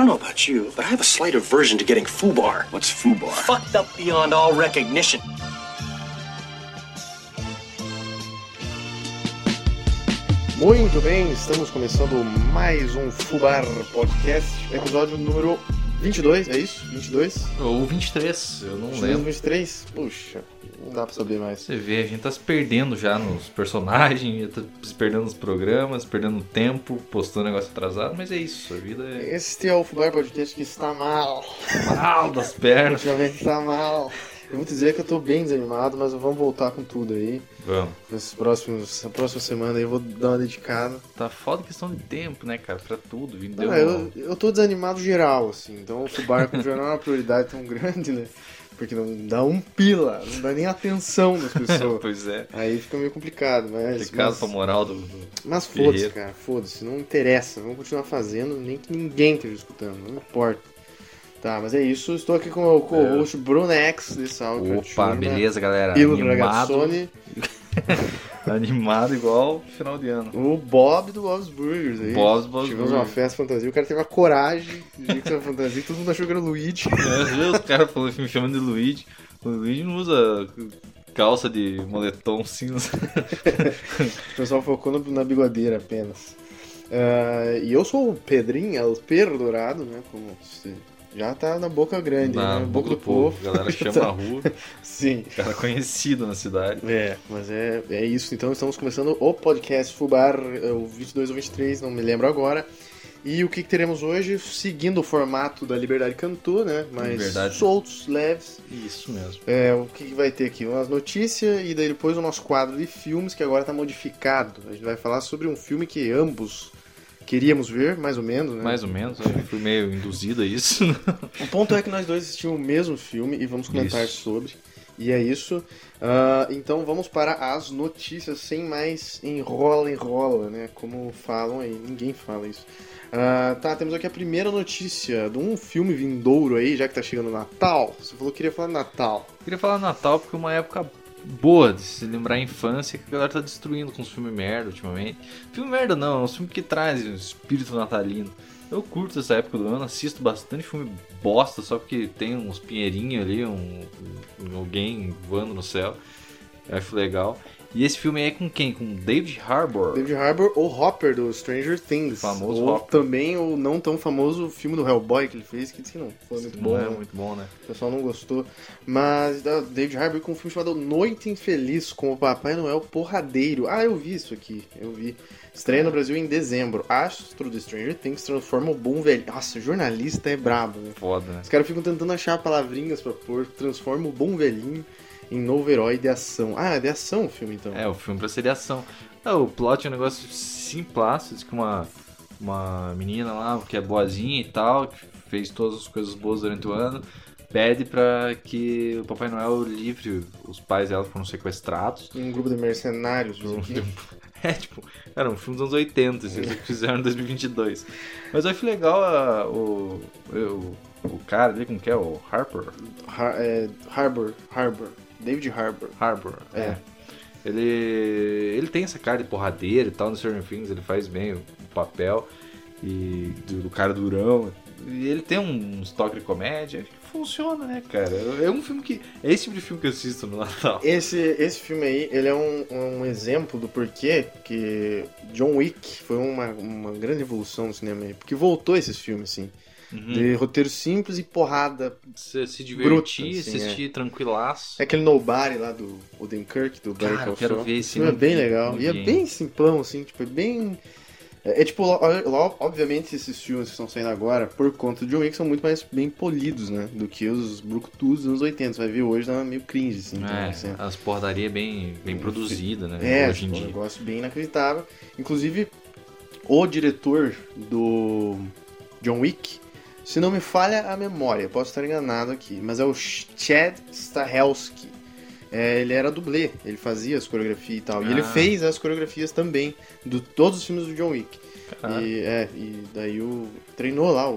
don't know about you, but I have a slight aversion to getting foobar. What's foobar? Fucked up beyond all recognition. Muito bem, estamos começando mais um Fubar Podcast, episódio número 22, é isso? 22? Ou 23, eu não 22, lembro. 23? Puxa, não dá pra saber mais. Você vê, a gente tá se perdendo já nos personagens, tá se perdendo nos programas, perdendo tempo, postando negócio atrasado, mas é isso, a vida é Este é o Fubar Podcast que está mal. mal das pernas. Ultimamente está mal. Eu vou dizer que eu tô bem desanimado, mas vamos voltar com tudo aí. Vamos. Nesses próximos, na próxima semana aí eu vou dar uma dedicada. Tá foda questão de tempo, né, cara, pra tudo. viu? Deu Não, eu, eu tô desanimado geral, assim. Então o Fubar como já não é uma prioridade tão grande, né? Porque não dá um pila, não dá nem atenção das pessoas. pois é. Aí fica meio complicado, mas. Complicado mas... pra moral do. do- Mas foda-se, cara, foda-se, não interessa, vamos continuar fazendo, nem que ninguém esteja escutando, não importa. Tá, mas é isso, estou aqui com o meu co-host Bruno X de Salve. Opa, beleza, galera. Pilo Animado, Dragazzoni, animado igual final de ano. o Bob do Bob's Burgers aí. Bob's Bob's Tivemos uma Burgers. festa fantasia, o cara teve a coragem de dizer que era fantasia, todo mundo achou que era o Luigi. Os caras me chamando de Luigi. O Luigi não usa calça de moletom cinza. O pessoal focou no- na bigodeira apenas. Ah, e eu sou o Pedrinho, El Perro Dourado, né? Como você já tá na boca grande, Na né? boca do povo. A galera chama a rua. Sim. Cara conhecido na cidade. É, mas é, é isso. Então estamos começando o podcast Fubar, é, o 22 ou 23, não me lembro agora. E o que, que teremos hoje? Seguindo o formato da Liberdade Cantor, né? Mas Liberdade. soltos, leves. Isso mesmo. É, o que, que vai ter aqui? Umas notícias e daí depois o nosso quadro de filmes, que agora está modificado. A gente vai falar sobre um filme que ambos queríamos ver, mais ou menos, né? Mais ou menos, eu fui meio induzido a isso. O ponto é que nós dois assistimos o mesmo filme e vamos comentar Isso. sobre. E é isso. Ah, então vamos para as notícias sem mais enrola, enrola, né? Como falam aí. Ninguém fala isso. Ah, tá, temos aqui a primeira notícia de um filme vindouro aí, já que tá chegando o Natal. Você falou que queria falar Natal. Queria falar Natal porque é uma época boa de se lembrar a infância que a galera tá destruindo com os filmes merda ultimamente. Filme merda não, é um filme que traz o espírito natalino. Eu curto essa época do ano, assisto bastante filme bosta, só porque tem uns pinheirinhos ali, um, um- alguém voando no céu. Eu acho legal. E esse filme é com quem? Com David Harbour. David Harbour ou Hopper do Stranger Things. Famoso ou Hopper. também o não tão famoso filme do Hellboy que ele fez, que disse que não foi muito Não bom. é né? muito bom, né? O pessoal não gostou. Mas da David Harbour com um filme chamado Noite Infeliz com o Papai Noel Porradeiro. Ah, eu vi isso aqui. Eu vi. Estreia no Brasil em dezembro. Astro do Stranger Things transforma o bom velho. Nossa, jornalista é brabo, né? Foda, né? Os caras ficam tentando achar palavrinhas pra pôr. Transforma o bom velhinho em novo herói de ação. Ah, é de ação o filme então. É, o filme pra ser de ação. É, o plot é um negócio simplório, diz que uma, uma menina lá, que é boazinha e tal, que fez todas as coisas boas durante o ano, pede pra que o Papai Noel livre os pais dela que foram sequestrados. Um grupo de mercenários. diz aqui. É, tipo, era um filme dos anos 80, assim, que fizeram em 2022. Mas eu acho legal a- o, o, o cara ali, como que é? O Harper? Har é, Harbour. Harbour. David Harbour. Harbour, É. é. Ele, ele tem essa cara de porradeiro e tal no Stranger Things, ele faz bem o, papel e do, do cara durão. E ele tem um, uns toques de comédia que funciona, né, cara? É um filme que. É esse tipo de filme que eu assisto no Natal. Esse, esse filme aí, ele é um, um exemplo do porquê que John Wick foi uma, uma grande evolução no cinema aí. Porque voltou esses filmes, assim. Uhum. De roteiro simples e porrada. Você se divertir, assim, assistir tranquilaço. É aquele Nobody lá do Odenkirk, do Barry Cara, eu quero ver esse, é bem legal. E é bem simplão, assim, tipo, é bem... É, é tipo, obviamente esses filmes que estão saindo agora, por conta do John Wick, são muito mais bem polidos, né? Do que os brucutus dos anos 80. Você vai ver hoje, tá meio cringe, assim. então, É, assim. as porradarias bem, bem produzidas, né? É, hoje em tipo, um negócio bem inacreditável. Inclusive, o diretor do John Wick, se não me falha a memória, posso estar enganado aqui, mas é o Chad Stahelski. É, ele era dublê, ele fazia as coreografias e tal. E ele Ah. fez as coreografias também de todos os filmes do John Wick. E, é, e daí o treinou lá o,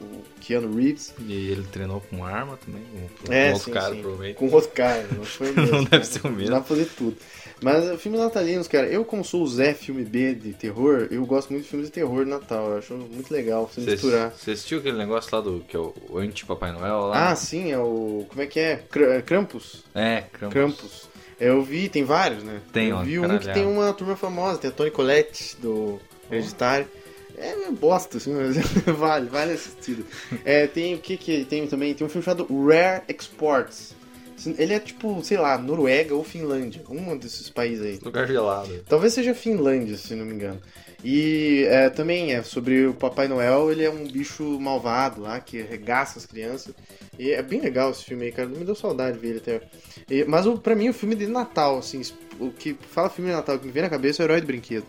o Keanu Reeves E ele treinou com arma também, com, com É, outro sim, cara, sim. provavelmente. com outro cara. Não, foi o Não mesmo, deve cara. ser o mesmo. Dá pra fazer tudo. Mas filmes natalinos, cara, eu como sou o Zé filme B de terror, eu gosto muito de filmes de terror de Natal. Eu acho muito legal Você misturar. você assistiu aquele negócio lá do que é o, anti-Papai Noel lá? Ah, sim, é o. Como é que é? Kr- Krampus? é, Krampus. Krampus. Eu vi, tem vários, né? Tem, Eu ó, vi um que caralhada. tem uma turma famosa, tem a Toni Collette do Hereditário. É meio bosta, assim, mas vale, vale assistido. É, tem o que que tem também? Tem um filme chamado Rare Exports. Ele é tipo, sei lá, Noruega ou Finlândia, um desses países aí. Lugar gelado. Talvez seja Finlândia, se não me engano. E é, também é sobre o Papai Noel, ele é um bicho malvado lá, que arregaça as crianças. E é bem legal esse filme aí, cara. Me deu saudade de ver ele até. E- mas o, pra mim, o filme de Natal, assim, o que fala filme de Natal, o que me vem na cabeça é o Herói do Brinquedo.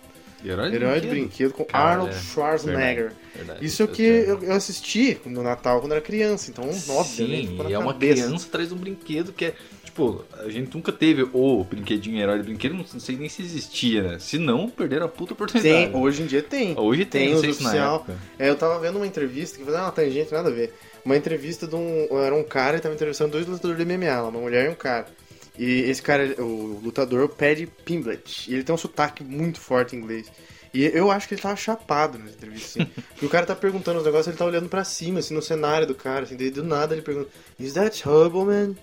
Herói do Herói do Brinquedo? Brinquedo com Cara, Arnold é. Schwarzenegger. Verdade. Isso é o que eu, eu assisti no Natal quando era criança, então, obviamente, Sim, na e é uma criança atrás de um brinquedo que é. Tipo, a gente nunca teve o brinquedinho herói do brinquedo, não sei nem se existia, né? Se não, perderam a puta oportunidade. Tem, hoje em dia tem. Hoje tem, tem não sei se oficial. É, eu tava vendo uma entrevista, que vai dar uma tangente, nada a ver. Uma entrevista de um. Era um cara, ele tava entrevistando dois lutadores de MMA, uma mulher e um cara. E esse cara, o lutador, o Paddy Pimblett. E ele tem um sotaque muito forte em inglês. E eu acho que ele tava chapado nessa entrevista, assim. Porque o cara tá perguntando os negócios, ele tá olhando pra cima, assim, no cenário do cara, assim. Daí do nada ele pergunta: Is that Turbo Man?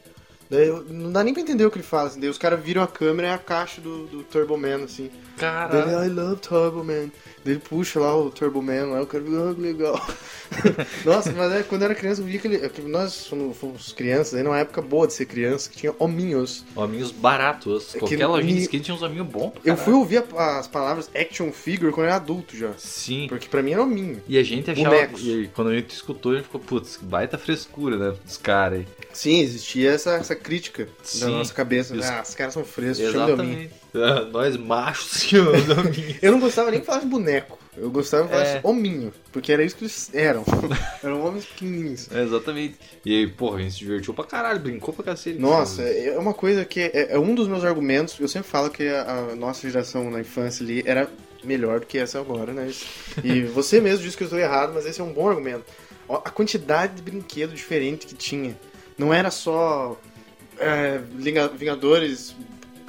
Daí não dá nem pra entender o que ele fala, assim. Daí os caras viram a câmera e a caixa do, do Turbo Man, assim. Daí ele, Cara, I love Turbo Man. Ele puxa lá o Turbo Man, lá o cara fica, ah, que legal. Nossa, mas é, quando eu era criança eu via que, ele, é que nós fomos crianças, aí numa época boa de ser criança, que tinha hominhos. hominhos baratos. É Qualquer que lojinha de skate tinha uns hominhos bons. Eu fui ouvir a- as palavras action figure quando eu era adulto já. Sim. Porque pra mim era hominho. E a gente achava. Bonecos. E quando a gente escutou, a gente ficou, putz, que baita frescura, né? Dos caras aí. Sim, existia essa, essa crítica Sim. na nossa cabeça. Isso. Ah, os caras são frescos, chama de hominho. Ah, Nós machos. Eu não gostava nem de falar de boneco. Eu gostava de falar É. de hominho. Porque era isso que eles eram. eram homens pequenininhos. É, exatamente. E aí, porra, a gente se divertiu pra caralho, brincou pra cacete. Nossa, é uma coisa que é, é um dos meus argumentos. Eu sempre falo que a, a nossa geração na infância ali era melhor do que essa agora, né? E você mesmo disse que eu estou errado, mas esse é um bom argumento. A quantidade de brinquedo diferente que tinha. Não era só é, Vinga- Vingadores,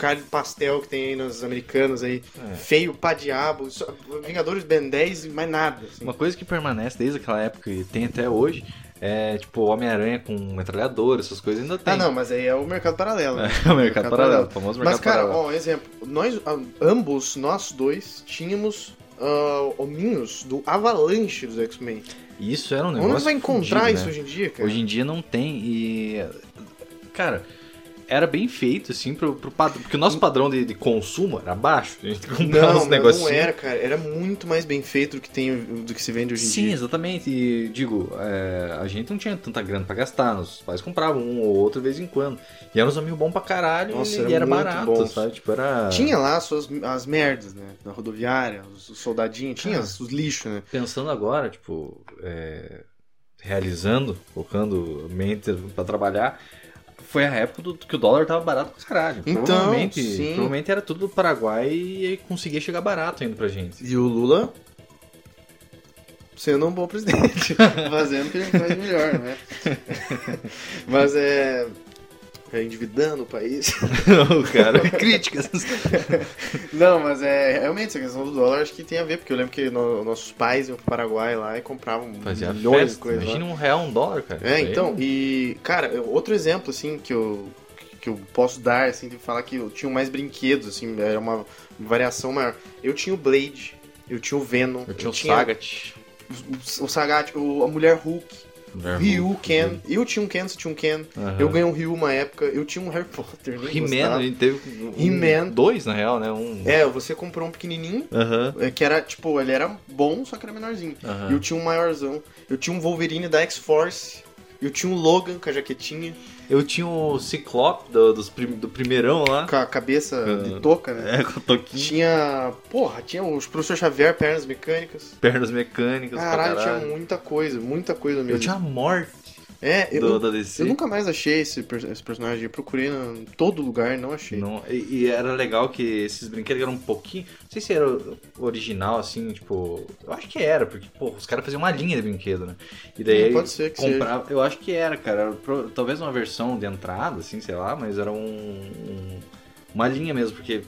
cara de pastel que tem aí nos americanos aí, É. feio pra diabo, Vingadores Ben 10 e mais nada. assim. Uma coisa que permanece desde aquela época e tem até hoje é, tipo, Homem-Aranha com metralhadora, essas coisas ainda tem. Ah, não, mas aí é o mercado paralelo. né? É o mercado paralelo, o famoso mercado Mas, cara, paralelo. ó, um exemplo. Nós, ah, ambos, nós dois, tínhamos ah, hominhos do Avalanche dos X-Men. Isso era um negócio. Onde você vai encontrar fudido, isso né? hoje em dia, cara? Hoje em dia não tem e. Cara, era bem feito, assim, pro, pro padrão. Porque o nosso padrão de, de consumo era baixo. A gente comprava Não, uns negocinhos. não era, cara. Era muito mais bem feito do que, tem, do que se vende hoje em Sim, dia. exatamente. E digo, é, a gente não tinha tanta grana pra gastar. Nossos pais compravam um ou outro de vez em quando. E eram uns amigos bons pra caralho Nossa, e, era era muito barato, bons. sabe? Tipo, era. Tinha lá as, suas, as merdas, né? Na rodoviária, os, os soldadinhos, tinha Ah. os, os lixos, né? Pensando agora, tipo, é, realizando, colocando mente pra trabalhar, foi a época do, que o dólar tava barato pra caralho. Então, provavelmente, sim. provavelmente era tudo do Paraguai e conseguia chegar barato indo pra gente. E o Lula sendo um bom presidente, fazendo o que ele faz melhor, né? Mas é, é endividando o país. o cara, críticas. Não, mas é realmente essa questão do dólar acho que tem a ver, porque eu lembro que no- nossos pais iam pro Paraguai lá e compravam Fazia milhões de festa. coisas. lá. Imagina um real, um dólar, cara. É, então, e cara, eu- outro exemplo assim que eu que eu posso dar assim de falar que eu tinha mais brinquedos assim, era uma variação maior. Eu tinha o Blade, eu tinha o Venom, Eu tinha o Sagat. o, o Sagat, o, a Mulher Hulk, Ryu, Ken. Eu tinha um Ken, você tinha um Ken. Aham. Eu ganhei um Ryu uma época, eu tinha um Harry Potter, He-Man, gente teve um- dois, na real, né? Um... É, você comprou um pequenininho, é, que era, tipo, ele era bom, só que era menorzinho. Aham. E eu tinha um maiorzão. Eu tinha um Wolverine da X-Force. Eu tinha um Logan com a jaquetinha, Eu tinha o Ciclope do, dos prim- do primeirão lá. com a cabeça Ah. de touca, né? É, com o toquinho. Tinha. Porra, tinha os Professor Xavier, pernas mecânicas. Pernas mecânicas Caralho, pra tinha caralho. muita coisa, muita coisa mesmo. Eu tinha a morte É, eu, do, eu nunca mais achei esse, esse personagem. Eu procurei em todo lugar e não achei. Não, e, e era legal que esses brinquedos eram um pouquinho. Não sei se era original, assim, tipo. Eu acho que era, porque, pô, os caras faziam uma linha de brinquedo, né? E daí. Hum, pode ser que comprava, Eu acho que era, cara. Era pro- talvez uma versão de entrada, assim, sei lá, mas era um. um uma linha mesmo, porque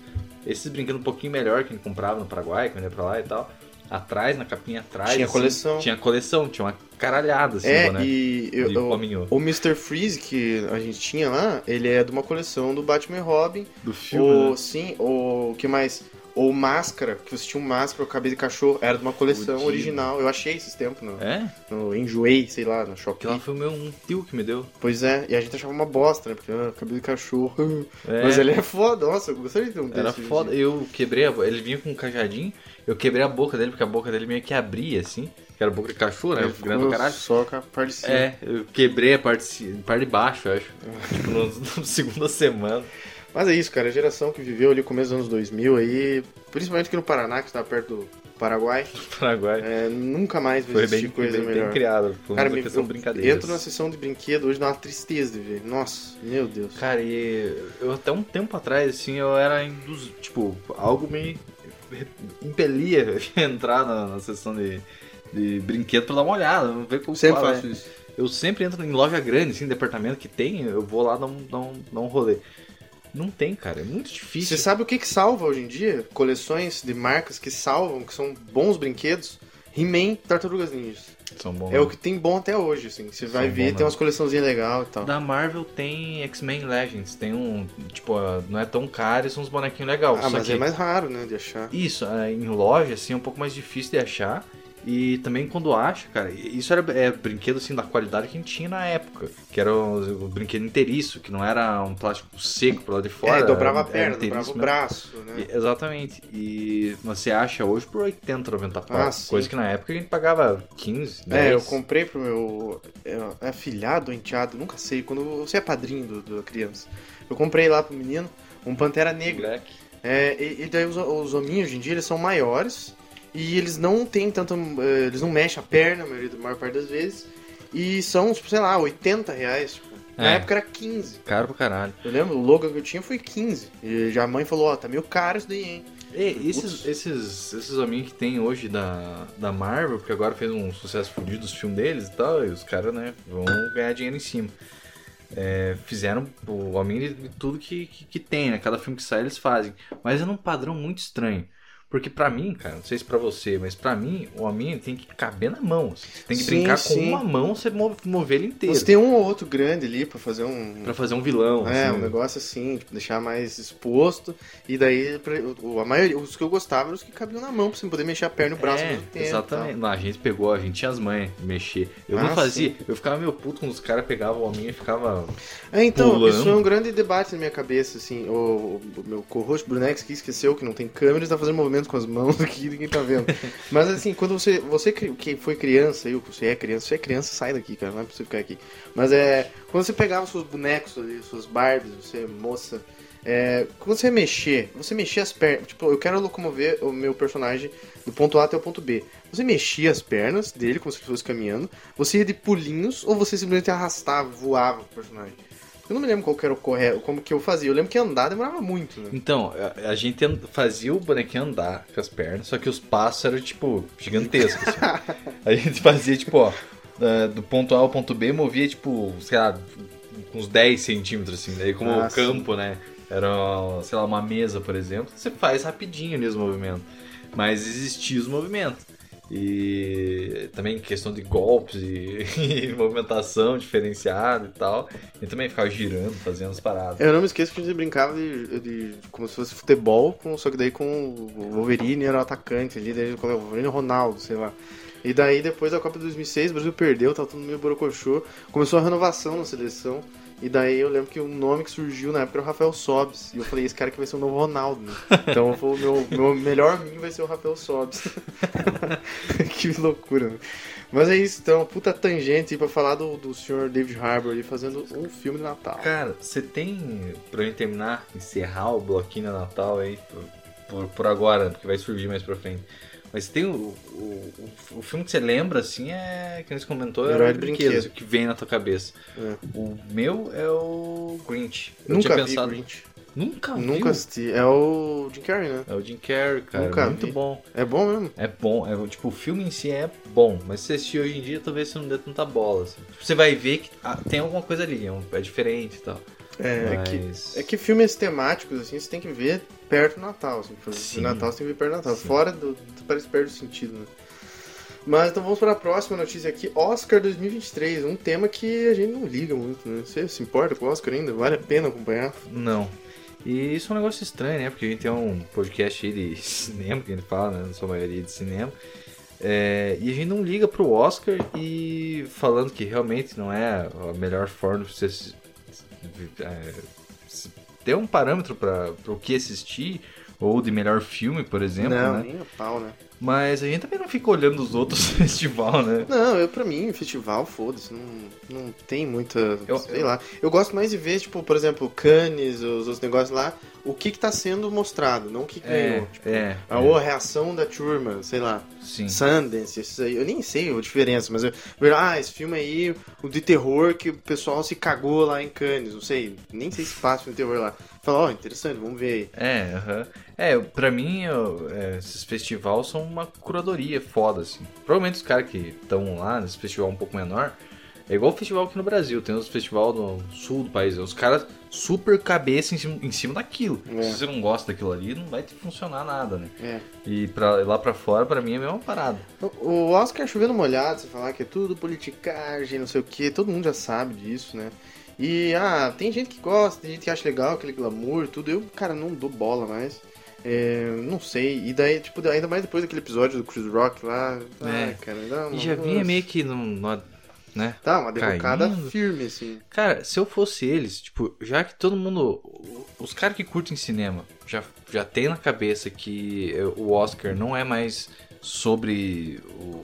esses brinquedos um pouquinho melhor que a gente comprava no Paraguai, quando ia pra lá e tal, atrás, na capinha atrás. Tinha assim, coleção. Tinha coleção, tinha uma caralhada assim, É, né? e eu, de eu- o Mr. Freeze que a gente tinha lá, ele é de uma coleção do Batman e Robin. Do filme, o, né? Sim, o que mais? O Máscara, que você tinha um Máscara, o cabelo de cachorro, era de uma coleção Fudido. original. Eu achei esses tempos no, É? no Enjoei, sei lá, no Shopee. Aquilo lá foi o meu um tio que me deu. Pois é, e a gente achava uma bosta, né? Porque, ah, cabelo de cachorro. É. Mas ele é foda, nossa, eu gostaria de ter um Era foda. gente. Eu quebrei a Ele vinha com um cajadinho, eu quebrei a boca dele, porque a boca dele meio que abria, assim. Que era boca de cachorro, né? Grande pra caralho. Só com a parte de cima. É, eu quebrei a parte, de parte de baixo, eu acho. tipo, no segunda semana. Mas é isso, cara, a geração que viveu ali no começo dos anos 2000 aí, principalmente aqui no Paraná, que está perto do Paraguai, do Paraguai. é, nunca mais vai Foi existir bem, coisa bem, melhor. bem criado. Cara, me, questão eu brincadeiras. entro na sessão de brinquedo hoje dá uma tristeza de ver. Nossa, meu Deus. Cara, e eu até um tempo atrás, assim, eu era induz... Tipo, algo me impelia a entrar na, na sessão de, de brinquedo pra dar uma olhada, ver como Sempre qual é. faço isso. Eu sempre entro em loja grande, assim, departamento que tem, eu vou lá dar um, dar um, dar um rolê. Não tem, cara, é muito difícil. Você sabe o que, que salva hoje em dia? Coleções de marcas que salvam, que são bons brinquedos. He-Man, Tartarugas Ninjas. São bons. É o que tem bom até hoje, assim. Você vai ver, bom, tem né? umas coleçãozinhas legais e tal. Da Marvel tem X-Men Legends, tem um, tipo, não é tão caro e são uns bonequinhos legais. Ah, só mas que é mais raro, né, de achar. Isso, é, em loja, assim, é um pouco mais difícil de achar. E também quando acha, cara, isso era é, brinquedo assim da qualidade que a gente tinha na época. Que era o, o brinquedo inteiriço, que não era um plástico seco pro lado de fora. é, dobrava a perna, dobrava o mesmo. braço, né? E- exatamente. E você acha hoje por 80, 90 pau. Ah, coisa que na época a gente pagava 15, 10. É, eu comprei pro meu é, é afilhado enteado, nunca sei, quando você é padrinho do, da criança. Eu comprei lá pro menino um Pantera Negra. Black. É, e, e daí os, os hominhos hoje em dia eles são maiores e eles não tem tanto. eh, Eles não mexem a perna, a maioria, a maior parte das vezes. E são, tipo, sei lá, 80 reais. Tipo. Na É. época era 15. Caro pra caralho. Eu lembro, o Logan que eu tinha foi 15. E já a mãe falou, ó, tá meio caro isso daí, hein? E esses, esses, esses hominhos que tem hoje da, da Marvel, porque agora fez um sucesso fudido dos filmes deles e tal, e os caras, né, vão ganhar dinheiro em cima. É, fizeram o homem de de tudo que, que, que tem, né? Cada filme que sai eles fazem. Mas é num padrão muito estranho. Porque pra mim, cara, não sei se pra você, mas pra mim, o homem tem que caber na mão. assim. Você tem que Sim, brincar sim. com uma mão, você mo- mover ele inteiro. Você tem um ou outro grande ali pra fazer um. Pra fazer um vilão. É, assim. um negócio assim, tipo, deixar mais exposto. E daí, a maioria, os que eu gostava eram os que cabiam na mão, pra você poder mexer a perna e o braço é, mesmo tempo. Exatamente. Não, a gente pegou, a gente tinha as de mexer. Eu não Ah, fazia, sim. eu ficava meio puto quando os caras pegavam o homem e ficava. É, então, pulando. isso é um grande debate na minha cabeça, assim. O, o meu co-host Brunex que esqueceu que não tem câmera e tá fazendo com as mãos aqui, ninguém tá vendo. Mas assim, quando você. Você que foi criança, eu, você é criança, você é criança, sai daqui, cara, não é pra você ficar aqui. Mas é. Quando você pegava seus bonecos ali, suas Barbies, você é moça. É, quando você mexer, você mexia as pernas. Tipo, eu quero locomover o meu personagem do ponto A até o ponto B. Você mexia as pernas dele como se fosse caminhando. Você ia de pulinhos ou você simplesmente arrastava, voava o personagem. Eu não me lembro qual que era o correto, como que eu fazia. Eu lembro que andar demorava muito, né? Então, a, a gente fazia o bonequinho andar com as pernas, só que os passos eram, tipo, gigantescos. assim. a gente fazia, tipo, ó, da- do ponto A ao ponto B, movia, tipo, sei lá, uns 10 centímetros, assim. Daí, como Ah, o campo, né, era, sei lá, uma mesa, por exemplo, você faz rapidinho ali os movimentos. Mas existia os movimentos. E também questão de golpes e, e movimentação diferenciada e tal. E também ficava girando, fazendo as paradas. Eu não me esqueço que a gente brincava de, de- como se fosse futebol, com, só que daí com o Wolverine era o atacante ali, daí com o Wolverine Ronaldo, sei lá. E daí depois da Copa de 2006, o Brasil perdeu, tava todo meio borocochô, começou a renovação na seleção. E daí eu lembro que o nome que surgiu na época era o Rafael Sobis. E eu falei, esse cara que vai ser o novo Ronaldo, né? Então o meu, meu melhor mim vai ser o Rafael Sobis. que loucura, né? Mas é isso, então, puta tangente aí pra falar do, do senhor David Harbour ali fazendo um filme de Natal. Cara, você tem, pra gente terminar, encerrar o bloquinho de Natal aí, por, por, por agora, porque vai surgir mais pra frente. Mas tem o, o, o, o filme que você lembra, assim, é. Que a gente comentou, é Herói o de brinquedo, brinquedo. que vem na tua cabeça. É. O meu é o Grinch. Eu Nunca tinha vi pensado. Grinch. Nunca Nunca viu? assisti. É o Jim Carrey, né? É o Jim Carrey, cara. Nunca muito vi. bom. É bom mesmo. É bom, é, tipo, o filme em si é bom, mas se você assistir hoje em dia, talvez você não dê tanta bola. assim. Você vai ver que ah, tem alguma coisa ali, é, um- é diferente e tal. É, é Mas- que, é que filmes temáticos, assim, você tem que ver perto do Natal. Assim, Sim. Natal você tem que ver perto do Natal. Sim. Fora do. Parece perto do sentido, né? Mas então vamos para a próxima notícia aqui. Oscar 2023. Um tema que a gente não liga muito, né? Você se importa com o Oscar ainda? Vale a pena acompanhar? Não. E isso é um negócio estranho, né? Porque a gente tem um podcast aí de cinema, que a gente fala, né? Na sua maioria de cinema. É, e a gente não liga pro Oscar e falando que realmente não é a melhor forma de você é, se- ter um parâmetro para o que assistir, ou de melhor filme, por exemplo, não, né? nem a pau, né? Mas a gente também não fica olhando os outros festivais, né? Não, eu pra mim, festival, foda-se, não, não tem muita. Eu- sei lá. Eu gosto mais de ver, tipo, por exemplo, Cannes, os outros negócios lá, o que que tá sendo mostrado, não o que ganhou. Tipo, é, a, é. reação da turma, sei lá. Sim. Sundance, esses aí, eu nem sei a diferença, mas eu ah, esse filme aí, o de terror que o pessoal se cagou lá em Cannes, não sei, nem sei se passa filme de terror lá. Fala, ó, interessante, vamos ver aí. É, aham. É, pra mim, eu- é, esses festivais são uma curadoria foda, assim. Provavelmente os caras que estão lá nesse festival um pouco menor, é igual o festival aqui no Brasil, tem os festivais no sul do país, os caras super cabeça em cima, em cima daquilo. É. Se você não gosta daquilo ali, não vai te funcionar nada, né? É. E pra, lá pra fora, pra mim, é a mesma parada. O- O Oscar chovendo molhado, você falar que é tudo politicagem, não sei o que, todo mundo já sabe disso, né? E, ah, tem gente que gosta, tem gente que acha legal aquele glamour, tudo. Eu, cara, não dou bola mais. É, não sei. E daí, tipo, ainda mais depois daquele episódio do Chris Rock lá. É. cara, dá uma, E já vinha meio que no, no- né? Tá, uma derrocada caindo. firme, assim. Cara, se eu fosse eles, tipo, já que todo mundo. Os caras que curtem cinema já, já tem na cabeça que o Oscar não é mais sobre o,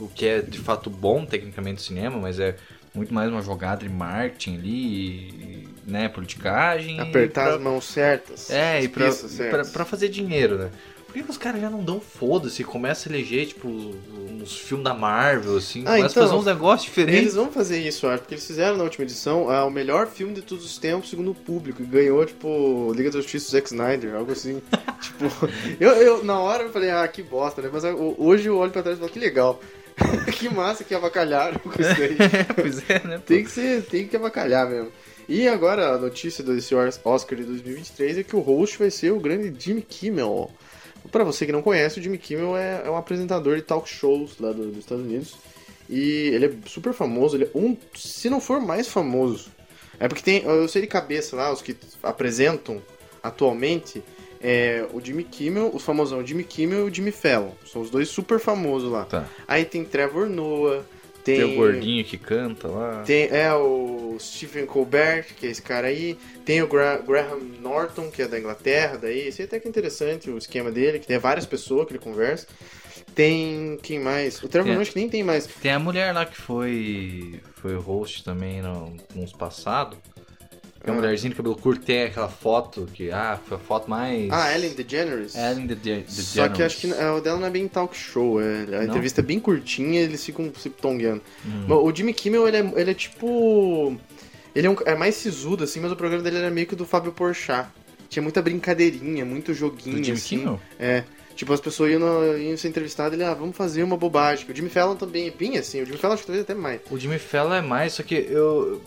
o, que é de fato bom tecnicamente do cinema, mas é muito mais uma jogada de marketing ali, né, politicagem. Apertar pra- as mãos certas. É, e pra, pra, pra fazer dinheiro, né? Por que, os caras já não dão foda-se começam a eleger, tipo, uns filmes da Marvel, assim, Ah, começam a então, fazer uns negócios diferentes? Eles vão fazer isso, acho, porque eles fizeram na última edição ah, o melhor filme de todos os tempos, segundo o público, e ganhou, tipo, Liga da Justiça do Zack Snyder, algo assim. tipo, eu, eu, na hora eu falei, ah, que bosta, né? Mas ah, hoje eu olho pra trás e falo, que legal. que massa que avacalharam com isso aí. pois é, né? pô? tem que ser, tem que avacalhar mesmo. E agora a notícia desse Oscar de 2023 é que o host vai ser o grande Jimmy Kimmel. Pra você que não conhece, o Jimmy Kimmel é, é um apresentador de talk shows lá do- dos Estados Unidos. E ele é super famoso, ele é um, se não for mais famoso. É porque tem, eu sei de cabeça lá, os que apresentam atualmente, é o Jimmy Kimmel, o famosão Jimmy Kimmel e o Jimmy Fallon. São os dois super famosos lá. Tá. Aí tem Trevor Noah, tem, Tem o gordinho que canta lá. tem, é o Stephen Colbert, que é esse cara aí. Tem o Gra- Graham Norton, que é da Inglaterra, daí. Esse até que é interessante o esquema dele, que tem várias pessoas que ele conversa. Tem. Quem mais? O Trevor É. Noah nem tem mais. Tem a mulher lá que foi foi host também no, uns passado. Que é uma mulherzinha de cabelo curto, tem aquela foto que, ah, foi a foto mais... Ah, Ellen DeGeneres. Ellen the Só que acho que a dela não é bem talk show, é, a Não? entrevista é bem curtinha eles ficam se tongueando. Hum. O Jimmy Kimmel, ele é, ele é tipo. Ele é, um- é mais sisudo, assim, mas o programa dele era meio que o do Fábio Porchat. Tinha muita brincadeirinha, muito joguinho, Do Jimmy assim. Kimmel? É. Tipo, as pessoas iam, no- iam ser entrevistadas, ele, ah, vamos fazer uma bobagem. O Jimmy Fallon também é bem assim. O Jimmy Fallon acho que talvez até mais. O Jimmy Fallon é mais, só que eu...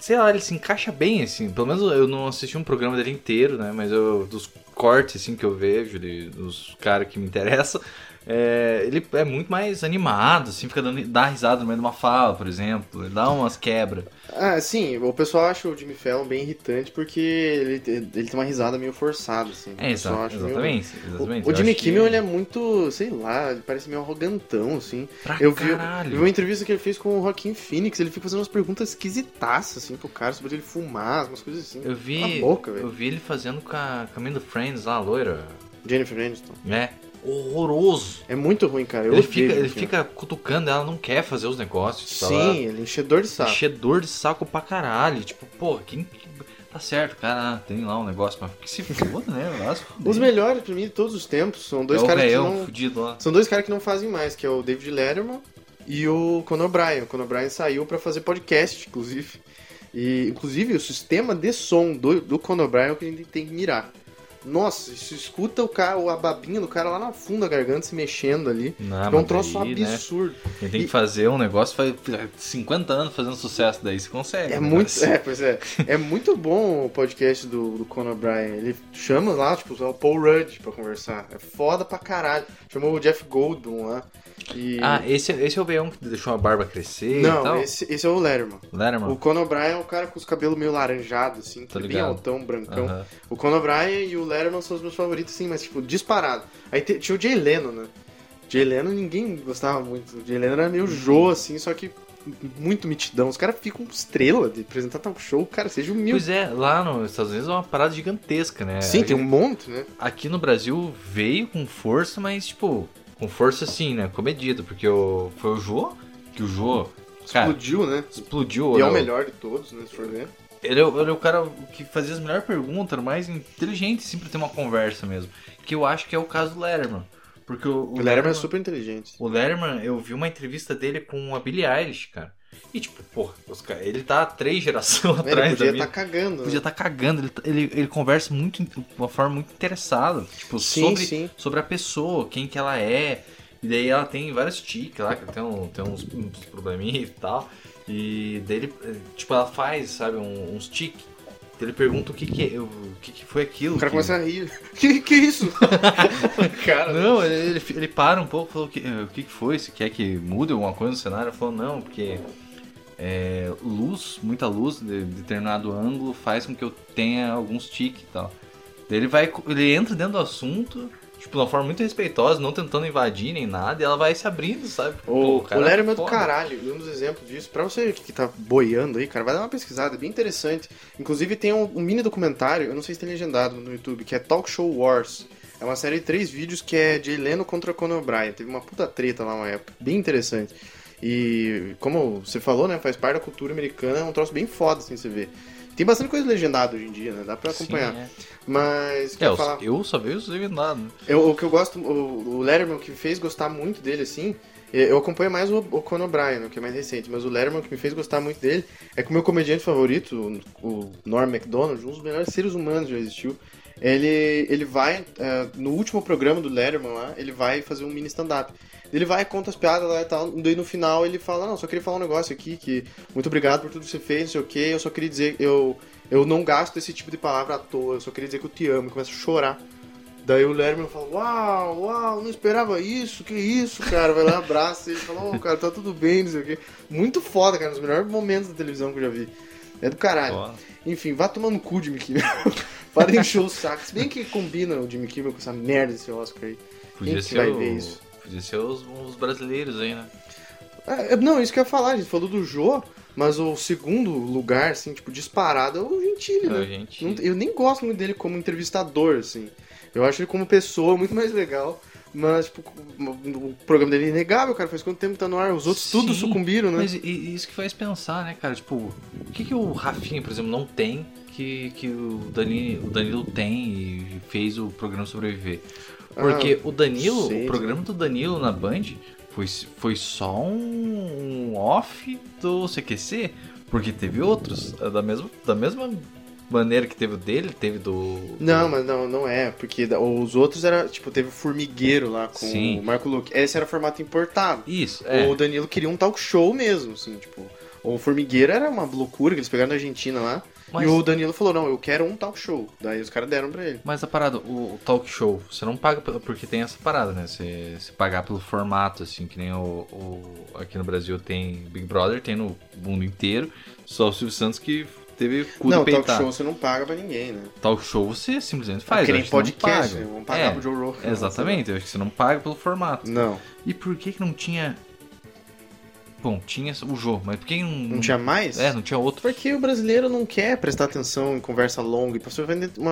Sei lá, ele se encaixa bem, assim. Pelo menos eu não assisti um programa dele inteiro, né? Mas eu, dos cortes, assim, que eu vejo, de, dos caras que me interessam, é, ele é muito mais animado, assim. Fica dando, dá risada no meio de uma fala, por exemplo. Ele dá umas quebras. Ah, sim, o pessoal acha o Jimmy Fallon bem irritante porque ele, ele tem uma risada meio forçada, assim. É, exa acha meio- exatamente. exatamente. O, o Jimmy acho que- Kimmel, ele é muito, sei lá, ele parece meio arrogantão, assim. Pra Eu vi, caralho. vi uma entrevista que ele fez com o Joaquim Phoenix, ele fica fazendo umas perguntas esquisitaças, assim, pro cara, sobre ele fumar, umas coisas assim. Eu vi, boca, velho. eu vi ele fazendo com a Caminho do Friends lá, a loira. Jennifer Aniston. né? Horroroso. É muito ruim, cara. Eu ele fica, ele fica cutucando, ela não quer fazer os negócios. tá Sim, lá. ele é enchedor de saco. Enchedor de saco pra caralho. Tipo, pô, quem. Tá certo, cara, ah, tem lá um negócio, mas que se foda, né? Os melhores, pra mim, de todos os tempos, são dois é caras que não... fudido lá. São dois caras que não fazem mais, que é o David Letterman e o Conor Bryan. O Conor Bryan saiu pra fazer podcast, inclusive. E, inclusive, o sistema de som do, do Conor Bryan é o que a gente tem que mirar. Nossa, isso escuta o cara, a babinha do cara lá na fundo da garganta se mexendo ali. Não, é um troço daí, né, absurdo. Quem tem E- que fazer um negócio faz 50 anos fazendo sucesso, daí você consegue. É um muito, negócio. é, pois é. É muito bom o podcast do, do Conan O'Brien. Ele chama lá, tipo, o Paul Rudd pra conversar. É foda pra caralho. Chamou o Jeff Goldblum lá. E... Ah, esse, esse é o B1 que deixou a barba crescer Não, esse, esse é o Letterman. Letterman? O Conan O'Brien é o cara com os cabelos meio laranjados, assim, Tô bem altão, brancão. O Conan O'Brien e o Letterman são os meus favoritos, sim, mas, tipo, disparado. Aí tinha o Jay Leno, né? Jay Leno ninguém gostava muito. O Jay Leno era meio Jô, assim, só que muito mitidão. Os caras ficam estrela de apresentar talk show, cara, seja humilde. Pois é, lá nos Estados Unidos é uma parada gigantesca, né? Sim, tem um monte, né? Aqui no Brasil veio com força, mas, tipo, com força assim, né? Comedido, porque o, foi o Jô, que o Jô, cara, Explodiu, né? explodiu. E é né? o melhor de todos, né, se for ver. Ele é, o- ele é o cara que fazia as melhores perguntas, era o mais inteligente, sempre ter uma conversa mesmo. Que eu acho que é o caso do Letterman. Porque o, O Letterman é super inteligente. O Letterman, eu vi uma entrevista dele com a Billie Eilish, cara. E tipo, porra, os cara- ele tá três gerações Ele atrás podia da estar minha. cagando. né? Podia estar cagando, ele, tá- ele, ele conversa muito, de uma forma muito interessada. Tipo, Sim, sobre, sim. sobre a pessoa, quem que ela é. E daí ela tem vários tiques lá, que tem, um, tem uns, uns probleminhas e tal. E daí ele, eh, tipo, ela faz, sabe, um- uns tiques. Então ele pergunta o que que, é- o que, que foi aquilo. O cara que- começa a rir. Que que é isso? cara, Não, ele, ele, para um pouco e falou que, eh, o que, que foi, se quer que mude alguma coisa no cenário. Ele falou, não, porque é, luz, muita luz de determinado ângulo faz com que eu tenha alguns tiques e tal. Daí ele vai, ele entra dentro do assunto, tipo, de uma forma muito respeitosa, não tentando invadir nem nada, e ela vai se abrindo, sabe? O, Pô, cara o Letterman é do foda. caralho, e um dos exemplos disso, pra você que tá boiando aí, cara, vai dar uma pesquisada, é bem interessante. Inclusive tem um, um mini documentário, eu não sei se tem legendado no YouTube, que é Talk Show Wars. É uma série de três vídeos que é Jay Leno contra Conan O'Brien. Teve uma puta treta lá uma época, bem interessante. E como você falou, né, faz parte da cultura americana, é um troço bem foda, assim, você vê. Tem bastante coisa legendada hoje em dia, né? Dá pra Sim, acompanhar. é. Mas, É, eu, falar... eu só vejo os legendados. né? Eu- o que eu gosto, o, o Letterman, que me fez gostar muito dele, assim, é- eu acompanho mais o, o Conan O'Brien, que é mais recente, mas o Letterman, que me fez gostar muito dele, é que o meu comediante favorito, o, o Norm MacDonald, um dos melhores seres humanos que já existiu, ele, ele vai, é, no último programa do Letterman lá, ele vai fazer um mini stand-up. Ele vai, conta as piadas lá e tal, daí no final ele fala, não, só queria falar um negócio aqui, que muito obrigado por tudo que você fez, não sei o que, eu só queria dizer, eu, eu não gasto esse tipo de palavra à toa, eu só queria dizer que eu te amo, e começa a chorar. Daí o Lerman fala, uau, uau, não esperava isso, que isso, cara. Vai lá, abraça ele fala, ô, cara, tá tudo bem, não sei o quê. Muito foda, cara, dos melhores momentos da televisão que eu já vi. É do caralho. Foda. Enfim, vá tomando cu, Jimmy Kimmel. Para encher o saco. Se bem que combina o Jimmy Kimmel com essa merda desse Oscar aí. Podia Quem que ser, vai o- ver isso? Podia ser os, os brasileiros aí, né? É, é, não, isso que eu ia falar, a gente falou do Jô, mas o segundo lugar, assim, tipo, disparado é o Gentili, A né? gente... Não- eu nem gosto muito dele como entrevistador, assim. Eu acho ele como pessoa muito mais legal. Mas, tipo, o programa dele é inegável, cara. Faz quanto tempo tá no ar? Os outros tudo Sim, sucumbiram, né? Mas isso que faz pensar, né, cara? Tipo, o que, que o Rafinha, por exemplo, não tem que, que o, Dani, o Danilo tem e fez o programa sobreviver? Porque Ah, o Danilo, sei, o programa do Danilo na Band foi, foi só um, um off do CQC, porque teve outros é da mesma, da mesma maneira que teve o dele, teve do. Não, mas não, não é. Porque os outros era, tipo, teve o Formigueiro lá com Sim. o Marco Luque. Esse era formato importado. Isso, é. O Danilo queria um talk show mesmo, assim, tipo. O Formigueiro era uma loucura que eles pegaram na Argentina lá. Mas- E o Danilo falou, não, eu quero um talk show. Daí os caras deram pra ele. Mas a parada, o, o talk show, você não paga pelo- porque tem essa parada, né? Você, você pagar pelo formato, assim, que nem o, o- aqui no Brasil tem Big Brother, tem no mundo inteiro. Só o Silvio Santos que teve cu não, talk peitar. show você não paga pra ninguém, né? Talk show você simplesmente faz. que eu nem você não podcast, paga. né? Vamos pagar É, pro Joe Rogan. Exatamente, eu acho que você não paga pelo formato. Não. E por que que não tinha... Bom, tinha o jogo, mas por que não... Não tinha mais? É, não tinha outro. Porque o brasileiro não quer prestar atenção em conversa longa. E pra você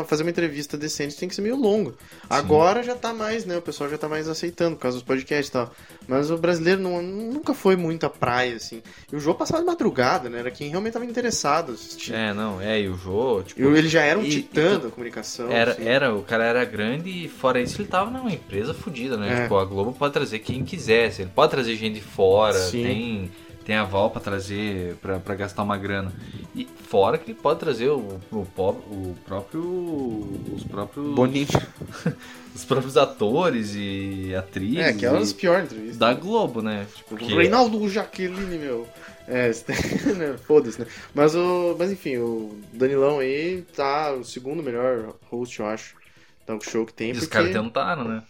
fazer uma entrevista decente tem que ser meio longo. Agora já tá mais, né? O pessoal já tá mais aceitando por causa dos podcasts e tal. Mas o brasileiro não- nunca foi muito à praia, assim. E o jogo passava de madrugada, né? Era quem realmente tava interessado assistir. É, não, é, e o jogo, tipo... Ele já era um E- titã e- da comunicação. Era, assim. era, o cara era grande e fora isso ele tava numa empresa fodida, né? É. Tipo, a Globo pode trazer quem quisesse, ele pode trazer gente de fora, Sim. tem, tem aval pra trazer, pra, pra gastar uma grana. E fora que ele pode trazer o, o, o próprio. Os próprios. Boninho. Os próprios atores e atrizes. É, aquela é uma das piores entrevistas. da Globo, né? Tipo, que- Reinaldo Jaqueline, meu. É, né, foda-se, né? Mas, o, mas enfim, o Danilão aí tá o segundo melhor host, eu acho. Talk show que tem. Os porque- caras tentaram, né?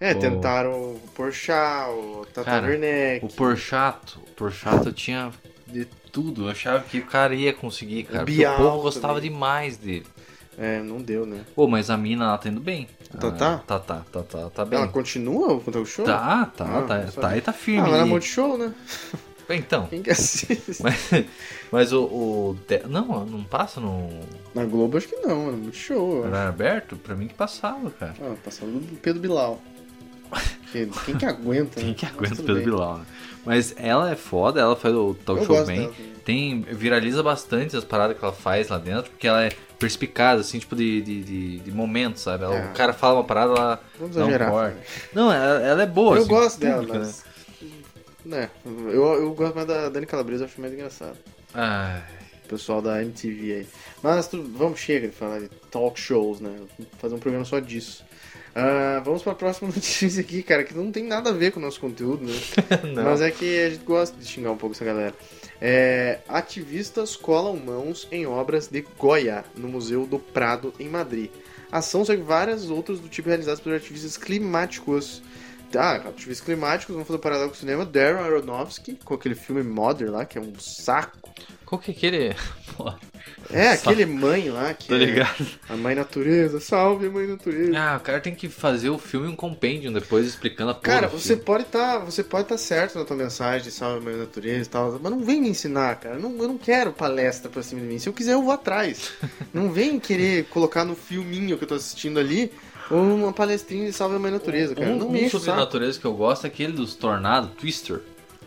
É, o- tentaram o Porchat, o Tata Cara, Werneck. O Porchato, o Porchato tinha de tudo. Eu achava que o cara ia conseguir, cara. porque Bial o povo gostava também. demais dele. É, não deu, né? Pô, mas a mina, ela tá indo bem. Tá, Ah, tá? Tá, tá, tá, tá, tá bem. Ela continua com o talk show? Tá, tá, Ah, tá, tá, e tá Ah, firme. mas na E- Multishow, né? Então, Quem que assiste? mas, mas o, o Não, não passa no Na Globo acho que não, na Multishow. eu acho. horário aberto? Pra mim que passava, cara. Ah, passando do Pedro Bilal. Que- Quem que aguenta, Quem né? que aguenta o Pedro bem. Bilal, né? Mas ela é foda, ela faz o talk Eu show bem. dela. Tem, viraliza bastante as paradas que ela faz lá dentro, porque ela é perspicaz, assim, tipo de, de, de, de momento, sabe? Ela- É. O cara fala uma parada, ela exagerar. corte. né? Não, ela, ela é boa, eu assim, gosto dela, pública, mas. Né, eu, eu gosto mais da Dani Calabresa, eu acho mais engraçado. Né? Ai, O pessoal da MTV aí. Mas tu- vamos, chega de falar de talk shows, né? Vamos fazer um programa só disso. Ah, vamos pra próxima notícia aqui, cara, que não tem nada a ver com o nosso conteúdo, né? não. Mas é que a gente gosta de xingar um pouco essa galera. É, ativistas colam mãos em obras de Goya, no Museu do Prado, em Madrid. Ação segue várias outras do tipo realizadas por ativistas climáticos. Ah, ativistas climáticos, vamos fazer um paralelo com o cinema. Darren Aronofsky, com aquele filme Mother lá, que é um saco. Qual que é aquele... É, aquele mãe lá, que tá é ligado? a mãe natureza, salve mãe natureza. Ah, o cara tem que fazer o filme um compêndio depois explicando a porra Cara, você pode tá, você pode estar certo na tua mensagem de salve mãe natureza e tal, mas não vem me ensinar, cara. Eu não, eu não quero palestra pra cima de mim. Se eu quiser, eu vou atrás. não vem querer colocar no filminho que eu tô assistindo ali uma palestrinha de salve mãe natureza, cara. Um, não um me enche o sobre natureza que eu gosto é aquele dos tornados, Twister.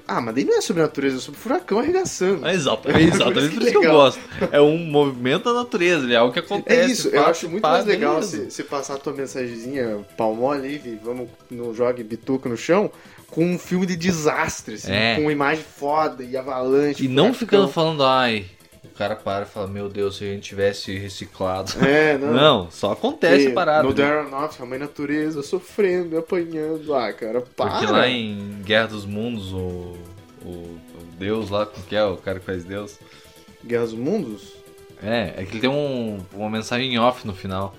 Ah, mas daí não é sobre natureza, é sobre furacão arregaçando. É exatamente, exatamente por isso que eu gosto. É um movimento da natureza, é algo que É acontece. isso, eu acho muito mais legal você você passar a tua mensagenzinha palmole aí, vamos no jogue bituca no chão, com um filme de desastre, assim, É. com imagem foda e avalanche. E não ficando falando, ai, o cara para e fala, meu Deus, se a gente tivesse reciclado. É, não. Não, só acontece E a parada. No né? Darren Aronofsky, a mãe natureza, sofrendo, apanhando. Ah, cara, para. Porque lá em Guerra dos Mundos, o, o, o Deus lá, como que é o cara que faz Deus? Guerra dos Mundos? É, é que ele tem um, uma mensagem off no final.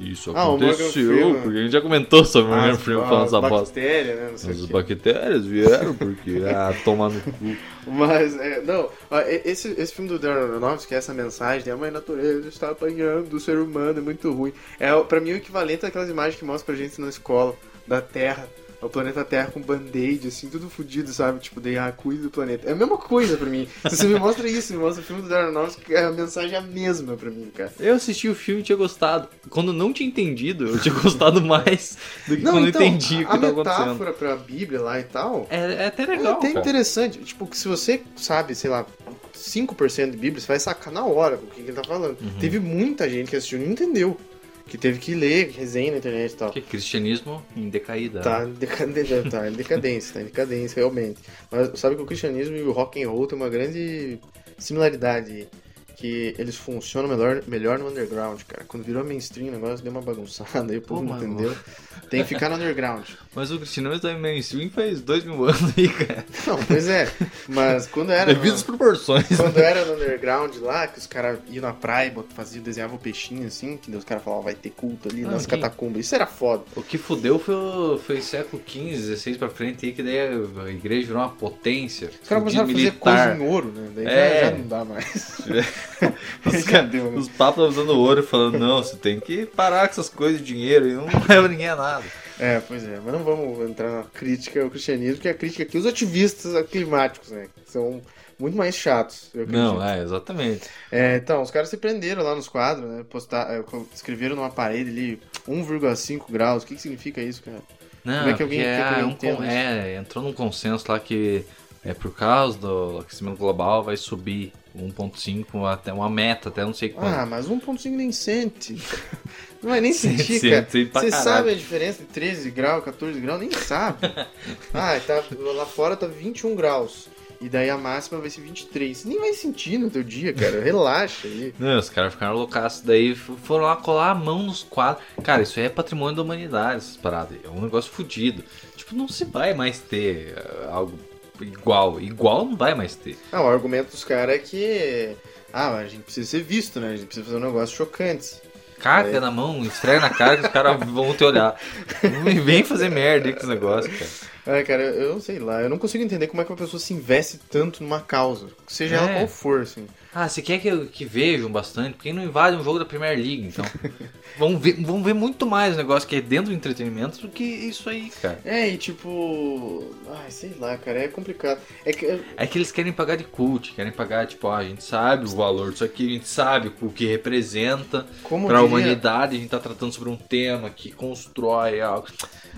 Isso Ah, aconteceu, porque a gente já comentou sobre o Morgan Freeman falando essa bosta. bactérias, né? Não sei As bactérias vieram porque, ah, tomar no cu. Mas, é, não, esse, esse filme do Darren Aronofsky, essa mensagem de a mãe natureza está apanhando o ser humano, é muito ruim. É, pra mim, o equivalente àquelas imagens que mostram pra gente na escola, da Terra, o planeta Terra com band-aid, assim, tudo fodido, sabe? Tipo, daí, ah, cuida do planeta. É a mesma coisa pra mim. Se você me mostra isso, me mostra o filme do Darren Aronofsky, a mensagem é a mesma pra mim, cara. Eu assisti o filme e tinha gostado. Quando não tinha entendido, eu tinha gostado mais do que Não, quando então, entendi o que a tava acontecendo. metáfora pra Bíblia lá e tal, É, é até É legal. até cara. interessante. Tipo, que se você sabe, sei lá, 5% de Bíblia, você vai sacar na hora o que, que ele tá falando. Uhum. Teve muita gente que assistiu e não entendeu. Que teve que ler resenha na internet e tal. Porque cristianismo em decaída. Tá em decadência, tá em decadência, tá em decadência, realmente. Mas sabe que o cristianismo e o rock and roll tem uma grande similaridade. Que eles funcionam melhor, melhor no underground, cara. Quando virou mainstream, o negócio deu uma bagunçada, aí o povo Pô, não entendeu. Tem que ficar no underground. Mas o cristianismo tá em mainstream faz dois mil anos aí, cara. Não, pois é. Mas quando era. Devido às proporções. Quando era no underground lá, que os caras iam na praia faziam, desenhavam o peixinho assim, que os caras falavam, vai ter culto ali Não, nas que- catacumbas. Isso era foda. O que fudeu foi, o- foi século XV, XVI pra frente aí, que daí a igreja virou uma potência. Os caras começaram a fazer coisa em ouro, né? Daí É. já, já não dá mais. Os, deu, né? os papos usando ouro falando, não, você tem que parar com essas coisas de dinheiro e não leva ninguém a nada. É, pois é. Mas não vamos entrar na crítica ao cristianismo, porque a crítica aqui, os ativistas climáticos, né? que São muito mais chatos, eu acredito. Não, é, exatamente. É, então, os caras se prenderam lá nos quadros, né? Postar, é, escreveram numa parede ali 1,5 graus. O que, que significa isso, cara? Não, Como é que alguém- porque que alguém é, um é, entrou num consenso lá que é por causa do aquecimento global vai subir 1.5 até uma meta, até não sei quanto. Ah, mas 1.5 nem sente. Não vai nem sentir, cara. Você sabe a diferença de 13 graus, 14 graus? Nem sabe. ah, tá, lá fora tá 21 graus. E daí a máxima vai ser 23. Você nem vai sentir no teu dia, cara. Relaxa aí. Não, os caras ficaram loucaços. Daí foram lá colar a mão nos quadros. Cara, isso aí é patrimônio da humanidade, essas paradas. É um negócio fodido. Tipo, não se vai mais ter eh, algo igual. Igual não vai mais ter. Ah, o argumento dos caras é que. Ah, a gente precisa ser visto, né? A gente precisa fazer um negócio chocante. Caga É. na mão, esfrega na cara que os caras vão te olhar. Vem fazer merda aí com esse negócio, cara. Ah, cara, eu eu não sei lá. Eu não consigo entender como é que uma pessoa se investe tanto numa causa. Seja ela É. qual for, assim. Ah, você quer que, que vejam bastante? Por que não invade um jogo da Premier League, então? vão, ver, vão ver muito mais o negócio que é dentro do entretenimento do que isso aí, cara. É, e tipo. Ai, sei lá, cara, é complicado. É que. É que eles querem pagar de cult, querem pagar, tipo, ah, a gente sabe o valor disso aqui, a gente sabe o que representa Como pra diria- humanidade, a gente tá tratando sobre um tema que constrói algo.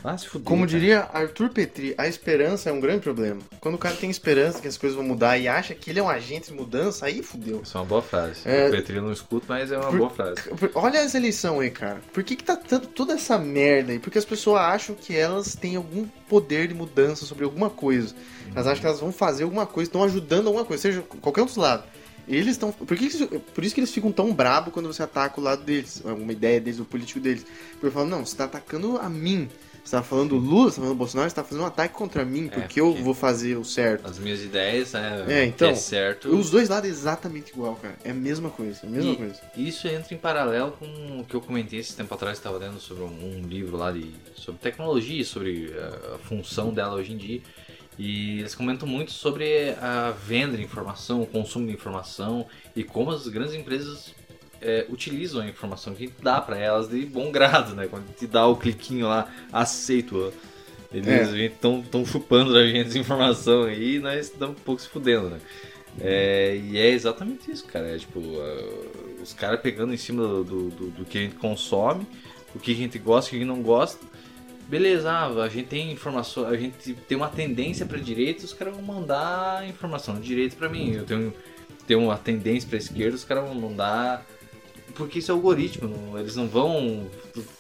Ah, se fuder, Como cara. diria Arthur Petri, a esperança é um grande problema. Quando o cara tem esperança que as coisas vão mudar e acha que ele é um agente de mudança, aí fudeu. Isso é uma boa frase. É. O Petri não escuto, mas é uma Por- boa frase. Olha as eleições aí, cara. Por que, que tá tanto, toda essa merda aí? Porque as pessoas acham que elas têm algum poder de mudança sobre alguma coisa. Elas acham que elas vão fazer alguma coisa, estão ajudando alguma coisa, seja qualquer um dos lados. Eles estão. Por, que que isso- por isso que eles ficam tão brabo quando você ataca o lado deles, alguma ideia deles, o político deles. Porque falo, não, você tá atacando a mim. Você tá falando do Lula, você tá falando do Bolsonaro, você tá fazendo um ataque contra mim, porque, eu porque- vou fazer o certo. As minhas ideias, né? É, então, que é certo. Os dois lados é exatamente igual, cara. É a mesma coisa, é a mesma E coisa. Isso entra em paralelo com o que eu comentei esse tempo atrás, estava lendo sobre um, um livro lá de, sobre tecnologia, sobre eh, a função dela hoje em dia. E eles comentam muito sobre a venda de informação, o consumo de informação e como as grandes empresas eh, utilizam a informação que dá para elas de bom grado, né? Quando te dá o cliquinho lá, aceito. Eles É. estão chupando da gente informação aí e nós estamos um pouco se fudendo, né? É, e é exatamente isso, cara. É tipo, uh, os caras pegando em cima do, do, do- que a gente consome, o que a gente gosta, o que a gente não gosta. Beleza, ah, a gente tem informação, a gente tem uma tendência pra direita, os caras vão mandar informação de direita pra mim. Eu tenho, tenho uma tendência pra esquerda, os caras vão mandar. Porque isso é algoritmo, não- eles não vão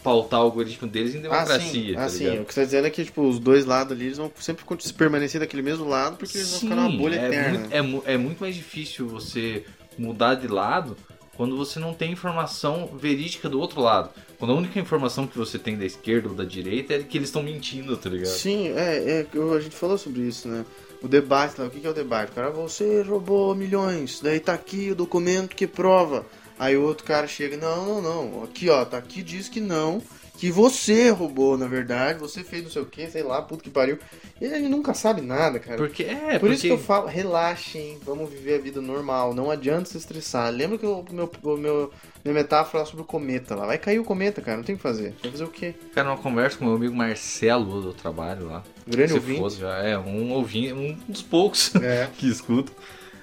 pautar o algoritmo deles em democracia. Ah, tá sim. Ah, sim. O que você tá dizendo é que, tipo, os dois lados ali, eles vão sempre se permanecer daquele mesmo lado, porque eles vão ficar numa bolha é eterna. Muito, é, é muito mais difícil você mudar de lado quando você não tem informação verídica do outro lado. Quando a única informação que você tem da esquerda ou da direita é que eles estão mentindo, tá ligado? Sim, é, é, a gente falou sobre isso, né? O debate lá, o que que é o debate? O cara, você roubou milhões, daí tá aqui o documento que prova. Aí o outro cara chega, não, não, não, aqui ó, tá aqui diz que não, que você roubou, na verdade, você fez não sei o que, sei lá, puto que pariu. E ele nunca sabe nada, cara. Porque é, Por porque isso que eu falo, relaxem, vamos viver a vida normal, não adianta se estressar. Lembra que o meu, o meu, minha metáfora sobre o cometa lá? Vai cair o cometa, cara, não tem o que fazer. Vai fazer o quê? cara, uma conversa com meu amigo Marcelo do trabalho lá. Grande Se ouvinte. fosse, já é um ouvinte, um dos poucos É. que escuta.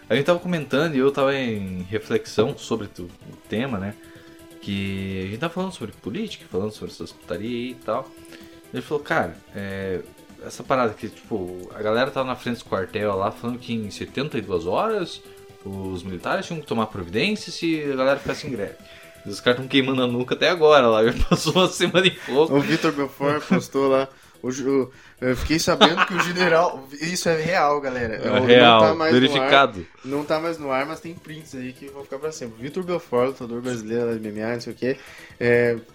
A gente tava comentando e eu tava em reflexão sobre o tema, né? Que a gente tava falando sobre política, falando sobre essas putaria aí e tal. Ele falou, cara, é, essa parada que, tipo, a galera tava na frente do quartel lá falando que em 72 horas os militares tinham que tomar providência se a galera ficasse em greve. Os caras estão queimando a nuca até agora lá, já passou uma semana e pouco. O Vitor Belfort postou lá. O, eu fiquei sabendo que o general. Isso é real, galera. É Não real, tá mais no ar. verificado. Não tá mais no ar, mas tem prints aí que vão ficar pra sempre. Vitor Belfort, lutador brasileiro da MMA, não sei o que,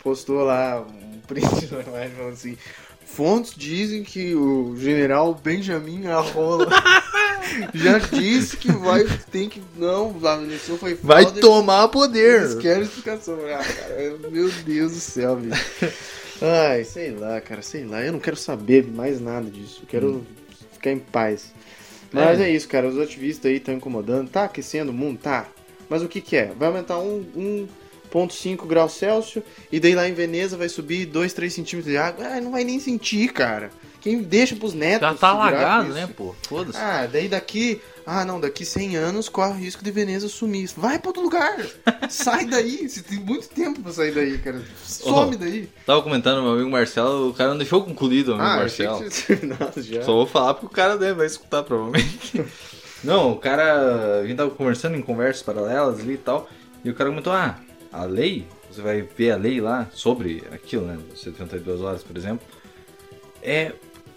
postou lá um print falando assim. Fontes dizem que o general Benjamin Arrola já disse que vai. Tem que. Não, a eleição foi Vai fraude, tomar poder! eles querem explicação. Ah, cara, meu Deus do céu, bicho. Ai, sei lá, cara, sei lá. Eu não quero saber mais nada disso. Eu quero ficar em paz. Mas é. É. isso, cara. Os ativistas aí estão incomodando. Tá aquecendo o mundo? Tá. Mas o que que é? Vai aumentar um, 1,5 graus Celsius e daí lá em Veneza vai subir 2, 3 centímetros de água. Ah, não vai nem sentir, cara. Quem deixa pros netos Já tá alagado, né, pô? Foda-se. Ah, daí daqui. Ah, não, daqui 100 anos corre o risco de Veneza sumir. Vai pra outro lugar. Sai daí. Você tem muito tempo pra sair daí, cara. Some daí. Tava comentando meu amigo Marcelo, o cara não deixou concluído o amigo Ah, Marcelo. que já. Só vou falar porque o cara né, vai escutar provavelmente. não, o cara. A gente tava conversando em conversas paralelas ali e tal. E o cara comentou: ah, a lei, você vai ver a lei lá sobre aquilo, né? 72 horas, por exemplo. É.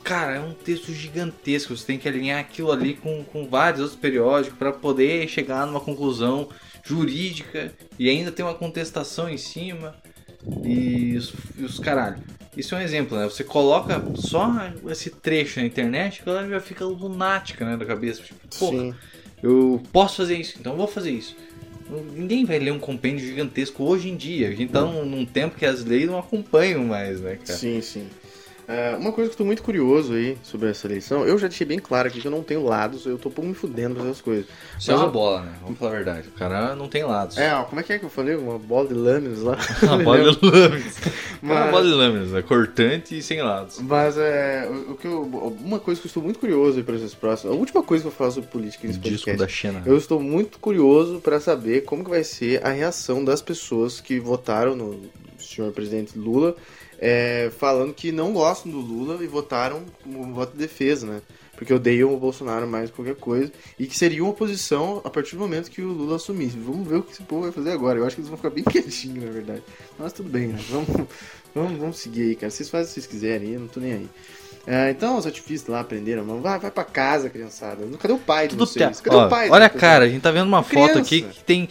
cara, é um texto gigantesco. Você tem que alinhar aquilo ali com, com vários outros periódicos para poder chegar numa conclusão jurídica e ainda tem uma contestação em cima. E os, e os caralho. Isso é um exemplo, né? Você coloca só esse trecho na internet, a galera já fica lunática, né, da cabeça. Tipo, porra, eu posso fazer isso, então eu vou fazer isso. Ninguém vai ler um compêndio gigantesco hoje em dia. A gente tá num, num tempo que as leis não acompanham mais, né, cara? Sim, sim. É, uma coisa que eu tô muito curioso aí sobre essa eleição, eu já deixei bem claro aqui que eu não tenho lados, eu tô pouco me fudendo pra essas coisas. Isso é Mas uma eu- bola, né? Vamos falar a verdade. O cara não tem lados. É, ó, como é que é que eu falei? Uma bola de lâminas lá. Uma bola de lâminas. Mas- Uma bola de lâminas, é cortante e sem lados. Mas é. O, que eu, uma coisa que eu estou muito curioso aí para esses próximos. A última coisa que eu falo sobre política nesse Disco podcast. da Xena. Eu estou muito curioso para saber como que vai ser a reação das pessoas que votaram no senhor presidente Lula, é, falando que não gostam do Lula e votaram como voto de defesa, né? Porque odeiam o Bolsonaro mais que qualquer coisa e que seria uma oposição a partir do momento que o Lula assumisse. Vamos ver o que esse povo vai fazer agora. Eu acho que eles vão ficar bem quietinhos, na verdade. Mas tudo bem, né? Vamos, vamos, vamos seguir aí, cara. Vocês fazem o que vocês quiserem, eu não tô nem aí. É, então os ativistas lá aprenderam, mano. Vai, vai pra casa, criançada. Cadê o pai de Tudo vocês? pia- Cadê Ó, o pai? Olha a de vocês? cara, a gente tá vendo uma foto aqui que tem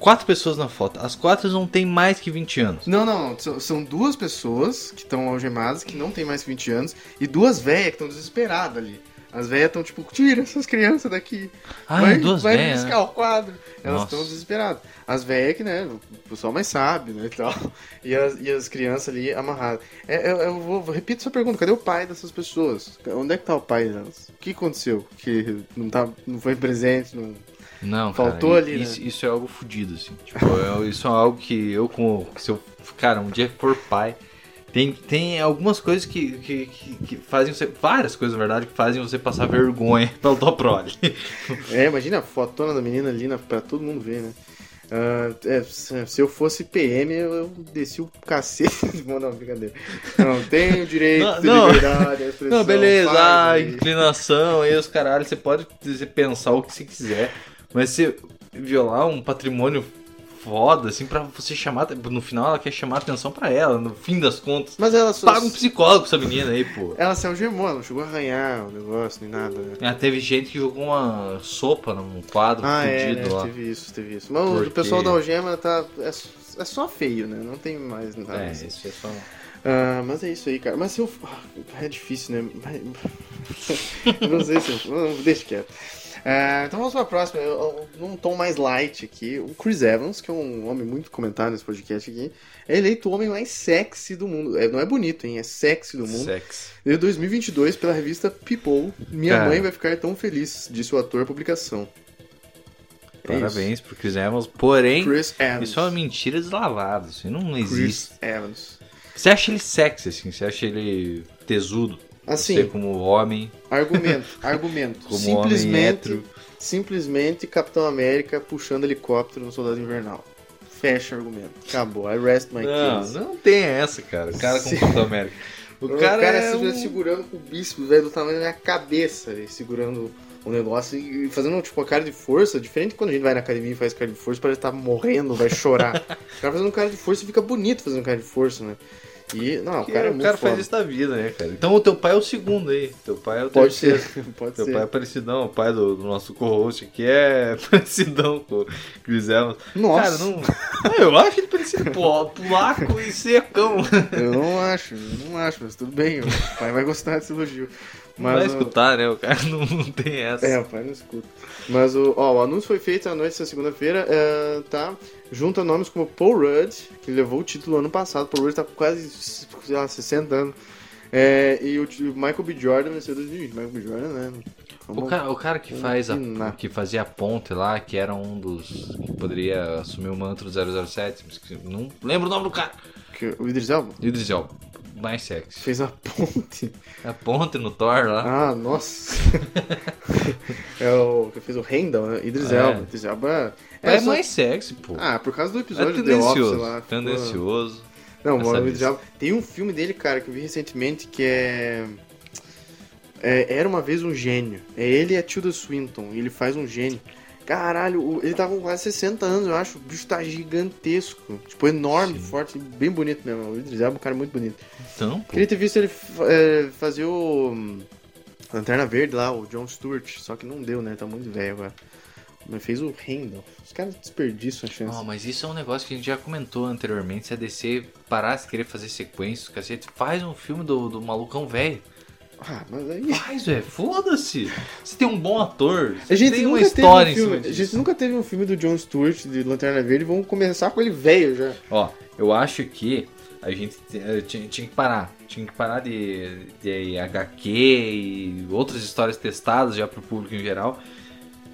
quatro pessoas na foto. As quatro não tem mais que 20 anos. Não, não, não. São, duas pessoas que estão algemadas, que não tem mais que 20 anos, e duas velhas que estão desesperadas ali. As velhas estão tipo, tira essas crianças daqui. Ah, vai, duas vai velhas, riscar o quadro. Elas estão desesperadas. As velhas que, né, o pessoal mais sabe, né, e tal. E as, e as crianças ali amarradas. É, eu, eu vou, vou- repito sua pergunta, cadê o pai dessas pessoas? Onde é que tá o pai delas? O que aconteceu? Que não, tá, não foi presente, não... Não, Faltou cara, ali, né? isso, isso é algo fodido, assim. Tipo, é- isso é algo que eu, como. Se eu, cara, um dia for pai. Tem, tem algumas coisas que, que, que, que fazem você. Várias coisas, na verdade, que fazem você passar vergonha pela tua prole. É, imagina a fotona da menina ali na, pra todo mundo ver, né? Ah, é, se eu fosse PM, eu, eu desci o cacete. Não, não, brincadeira. Não, tenho direito Não, de não. liberdade, expressão. Não, beleza, faz ah, inclinação, aí os caralho, você pode você pensar o que você quiser, mas você violar um patrimônio foda, assim, pra você chamar. No final ela quer chamar atenção pra ela, no fim das contas. Mas ela só. Paga um psicólogo essa menina aí, pô. Ela se algemou, ela não chegou a arranhar o negócio, nem nada, né? Ah, teve gente que jogou uma sopa num quadro Ah, é, fudido né? lá. Teve isso, teve isso. Mas o Porque- pessoal da algema tá. É, é só feio, né? Não tem mais nada. É, assim. isso é só. Ah, mas é isso aí, cara. Mas se eu. ah, É difícil, né? Eu não sei se eu. Deixa quieto. Ah, então vamos pra próxima. Eu- eu- Num tom mais light aqui. O Chris Evans, que é um homem muito comentado nesse podcast aqui, é eleito o homem mais sexy do mundo. É, não é bonito, hein? É sexy do mundo. Sexo. De 2022, pela revista People. Minha Cara. mãe vai ficar tão feliz, disse o ator à publicação. É Parabéns pro Chris Evans. Porém, isso. Chris Evans. isso é uma mentira deslavada. Isso não existe. Chris Evans. Você acha ele sexy, assim? Você acha ele tesudo? Assim, Você como homem. Argumento, argumento. Como homem simplesmente, hétero. simplesmente Capitão América puxando helicóptero no Soldado Invernal. Fecha o argumento. Acabou. I rest my Não, case. não tem essa, cara. O cara com Capitão América. O O cara, cara, é simplesmente um- segurando com o bispo, velho, do tamanho da minha cabeça, velho, segurando o negócio e fazendo, tipo, a cara de força, diferente quando a gente vai na academia e faz cara de força, parece que tá morrendo, vai chorar. o cara fazendo cara de força fica bonito fazendo cara de força, né? E, não, o que cara é o cara faz isso da vida, né, cara? Então o teu pai é o segundo aí. Teu pai é o Pode terceiro. ser, pode Teu ser. pai é parecidão, o pai do, do nosso co-host aqui é parecidão com o Chris Evans. Nossa. Cara, não. Eu acho ele parecido pô, pulaco e secão. Eu não acho, eu não acho, mas tudo bem, o pai vai gostar desse elogio. Vai Mas, o- escutar, né? O cara não, não tem essa. É, o pai não escuta. Mas o, ó, o anúncio foi feito à noite dessa segunda-feira, é, tá? Junta nomes como Paul Rudd, que levou o título ano passado. Paul Rudd tá com quase, sei lá, 60 anos. É, e o, Michael B. Jordan venceu 2020. Michael B. Jordan, né? O cara, o cara que faz a, que fazia a ponte lá, que era um dos que poderia assumir o manto do 007, mas que não lembro o nome do cara. que- o Idris Elba Idris Elba, mais sexy. fez a ponte. A ponte no Thor lá. Ah, nossa. é o que fez o Randall, né? Idris É. Elba. Idris Elba É, só- mais sexy, pô. Ah, por causa do é episódio do The Office tendencioso. lá. tendencioso. Não, o Idris. Elba. Tem um filme dele, cara, que eu vi recentemente que é... é. Era uma vez um gênio. É ele e a Tilda Swinton. e Ele faz um gênio. Caralho, ele tá com quase 60 anos, eu acho. O bicho tá gigantesco. Tipo, enorme, Sim. forte, bem bonito mesmo. O Idris Elba é um cara muito bonito. Então, pô. Queria ter visto ele é, fazer o hum, Lanterna Verde lá, o John Stewart. Só que não deu, né? Tá muito velho agora. Mas fez o Randall. Os caras desperdiçam a chance. Ó, mas isso é um negócio que a gente já comentou anteriormente. Se a DC parasse de querer fazer sequências, cacete, faz um filme do, do malucão velho. Ah, mas aí. Faz, velho. Foda-se. Você tem um bom ator. A gente, tem uma nunca teve história um em filme, cima a disso. gente nunca teve um filme do John Stewart de Lanterna Verde. Vamos começar com ele velho já. Ó, eu acho que a gente eh, tinha, tinha que parar. Tinha que parar de, de HQ e outras histórias testadas já pro público em geral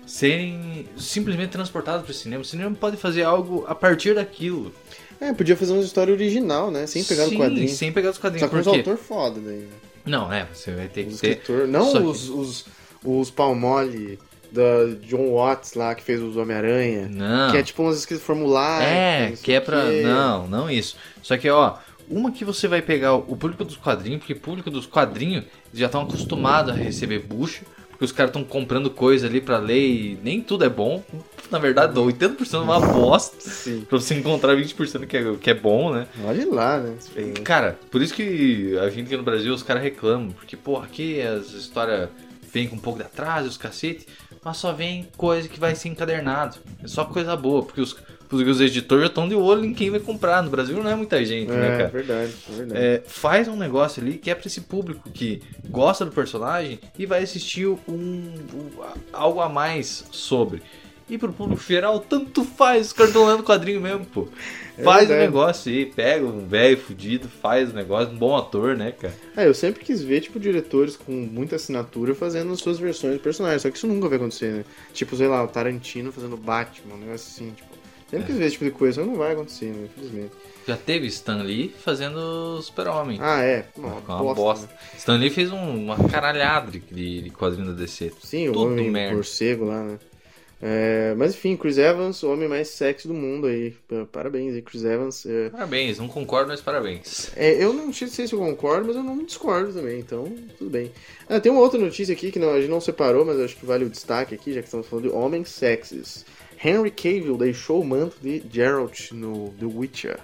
serem simplesmente transportadas pro cinema. O cinema pode fazer algo a partir daquilo. É, podia fazer uma história original, né? Sem pegar Sim, o quadrinho. Sem pegar os Só quadrinhos. uns Por quê? autor foda daí. Não, é, você vai ter que Os ter. escritor, não que- os, os, os Palmole da John Watts lá, que fez os Homem-Aranha. Não. Que é tipo umas escritas formulárias. É, que é pra. quê. Não, não isso. Só que, ó, uma que você vai pegar o público dos quadrinhos, porque o público dos quadrinhos já estão acostumados a receber bucho, porque os caras estão comprando coisa ali pra ler e nem tudo é bom. Na verdade, 80% é uma bosta. Sim. Pra você encontrar 20% que é, que é bom, né? Olha lá, né? Cara, por isso que a gente aqui no Brasil, os caras reclamam. Porque, pô, aqui as histórias vêm com um pouco de atraso, os cacete, mas só vem coisa que vai ser encadernado. É só coisa boa, porque os, porque os editores já estão de olho em quem vai comprar. No Brasil não é muita gente, né, É, cara? verdade, é verdade. É, faz um negócio ali que é pra esse público que gosta do personagem e vai assistir um, um- algo a mais sobre. E pro público geral, tanto faz, os caras estão lendo quadrinho mesmo, pô. É Faz o verdade. negócio aí, pega um velho fudido, faz o negócio, um bom ator, né, cara? É, eu sempre quis ver, tipo, diretores com muita assinatura fazendo as suas versões de personagens. Só que isso nunca vai acontecer, né? Tipo, sei lá, o Tarantino fazendo Batman, um negócio assim, tipo. Sempre quis ver esse tipo de coisa, não vai acontecer, né? Infelizmente. Já teve Stan Lee fazendo Super-Homem. Ah, é. Uma, Uma bosta. né? Stan Lee fez um- uma caralhada de, de, quadrinho da DC. Sim, o homem merda. morcego lá, né? É, mas enfim, Chris Evans, o homem mais sexy do mundo aí. Pa- Parabéns aí, Chris Evans. É, Parabéns, não concordo, mas parabéns. é, eu não sei se eu concordo, mas eu não discordo também, então tudo bem. Ah, tem uma outra notícia aqui que não, a gente não separou, mas acho que vale o destaque aqui, já que estamos falando de homens sexys. Henry Cavill deixou o manto de Geralt no The Witcher.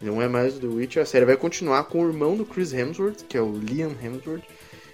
Não é mais o The Witcher, a série vai continuar com o irmão do Chris Hemsworth, que é o Liam Hemsworth,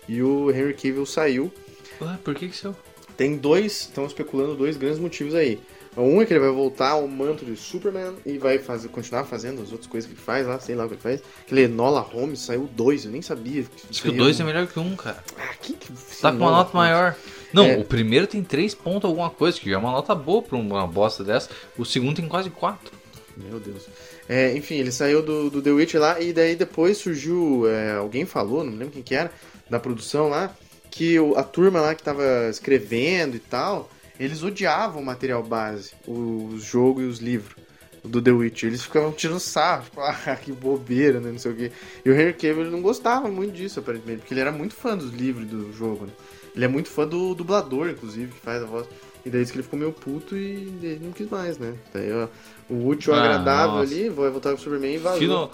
e o Henry Cavill saiu. Ué, por que que seu? Tem dois, estão especulando dois grandes motivos aí. Um é que ele vai voltar ao manto de Superman e vai fazer, continuar fazendo as outras coisas que ele faz lá, sei lá o que ele faz. Aquele Enola Holmes saiu dois, eu nem sabia. Diz que o 2 é melhor que o 1, um, cara. Ah, que que... Tá com uma nota Holmes? maior. Não, É. o primeiro tem 3 pontos alguma coisa, que já é uma nota boa pra uma bosta dessa. O segundo tem quase 4. Meu Deus. É, enfim, ele saiu do, do The Witcher lá e daí depois surgiu. é, alguém falou, não me lembro quem que era, da produção lá, que o- a turma lá que tava escrevendo e tal, eles odiavam o material base, o jogo e os livros do The Witcher. Eles ficavam tirando sarro, tipo, ah, que bobeira, né? Não sei o quê. E o Henry Cavill não gostava muito disso, aparentemente, porque ele era muito fã dos livros e do jogo, né? Ele é muito fã do dublador, inclusive, que faz a voz. E daí disse que ele ficou meio puto e ele não quis mais, né? Daí, ó, o útil Ah, agradável nossa. ali, vai voltar com o Superman e vazou. Fino...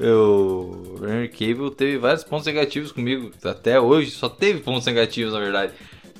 o Henry Cavill teve vários pontos negativos comigo. Até hoje, só teve pontos negativos, na verdade.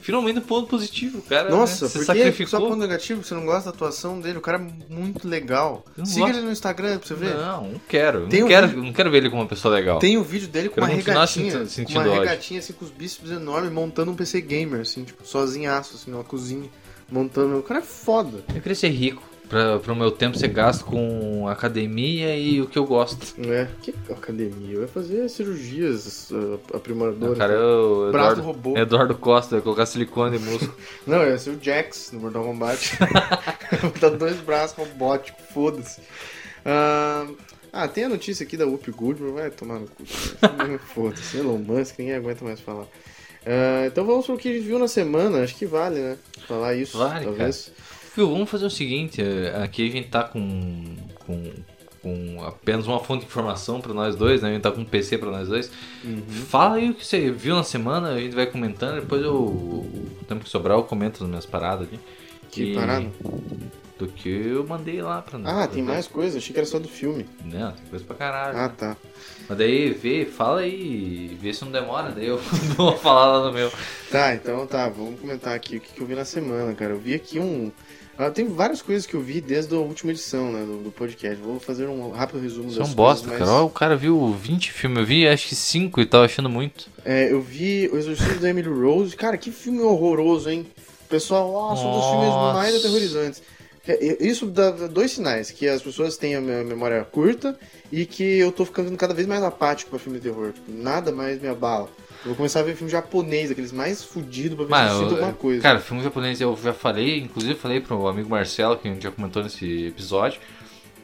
Finalmente um ponto positivo, cara. Nossa, né? que só sacrificou. ponto negativo? Você não gosta da atuação dele? O cara é muito legal. Siga gosto. ele no Instagram pra você ver. Não, não quero. Tem não, um quero vídeo- não quero ver ele como uma pessoa legal. Tem o vídeo dele com Quero uma regatinha, com uma ódio. regatinha assim com os bíceps enormes, montando um PC gamer, assim, tipo, sozinhaço, assim, numa cozinha, montando. O cara é foda. Eu queria ser rico. Pra, pro meu tempo ser gasto com academia e o que eu gosto. É, que academia? Vai fazer cirurgias uh, aprimoradoras. cara, eu. Braço Eduardo, robô. Eduardo Costa, vai colocar silicone e músculo. Não, ia ser o Jax no Mortal Kombat. Botar dois braços robóticos, foda-se. Ah, ah, tem a notícia aqui da Whoopi Goldberg, vai tomar no cu. foda-se, Elon Musk, ninguém aguenta mais falar. Ah, então vamos pro que a gente viu na semana, acho que vale, né? Falar isso, Vale, talvez. Viu, vamos fazer o seguinte: eh, aqui a gente tá com. com com apenas uma fonte de informação pra nós dois, né? A gente tá com um PC pra nós dois. Uhum. Fala aí o que você viu na semana, a gente vai comentando, depois eu. O tempo que sobrar eu comento as minhas paradas aqui. Que E- parada? do que eu mandei lá pra Ah, tem mais coisa? Achei que era só do filme. Não, tem coisa pra caralho. Ah, tá. Mas daí vê, fala aí, vê se não demora, daí eu vou falar lá no meu. Tá, então tá, vamos comentar aqui o que, que eu vi na semana, cara. Eu vi aqui um. Ah, tem várias coisas que eu vi desde a última edição né, do, do podcast. Vou fazer um rápido resumo Isso é das um bosta, coisas, cara. O cara viu 20 filmes, eu vi acho que 5 e tava achando muito. É, eu vi O Exorcismo da Emily Rose. Cara, que filme horroroso, hein? O pessoal, ó, são dos filmes Nossa. mais aterrorizantes. É, Isso dá dois sinais, que as pessoas têm a me- memória curta e que eu tô ficando cada vez mais apático pra filme de terror. Tipo, nada mais me abala. Eu vou começar a ver filme japonês, aqueles mais fudidos pra ver se eu alguma coisa. Cara, filme japonês eu já falei, inclusive falei pro amigo Marcelo, que a gente já comentou nesse episódio.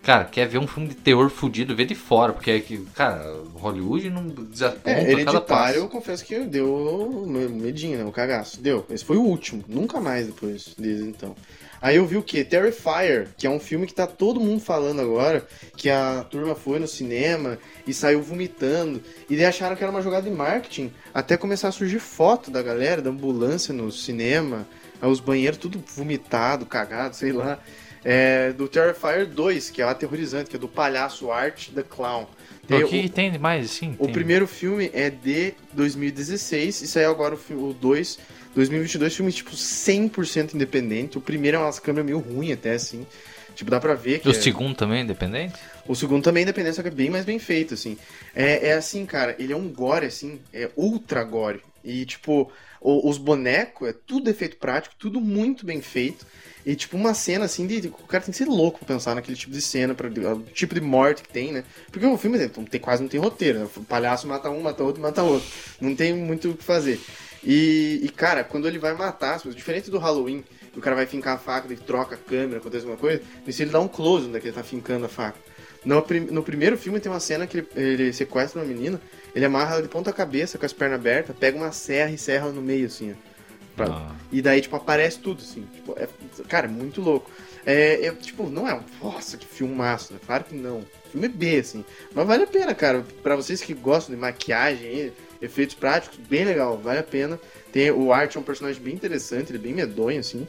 Cara, quer ver um filme de terror fudido, vê de fora, porque é que, cara, Hollywood não desaponta É, a cada hereditário, eu passo. confesso que deu medinho, né? O cagaço. Deu. Esse foi o último. Nunca mais depois desde então. Aí eu vi o que? Terrifier, que é um filme que tá todo mundo falando agora, que a turma foi no cinema e saiu vomitando. E daí acharam que era uma jogada de marketing, até começar a surgir foto da galera, da ambulância no cinema, os banheiros tudo vomitado, cagado, sei lá. É, do Terrifier 2, que é o aterrorizante, que é do palhaço Art the Clown. Tem O que tem de mais, assim? o Tem- primeiro filme é de 2016 e saiu agora o, o 2, 2022, filme tipo 100% independente. O primeiro é umas câmeras meio ruins até assim. Tipo, dá pra ver que O é- segundo também, independente? o segundo também é independente, só que é bem mais bem feito, assim. É, é assim, cara, ele é um gore, assim, é ultra gore. E, tipo, o- os bonecos, é tudo efeito prático, tudo muito bem feito. E, tipo, uma cena, assim, de, o cara tem que ser louco pra pensar naquele tipo de cena, pra, o tipo de morte que tem, né? Porque o filme não tem, quase não tem roteiro, né? O palhaço mata um, mata outro, mata outro. Não tem muito o que fazer. E, e, cara, quando ele vai matar as pessoas, diferente do Halloween, o cara vai fincar a faca, ele troca a câmera, acontece alguma coisa, nesse ele dá um close onde é que ele tá fincando a faca. No, no primeiro filme tem uma cena que ele, ele sequestra uma menina, ele amarra ela de ponta cabeça com as pernas abertas, pega uma serra e serra ela no meio, assim, ó. Pra- Ah. E daí, tipo, aparece tudo, assim. Tipo, é, cara, é muito louco. É, é, tipo, não é um. Nossa, que filmaço, né? Claro que não. Filme B, assim. Mas vale a pena, cara. Pra vocês que gostam de maquiagem, efeitos práticos, bem legal, vale a pena. Tem, o Art é um personagem bem interessante, ele é bem medonho, assim.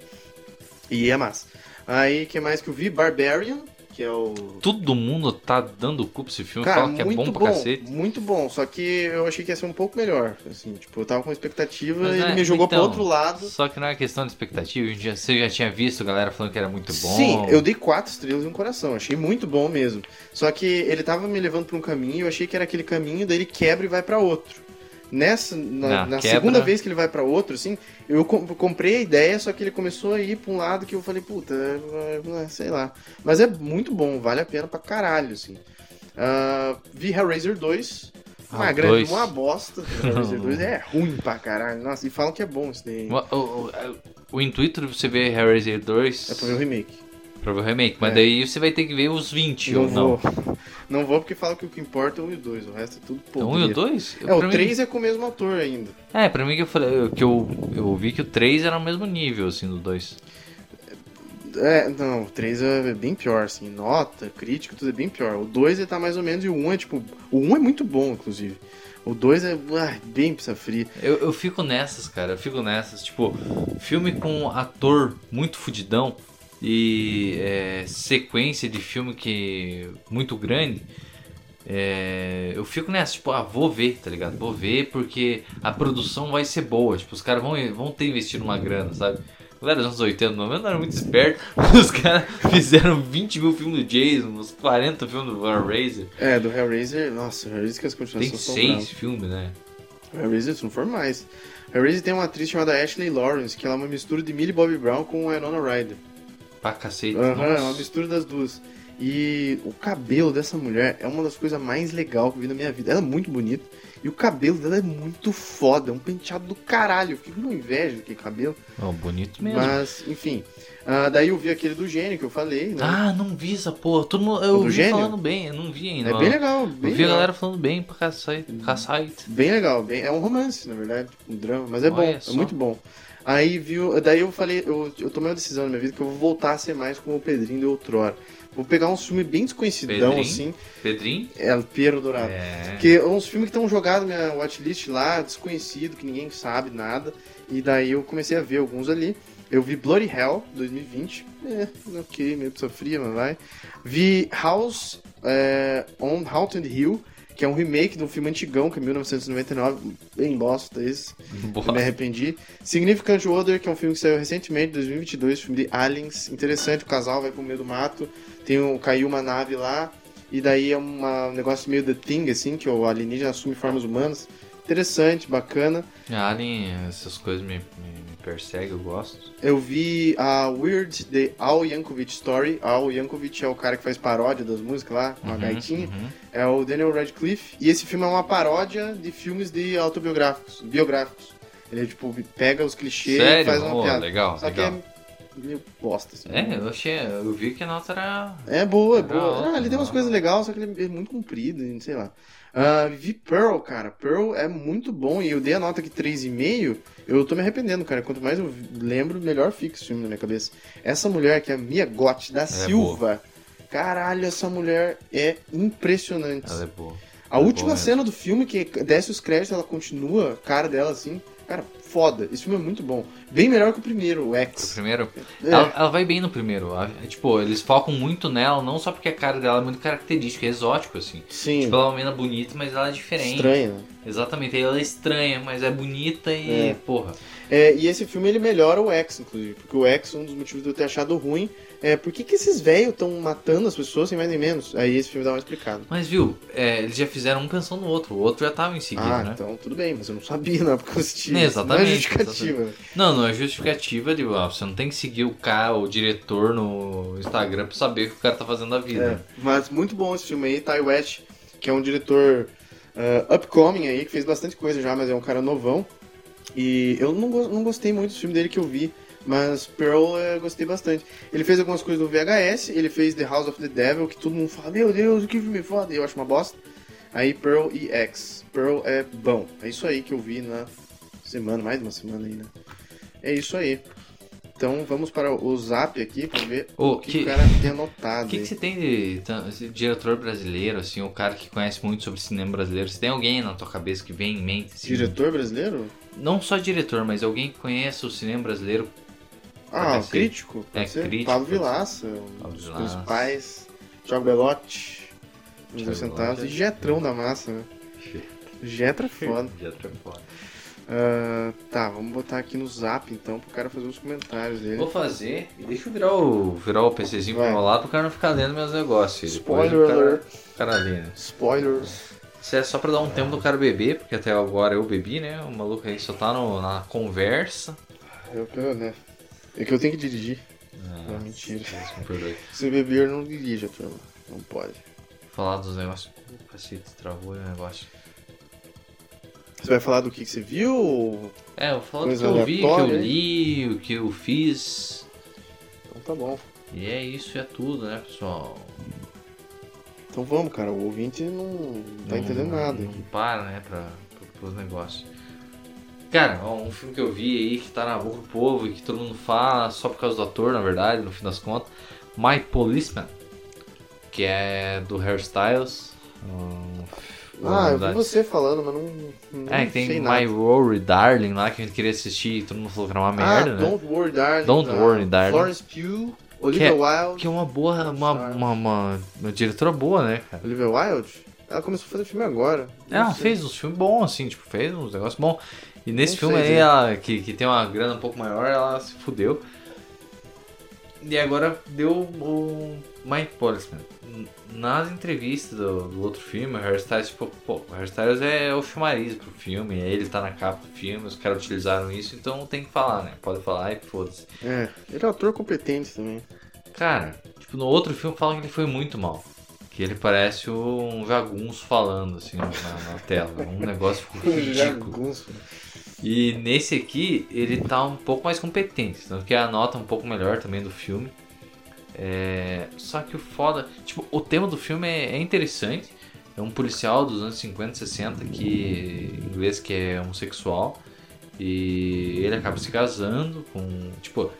E é massa. Aí, que mais que eu vi? Barbarian, que é o. Todo mundo tá dando cu pra esse filme, Cara, fala que é muito bom bom, pra cacete. muito bom. Só que eu achei que ia ser um pouco melhor. Assim, tipo, eu tava com expectativa Mas e ele é, me jogou então, pro outro lado. Só que não é questão de expectativa, já- você já tinha visto a galera falando que era muito bom. Sim, eu dei quatro estrelas no coração, achei muito bom mesmo. Só que ele tava me levando pra um caminho, eu achei que era aquele caminho, daí ele quebra e vai pra outro. Nessa, na, Ah, na segunda vez que ele vai pra outro, assim, eu com- comprei a ideia, só que ele começou a ir pra um lado que eu falei, puta, é, é, sei lá. Mas é muito bom, vale a pena pra caralho, assim. Ah, vi Hellraiser 2, uma Ah, grande, dois. uma bosta. Hellraiser 2 é ruim pra caralho, nossa, e falam que é bom isso daí. O, o- o- o intuito de você ver Hellraiser 2 É pra ver o remake. Pra ver o remake, mas É. daí você vai ter que ver os 20 Não ou não. vou. Não vou porque falam que o que importa é o 1 e o 2, o resto é tudo Então, pouco. um e o 2? É, o 3 é com o mesmo ator ainda. É, pra mim que eu falei, que eu, eu vi que o 3 era o mesmo nível, assim, do 2. É, não, o 3 é bem pior, assim, nota, crítica, tudo é bem pior. O 2 ele tá mais ou menos e o 1 é tipo. O 1 é muito bom, inclusive. O 2 é ah, bem pizza fria. Eu, eu fico nessas, cara, eu fico nessas. Tipo, filme com ator muito fudidão e é, sequência de filme que muito grande. é, eu fico nessa, tipo, ah, vou ver, tá ligado? Vou ver porque a produção vai ser boa. Tipo, os caras vão, vão ter investido uma grana, sabe? Galera dos anos 80, 90 era muito esperto. Os caras fizeram 20 mil filmes do Jason, uns 40 filmes do Hellraiser. É, do Hellraiser, nossa, o Hellraiser que as Tem continuações são seis filmes, né? O Hellraiser, se não for mais. Hellraiser tem uma atriz chamada Ashley Lawrence, que ela é uma mistura de Millie Bobby Brown com a Winona Ryder. Pra cacete. Aham, é uma mistura das duas. E o cabelo dessa mulher é uma das coisas mais legais que eu vi na minha vida. Ela é muito bonita. E o cabelo dela é muito foda. É um penteado do caralho. Eu fiquei com inveja daquele cabelo. Ó, bonito mesmo. Mas, enfim. Ah, daí eu vi aquele do gênio que eu falei, né? Ah, não vi essa porra. Todo mundo, eu O do vi gênio? falando bem, eu não vi ainda. é bem legal. Eu Bem vi a legal. galera falando bem pra cacete. cacete. Bem legal. Bem... É um romance, na verdade. Um drama. Mas é Olha bom. É só. muito bom. Aí viu. Daí eu falei, eu, eu tomei uma decisão na minha vida que eu vou voltar a ser mais como o Pedrinho de outrora. Vou pegar um filme bem desconhecidão, Pedrinho? assim. Pedrinho? É, Piero Dourado. É. Porque uns filmes que estão jogados na minha watchlist lá, desconhecido, que ninguém sabe nada. E daí eu comecei a ver alguns ali. Eu vi Bloody Hell, 2020. É, ok, meio pessoa fria, mas vai. Vi House é, on Haunted Hill, que é um remake de um filme antigão, que é 1999. Bem bosta esse. Bosta. Me arrependi. Significant Other, que é um filme que saiu recentemente, 2022, filme de Aliens. Interessante, o casal vai pro meio do mato, tem um, caiu uma nave lá, e daí é uma- um negócio meio The Thing, assim, que o alienígena assume formas humanas. Interessante, bacana. Alien, essas coisas me, me, me perseguem, eu gosto. Eu vi a Weird The Al Yankovic Story. Al Yankovic é o cara que faz paródia das músicas lá, uma Uhum, gaitinha. uhum. É o Daniel Radcliffe. E esse filme é uma paródia de filmes de autobiográficos, biográficos. Ele, tipo, pega os clichês e Sério? faz uma Oh, piada. legal, Só legal. que é meio bosta, assim. É, eu achei, eu vi que a nota era... É boa, é Legal, boa. Ah, ele tem umas coisas legais, só que ele é muito comprido, e sei lá. Ah, vi Pearl, cara. Pearl é muito bom e eu dei a nota aqui 3,5. Eu tô me arrependendo, cara. Quanto mais eu lembro, melhor fica esse filme na minha cabeça. Essa mulher que é a Mia Gotti da Silva. Caralho, essa mulher é impressionante. Ela é boa. A é última boa cena do filme, que desce os créditos, ela continua, a cara dela assim. Cara, foda. Esse filme é muito bom. Bem melhor que o primeiro, o O X. primeiro, É. ela, ela vai bem no primeiro. a- Tipo, eles focam muito nela, não só porque a cara dela é muito característica, é exótico, assim. Sim. Tipo, ela é uma menina bonita, mas ela é diferente. Estranha, né? Exatamente, ela é estranha, mas é bonita e, É. porra. É, e esse filme ele melhora o X, inclusive. Porque o X, um dos motivos de eu ter achado ruim, é por que, que esses velhos estão matando as pessoas sem mais nem menos? Aí esse filme dá uma explicada. Mas viu, é, eles já fizeram um pensando no outro, o outro já tava em seguida, ah, né? então tudo bem, mas eu não sabia na época que eu assisti. Exatamente, Não é justificativa. né? Não, não é justificativa de ah, você não tem que seguir o cara, o diretor no Instagram pra saber o que o cara tá fazendo da vida. É, mas muito bom esse filme aí, Ty West, que é um diretor uh, upcoming aí, que fez bastante coisa já, mas é um cara novão. E eu não, não gostei muito do filme dele que eu vi, mas Pearl eu gostei bastante. Ele fez algumas coisas no VHS, ele fez The House of the Devil, que todo mundo fala, meu Deus, que filme foda, e eu acho uma bosta. Aí Pearl e X. Pearl é bom. É isso aí que eu vi na semana, mais de uma semana aí, né? É isso aí. Então vamos para o zap aqui pra ver Ô, o que, que- o cara tem anotado. O que, que você tem de, esse diretor brasileiro, assim, o cara que conhece muito sobre cinema brasileiro? Você tem alguém na tua cabeça que vem em mente? assim? Diretor brasileiro? Não só diretor, mas alguém que conhece o cinema brasileiro. Ah, o crítico? É, ser? crítico, Pablo Vilaça, dos Vilaça. principais. Thiago Belotti, os dois centavos. E Getrão da massa, né? Getra é foda. Já tá foda. Ah, tá, vamos botar aqui no zap então pro cara fazer os comentários dele. Vou fazer e deixa eu virar o, virar o PCzinho pro Vai. meu lado pro cara não ficar lendo meus negócios. Spoiler o cara, o cara lê, né? Spoilers. Isso é só pra dar um tempo do cara beber, porque até agora eu bebi, né? O maluco aí só tá no- na conversa. Eu, eu, né? É que eu tenho que dirigir. Ah, Não, mentira. Se beber, não dirija, turma. Não pode. Falar dos negócios. Pô, Cacete, travou o negócio. Você vai falar do que, que você viu? É, eu vou falar do que eu vi, o que eu li, o que eu fiz. Então tá bom. E é isso, é tudo, né, pessoal? Então vamos, cara. O ouvinte não tá Não- entendendo nada. Não aqui. para, né, pra, pra, pros negócios. Cara, um filme que eu vi aí que tá na boca do povo e que todo mundo fala só por causa do ator, na verdade, no fim das contas. My Policeman, que é do Hairstyles. Um, Ah, eu vi você falando, mas não. não É, que tem nada. My Worry Darling lá que a gente queria assistir e todo mundo falou que era uma merda, ah, né? Don't Worry Darling. Don't Worry, Darling. Florence Pugh, Olivia Que Wilde. Que é uma boa, uma, uma, uma, uma diretora boa, né, cara? Olivia Wilde? Ela começou a fazer filme agora. Ela sei. fez uns filmes bons, assim, tipo, fez uns negócios bons. E nesse filme aí, ela, que, que tem uma grana um pouco maior, ela se fudeu. E agora deu o Mike Policeman. Nas entrevistas do, do outro filme, o Hairstyles, tipo, pô, o Hairstyles é o chamariz pro filme, aí ele tá na capa do filme, os caras utilizaram isso, então tem que falar, né? Pode falar e foda-se. É, ele é um ator competente também. Cara, tipo, no outro filme falam que ele foi muito mal. Que ele parece um jagunço falando, assim, na, na tela. Um negócio ridículo. Jagunço. E nesse aqui, ele tá um pouco mais competente. Tanto que a nota é um pouco melhor também do filme. É, Só que o foda... Tipo, o tema do filme é, é interessante. É um policial dos anos 50 60 que... Inglês que é homossexual. E ele acaba se casando com... Tipo...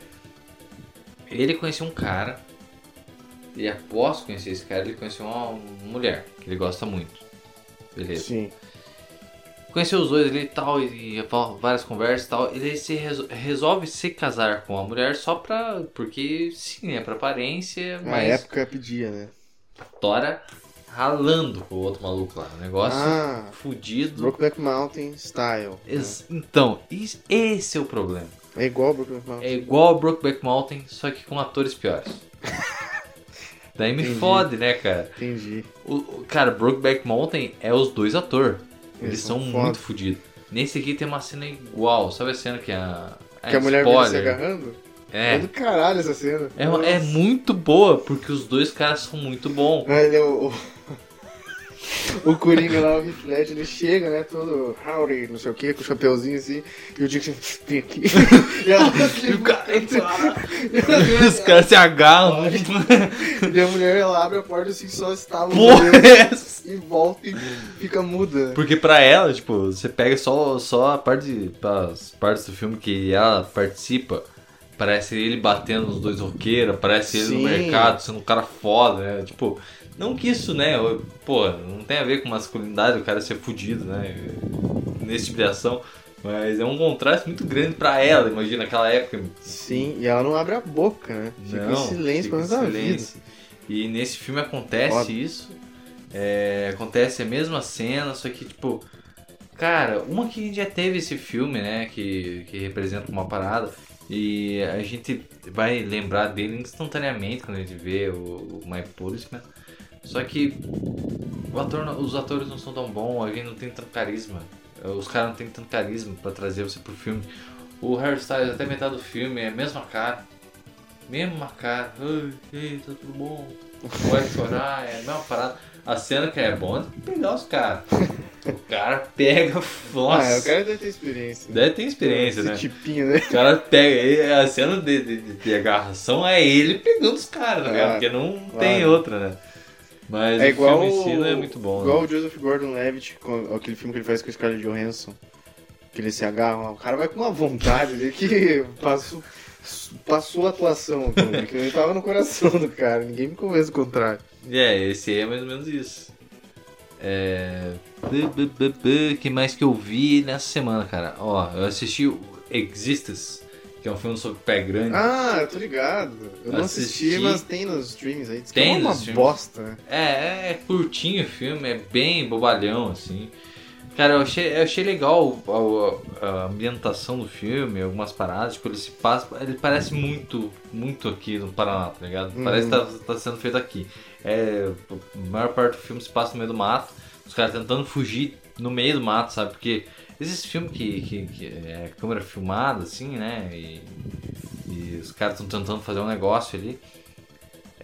Ele conheceu um cara. E após conhecer esse cara, ele conheceu uma mulher que ele gosta muito. Beleza. Sim. Conheceu os dois ali e tal, e, e várias conversas e tal. Ele se resol- resolve se casar com a mulher só pra. Porque sim, é pra aparência, Na mas época pedia, né? Tora ralando com o outro maluco lá. Um negócio Ah. fudido. Brokeback Mountain style. Ex- Então, is- esse é o problema. É igual Brokeback Mountain. É igual Brokeback Mountain, só que com atores piores. Daí me Entendi. fode, né, cara? Entendi. O, o- cara, Brokeback Mountain é os dois atores. Eles, Eles são são muito fodidos. Nesse aqui tem uma cena igual. Sabe a cena que a. Que a mulher vem se agarrando? É. É. do caralho essa cena. É, é muito boa, porque os dois caras são muito bons. Ele é o, o, o Coringa lá, o Heath Ledger, ele chega, né, todo howdy, não sei o que, com o chapeuzinho assim, e o Dick vem aqui. e, ela, E o cara- Os caras se agarram. e a mulher, ela abre a porta assim, só estava Porra, é e volta e fica muda. Porque pra ela, tipo, você pega só, só a parte as partes do filme que ela participa. Parece ele batendo nos dois roqueiros, parece ele no mercado, sendo um cara foda, né? Tipo, não que isso, né? Pô, não tem a ver com masculinidade o cara ser fudido, né? Nesse tipo de ação. Mas é um contraste muito grande pra ela, imagina, naquela época. Sim, e ela não abre a boca, né? Fica Não, em silêncio em resto da vida. silêncio. E nesse filme acontece Foda. isso. É, acontece a mesma cena, só que, tipo. Cara, uma que a gente já teve esse filme, né? Que, que representa uma parada. E a gente vai lembrar dele instantaneamente quando a gente vê o, o My Policeman. Só que ator, os atores não são tão bons, alguém não tem tanto carisma. Os caras não têm tanto carisma pra trazer você pro filme. O Harry Styles, até metade do filme, é a mesma cara. Mesma cara. Ai, ei, tá tudo bom. Vai chorar, é a mesma parada. A cena que é bom é pegar os caras. O cara pega. Nossa. Ah, o cara deve ter experiência. Deve ter experiência, Esse né? tipinho, né? O cara pega. A cena de, de, de, agarração é ele pegando os caras, tá ligado? Ah, Porque não claro. tem outra, né? Mas É o igual, filme em si não é muito bom. igual né? o Joseph Gordon-Levitt, com aquele filme que ele faz com o Scarlett Johansson. Que eles se agarram lá. O cara vai com uma vontade ali que passou, passou a atuação. cara, Que ele tava no coração do cara. Ninguém me convence o contrário. É, esse aí é mais ou menos isso. É. que mais que eu vi nessa semana, cara? Ó, eu assisti o Existence, que é um filme sobre pé grande. Ah, eu tô ligado. Eu não Assisti. assisti, mas tem nos streams aí. Diz que Tem é uma bosta, né? É, é curtinho o filme, é bem bobalhão, assim. Cara, eu achei, eu achei legal a, a- ambientação do filme, algumas paradas, tipo, ele se passa. Ele parece muito, muito aqui no Paraná, tá ligado? Parece que tá, tá sendo feito aqui. É, a maior parte do filme se passa no meio do mato, os caras tentando fugir no meio do mato, sabe? Porque esses filmes que, que, que é câmera filmada, assim, né? E, e os caras estão tentando fazer um negócio ali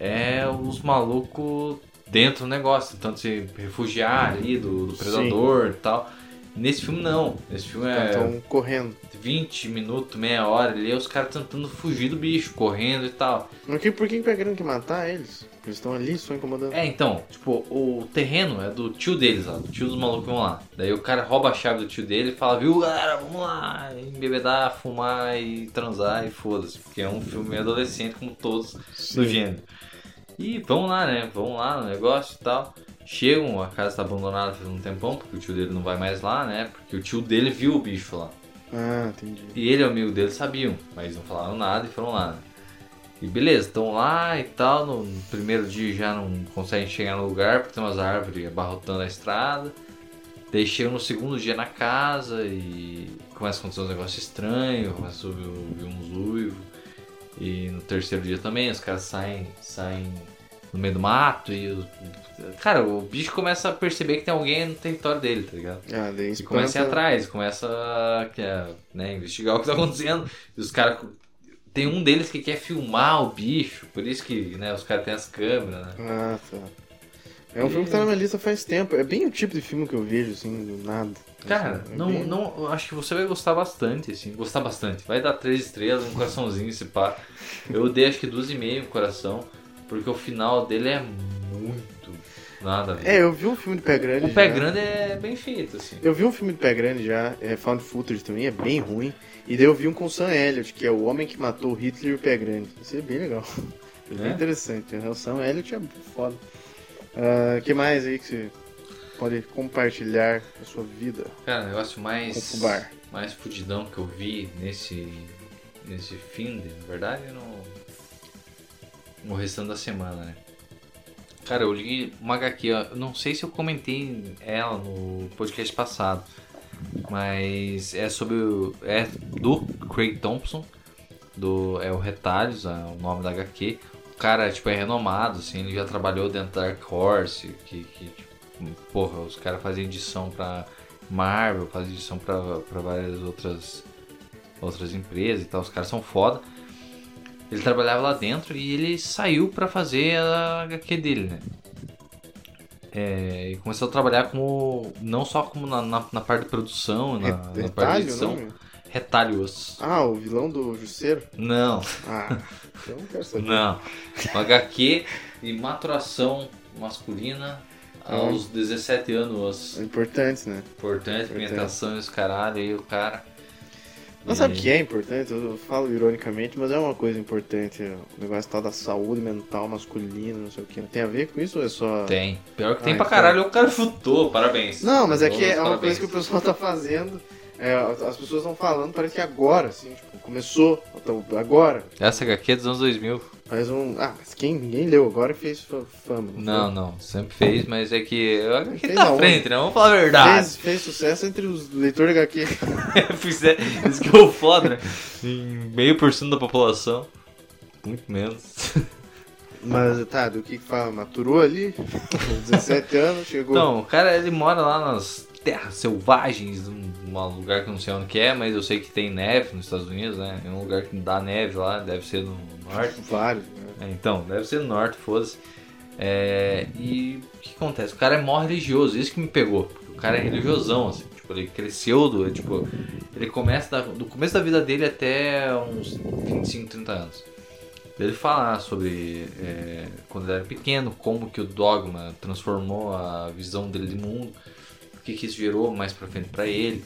é os malucos dentro do negócio, tentando se refugiar ali do, do predador e tal. Nesse filme não. Nesse filme é Estão correndo. 20 minutos, meia hora ali, os caras tentando fugir do bicho, correndo e tal. Mas que, por que que querendo que matar eles? Eles estão ali só incomodando. É, então, tipo, o terreno é do tio deles lá, do tio dos malucos vão lá. Daí o cara rouba a chave do tio dele e fala, viu galera, vamos lá, embebedar, fumar e transar e foda-se. Porque é um filme adolescente como todos do gênero. E vamos lá, né? Vamos lá no negócio e tal. Chegam, a casa tá abandonada faz um tempão, porque o tio dele não vai mais lá, né? Porque o tio dele viu o bicho lá. Ah, entendi. E ele e o amigo dele sabiam, mas não falaram nada e foram lá. né? E beleza, estão lá e tal. No, primeiro dia já não conseguem chegar no lugar porque tem umas árvores abarrotando a estrada. Daí no segundo dia na casa e começa a acontecer uns negócios estranhos, começa a ouvir, uns uivos. E no terceiro dia também, os caras saem, saem no meio do mato e. Cara, o bicho começa a perceber que tem alguém no território dele, tá ligado? Ah, daí E começa a ir atrás, começa a é, né, investigar o que tá acontecendo. E os caras. Tem um deles que quer filmar o bicho, por isso que né, os caras têm as câmeras, né? Ah, tá. É um filme que tá na minha lista faz tempo. É bem o tipo de filme que eu vejo, assim, do nada. Cara, É não, bem- não, acho que você vai gostar bastante, assim, gostar bastante. Vai dar três estrelas, um coraçãozinho esse pá. Eu dei acho que duas e meio no coração, porque o final dele é muito nada. É, eu vi um filme de pé grande. o pé já. grande é bem feito, assim. Eu vi um filme de pé grande já, é Found Footage também, é bem ruim. E daí eu vi um com o Sam Elliott, que é o homem que matou Hitler e o pé grande. Isso é bem legal. É bem É? interessante. né? O Sam Elliott é foda. O que mais aí que você. pode compartilhar a sua vida Cara, o negócio com o mais. Fubar? mais fudidão que eu vi nesse. nesse fim de, na verdade, no. no restante da semana, né? Cara, eu li uma HQ, não sei se eu comentei ela no podcast passado, mas é sobre o. é do Craig Thompson, do. é o Retalhos, é o nome da HQ. O cara, tipo, é renomado, assim, ele já trabalhou dentro da Dark Horse, que, que tipo, porra, os caras fazem edição pra Marvel, fazem edição pra várias outras, outras empresas e tal, os caras são foda. Ele trabalhava lá dentro e ele saiu pra fazer a HQ dele, né? É, e começou a trabalhar como. não só como na, na, na parte de produção, na, na parte de Retalho, edição. não? Retalhos. Ah, o vilão do Jusceiro? Não, Ah, eu não quero saber. não. O HQ de maturação masculina aos 17 anos. É importante, né? Importante, Importante. alimentação e os caralho, aí o cara. Mas sabe o que é importante? Eu falo ironicamente, mas é uma coisa importante. O negócio tal da saúde mental masculina, não sei o que. Tem a ver com isso ou é só. Tem. Pior que tem Ah, pra então. caralho, o cara futou, parabéns. Não, mas é que é uma parabéns. coisa que o pessoal tá fazendo. É, as pessoas estão falando, parece que agora, assim, tipo, começou. então, agora. Essa HQ é dos anos 2000. Faz um. Ah, mas quem, ninguém leu agora fez fa- fama. Não, não, sempre fez, mas é que. A HQ Fez tá aonde? frente, né? Vamos falar a verdade. Fez, fez sucesso entre os leitores de HQ. Isso que é o foda, né? Em meio por cento da população. Muito menos. Mas tá, do que que fala? Maturou ali? 17 anos, chegou. Então, o cara ele mora lá nas terras selvagens, num num lugar que eu não sei onde que é, mas eu sei que tem neve nos Estados Unidos, né? É um lugar que dá neve lá, deve ser no norte. Vários, né? É, então, deve ser no norte, foda-se. É, e o que acontece? O cara é mó religioso, isso que me pegou. O cara é religiosão, assim. Tipo, ele cresceu do. Tipo, ele começa da- do começo da vida dele até uns 25, 30 anos. Ele fala sobre é, quando ele era pequeno, como que o dogma transformou a visão dele de mundo, que, que isso gerou mais pra frente pra ele.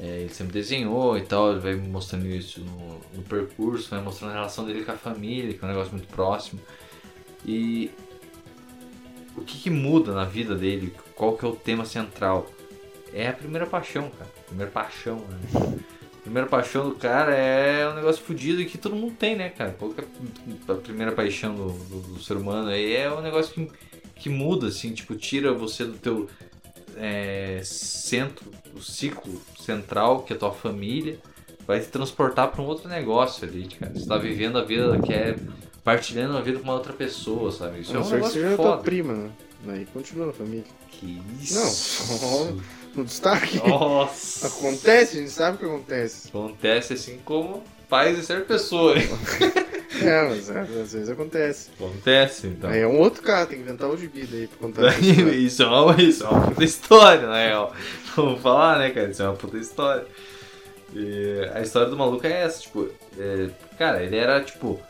É, ele sempre desenhou e tal, ele vai mostrando isso no, no percurso, vai mostrando a relação dele com a família, que é um negócio muito próximo. E o que, que muda na vida dele, qual que é o tema central? É a primeira paixão, cara. Primeira paixão, né? Primeira paixão do cara é um negócio fodido que todo mundo tem, né, cara? Qual que é a primeira paixão do, do- do ser humano aí é um negócio que, que muda, assim, tipo, tira você do teu é, centro, o ciclo central, que é a tua família, vai te transportar para um outro negócio ali, cara. Você tá vivendo a vida que é partilhando a vida com uma outra pessoa, sabe? Isso A é não um que negócio seja tua foda. prima, né? Aí continua na família. Que Não, isso? no destaque. Nossa! Acontece, a gente sabe o que acontece. Acontece assim como pais de certa pessoa. hein? É, mas às vezes acontece. Acontece, então. Aí é um outro cara, tem que inventar outro vida aí pra contar história. isso, é uma, isso é uma puta história, na real. Vamos falar, né, cara? Isso é uma puta história. E a história do maluco é essa, tipo, é, cara, ele era tipo.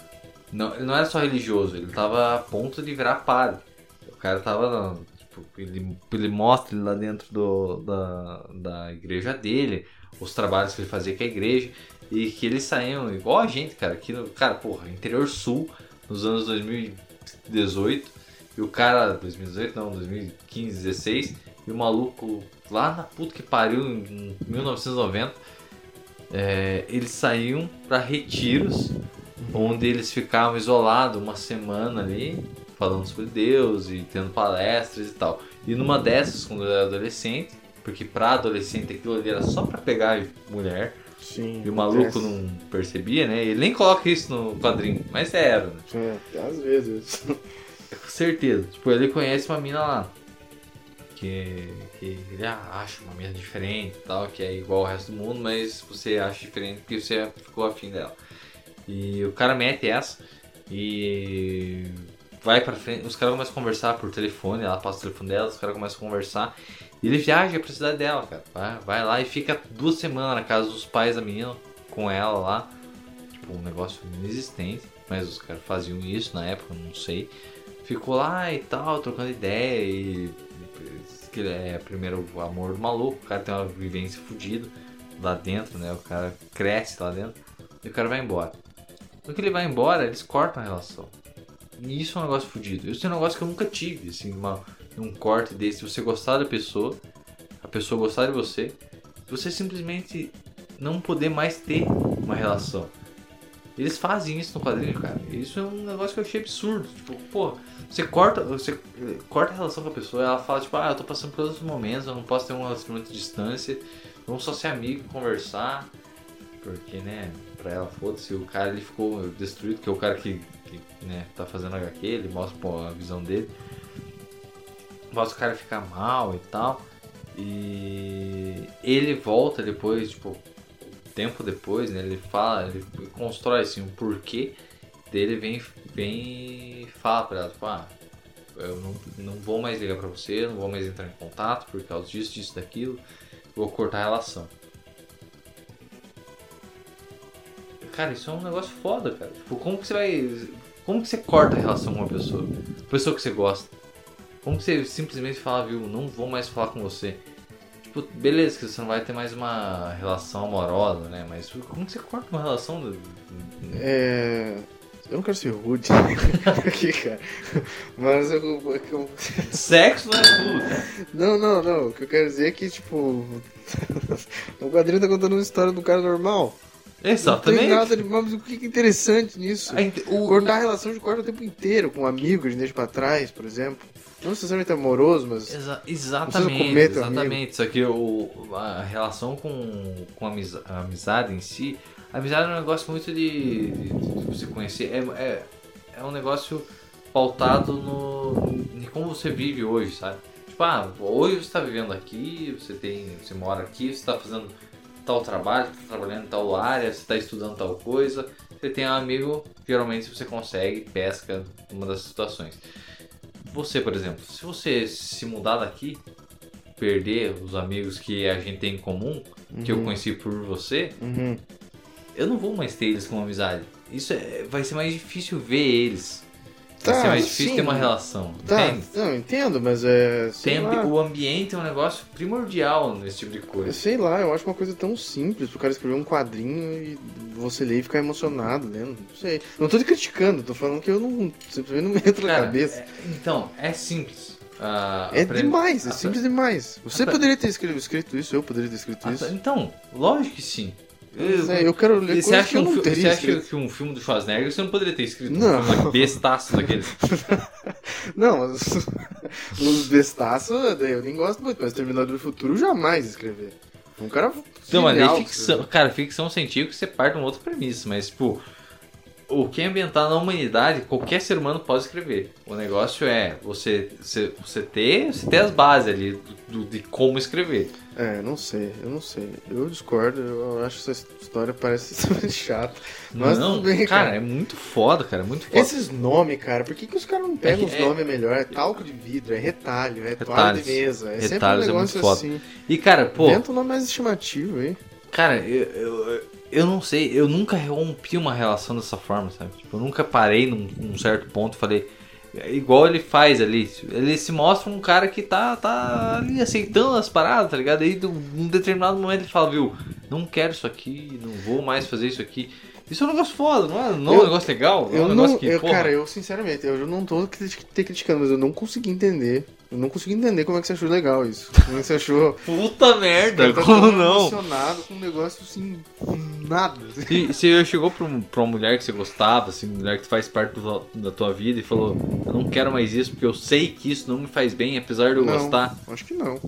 Não, ele não era só religioso, ele tava a ponto de virar padre. O cara tava. Tipo, ele, ele mostra ele lá dentro do, da, da igreja dele, os trabalhos que ele fazia com a igreja, e que eles saíam igual a gente, cara, aqui no. Cara, porra, interior sul, nos anos 2018. E o cara, 2018 não, 2015, 16, e o maluco lá na puta que pariu em 1990, é, eles saíam pra retiros, onde eles ficavam isolados uma semana ali, falando sobre Deus e tendo palestras e tal. E numa dessas, quando eu era adolescente, porque pra adolescente aquilo ali era só pra pegar mulher, Sim. e o maluco acontece. não percebia, né? Ele nem coloca isso no quadrinho, mas era, né? É, às vezes. Com certeza. Tipo, ele conhece uma mina lá. Que, que ele ah, acha uma mina diferente e tal, que é igual ao resto do mundo, mas você acha diferente porque você ficou afim dela. E o cara mete essa e vai pra frente. Os caras começam a conversar por telefone, ela passa o telefone dela, os caras começam a conversar. Ele viaja pra cidade dela, cara. Vai, lá e fica duas semanas na casa dos pais da menina, com ela lá. Tipo, um negócio inexistente. Mas os caras faziam isso na época, não sei. Ficou lá e tal, trocando ideia e. Que é primeiro o amor do maluco, o cara tem uma vivência fodida lá dentro, né? O cara cresce lá dentro e o cara vai embora. No que ele vai embora, eles cortam a relação. E isso é um negócio fodido. Isso é um negócio que eu nunca tive, assim, uma, num corte desse, você gostar da pessoa, a pessoa gostar de você, você simplesmente não poder mais ter uma relação. Eles fazem isso no quadrinho, cara. Isso é um negócio que eu achei absurdo. Tipo, pô, você corta, você corta a relação com a pessoa, ela fala, tipo, ah, eu tô passando por outros momentos, eu não posso ter um relacionamento de distância, vamos só ser amigo, conversar. Porque, né, pra ela, foda-se, o cara ele ficou destruído, que é o cara que, que né, tá fazendo HQ, ele mostra pô, a visão dele. Mostra o cara ficar mal e tal. E ele volta depois, tipo, tempo depois, né? Ele fala, ele constrói assim um porquê dele vem, vem fala pra ela, tipo, ah, eu não, não vou mais ligar pra você, não vou mais entrar em contato por causa disso, disso, daquilo, vou cortar a relação. Cara, isso é um negócio foda, cara. Tipo, como que você vai. Como que você corta a relação com uma pessoa? Pessoa que você gosta. Como que você simplesmente fala, viu, não vou mais falar com você? Tipo, beleza, que você não vai ter mais uma relação amorosa, né? Mas como que você corta uma relação? do- É. Eu não quero ser rude aqui, cara. Mas eu, eu- eu- Sexo não é tudo. Não, não, não. O que eu quero dizer é que, tipo. o quadrinho tá contando uma história do cara normal. Não Exatamente. tem nada de. Mas o que é interessante nisso? O- Cortar a relação de corta o tempo inteiro, com amigo, a gente deixa pra trás, por exemplo. Não necessariamente amoroso, mas. Exa- exatamente, exatamente. Só que o, a relação com, com a, amizade, a amizade em si, a amizade é um negócio muito de, de- de você conhecer. É, é, é um negócio pautado no em como você vive hoje, sabe? Tipo, ah, hoje você está vivendo aqui, você tem, você mora aqui, você está fazendo tal trabalho, você tá trabalhando em tal área, você está estudando tal coisa. Você tem um amigo, geralmente você consegue, pesca numa das situações. Você, por exemplo, se você se mudar daqui, perder os amigos que a gente tem em comum, que eu conheci por você, Uhum. eu não vou mais ter eles como amizade. Isso é, vai ser mais difícil ver eles. Tá, mais difícil sim. ter uma relação. Tá, entende? não, entendo, mas é. Sei Tem- lá, o ambiente é um negócio primordial nesse tipo de coisa. sei lá, eu acho uma coisa tão simples o cara escrever um quadrinho e você ler e ficar emocionado lendo. Não sei. Não tô te criticando, tô falando que eu não. Simplesmente não me entra na Cara, cabeça. é- então, é simples. Ah, É, demais, é simples demais. Você poderia ter escrito, escrito isso, eu poderia ter escrito isso. Então, lógico que sim. É, eu quero ler Você acha, que eu um não teria você acha que um filme do Schwarzenegger você não poderia ter escrito Não. um filme bestaço daqueles? Não, os, os bestaços eu nem gosto muito, mas Terminador do Futuro jamais escrever. Um cara. Não, mas ficção, cara, ficção científica você parte de uma outra premissa, mas tipo, o que é ambientado na humanidade, qualquer ser humano pode escrever. O negócio é você, você, ter, você ter as bases ali do- de como escrever. É, não sei, eu não sei. Eu discordo, eu acho essa história parece chata. Mas não, tudo bem, cara, cara. é muito foda, cara, é muito foda. Esses nomes, cara, por que, que os caras não pegam É os que- é- nomes melhor? É talco de vidro, é retalho, é toalha Retalhos. de mesa. É sempre um Retalhos é muito negócio foda. assim. E cara, pô, Inventa um nome mais estimativo aí. Cara, eu, eu, eu não sei, eu nunca rompi uma relação dessa forma, sabe? Tipo, eu nunca parei num, num certo ponto e falei. é Igual ele faz ali. Ele se mostra um cara que tá, tá ali aceitando as paradas, tá ligado? Aí, num determinado momento, ele fala, viu, não quero isso aqui, não vou mais fazer isso aqui. Isso é um negócio foda, não é, não é um Eu- negócio legal? é um Eu negócio não, que, eu, porra, cara, eu sinceramente, eu não tô te criticando, mas eu não consegui entender. Eu não consegui entender como é que você achou legal isso. Como é que você achou. Puta merda, tá como não? emocionado com um negócio assim. Nada. Se, se chegou pra, um- pra uma mulher que você gostava, assim, mulher que faz parte do- da tua vida e falou, eu não quero mais isso porque eu sei que isso não me faz bem, apesar de eu Não, gostar. Acho que não.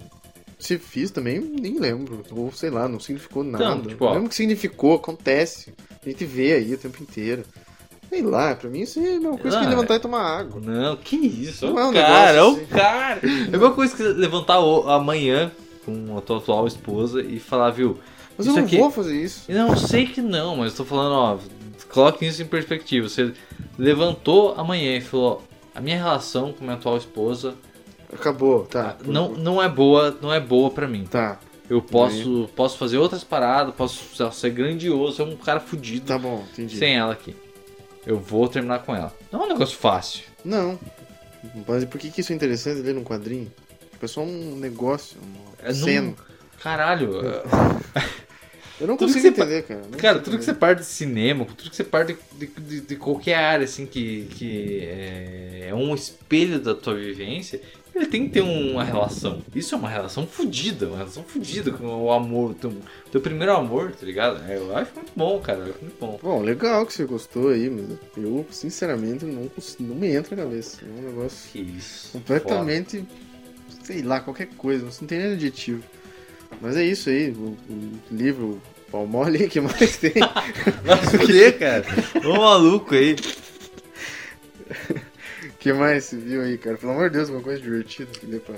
Se fiz também, nem lembro. Ou sei lá, não significou nada. Então, tipo, ó. Mesmo que significou, acontece. A gente vê aí o tempo inteiro. Sei lá, pra mim isso é a mesma coisa Ah, que levantar e tomar água. Não, que isso? Não é é um cara, é negócio assim. cara. É a mesma coisa que levantar amanhã com a tua atual esposa e falar, viu? Mas eu não aqui... vou fazer isso. Não, eu sei que não, mas eu tô falando, ó, coloque isso em perspectiva. Você levantou amanhã e falou, a minha relação com minha atual esposa Acabou, tá. não, não é boa, não é boa pra mim. Tá, Eu posso, posso fazer outras paradas, posso ser grandioso, ser um cara fudido tá bom, entendi. sem ela aqui. Eu vou terminar com ela. Não é um negócio fácil. Não. Mas por que, que isso é interessante ler num quadrinho? Tipo, é só um negócio, uma É cena. Caralho. Eu não Tudo que consigo entender, cara. Não Cara, tudo que você parte de cinema, tudo que você parte de, de- de- de qualquer área, assim, que, que é, é um espelho da tua vivência, ele tem que ter uma relação. Isso é uma relação fodida, uma relação fodida com o amor, teu, teu primeiro amor, tá ligado? É, Eu acho muito bom, cara, eu acho muito bom. Bom, legal que você gostou aí, mas eu, sinceramente, não, não me entra na cabeça. É um negócio Que isso. completamente, sei lá, qualquer coisa, não tem nem adjetivo. Mas é isso aí, o, o livro Pau Mole, que mais tem? Vai se fuder, cara. Ô maluco aí. que mais você viu aí, cara? Pelo amor de Deus, uma coisa divertida que dê pra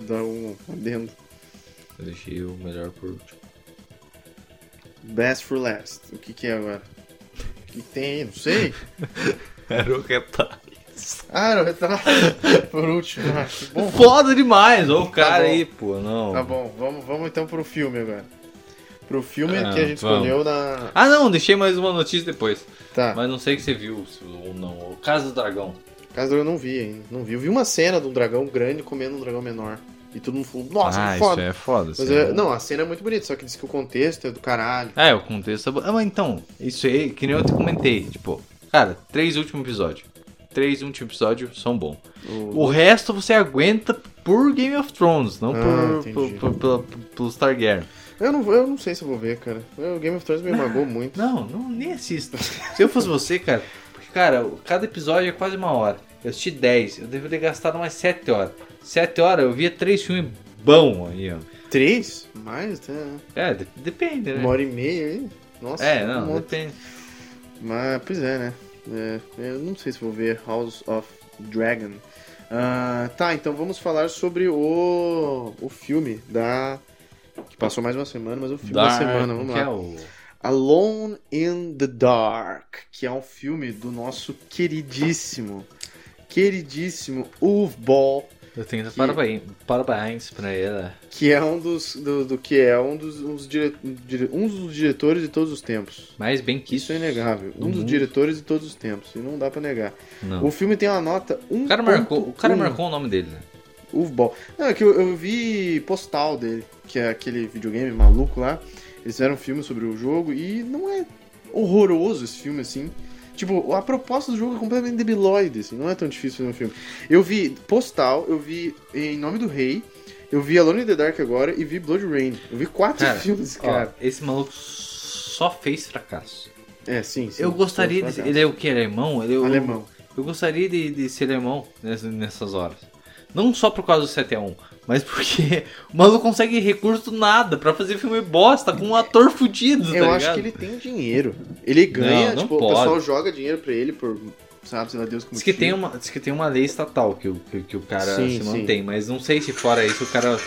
dar um adendo. Eu deixei o melhor por último. Best for last. O que que é agora? O que tem aí? Não sei. Era o retalho. Ah, era o retrato. Por último, ah, que bom. Foda demais, ó o cara bom. aí, pô, não. Tá bom, vamos, vamos então pro filme agora. Pro filme Ah, que a gente vamos. escolheu na. Ah não, deixei mais uma notícia depois. Tá, Mas não sei que você viu se- ou não. O Casa do Dragão. Caso eu não vi ainda. Não vi. Eu vi uma cena de um dragão grande comendo um dragão menor. E todo mundo falou, nossa, que foda. é foda. Mas é- não, a cena é muito bonita, só que diz que o contexto é do caralho. É, o contexto é bom. Ah, mas então, isso aí, que nem eu te comentei, tipo, cara, três últimos episódios. Três últimos episódios são bons. O- O resto você aguenta por Game of Thrones, não Ah, por, por, por, por, pelos Targaryen. Eu, não, eu não sei se eu vou ver, cara. O Game of Thrones me magoou muito. Não, não, nem assista. Se eu fosse você, cara, cara, cada episódio é quase uma hora. Eu assisti 10, eu deveria ter gastado mais 7 horas. 7 horas eu via três filmes bons aí, ó. Três? Mais, até, né? É, de- depende, né? Uma hora e meia aí. Nossa, É, um não, monte. depende. Mas, pois é, né? É, eu não sei se vou ver House of Dragon. Ah, tá, então vamos falar sobre o, o filme da. Que passou mais uma semana, mas o filme da semana, vamos que é lá. o... Alone in the Dark, que é um filme do nosso queridíssimo, queridíssimo Uwe Ball, Eu tenho que parabéns, parabéns pra ele. que é um dos do, do que é um dos, uns dire- dire- um dos diretores de todos os tempos. Mais bem que Isso isso. é inegável. Um dos mundo. diretores de todos os tempos. E não dá pra negar. Não. O filme tem uma nota 1. O cara marcou, o cara marcou o nome dele, né? Uwe Ball. Não, é que eu, eu vi postal dele, que é aquele videogame maluco lá. Eles fizeram um filme sobre o jogo e não é horroroso esse filme assim. Tipo, a proposta do jogo é completamente debilóide, assim, não é tão difícil fazer um filme. Eu vi Postal, eu vi Em Nome do Rei, eu vi Alone in the Dark agora e vi Blood Rain. Eu vi quatro Cara, filmes, Ó, cara. esse maluco só fez fracasso. É, sim, sim. eu gostaria de. Ele é o que? Alemão? Ele é o- Alemão. Eu gostaria de, de ser alemão nessas, nessas horas. Não só por causa do 7x1, mas porque o maluco consegue recurso nada pra fazer filme bosta com um ator fudido, tá Eu acho ligado? que ele tem dinheiro. Ele ganha, Não, não tipo, pode. o pessoal joga dinheiro pra ele por, sabe, sei lá Deus como Diz que, tem uma, diz que tem uma lei estatal que, o- que, que o cara Sim, se sim. mantém, mas não sei se fora isso o cara.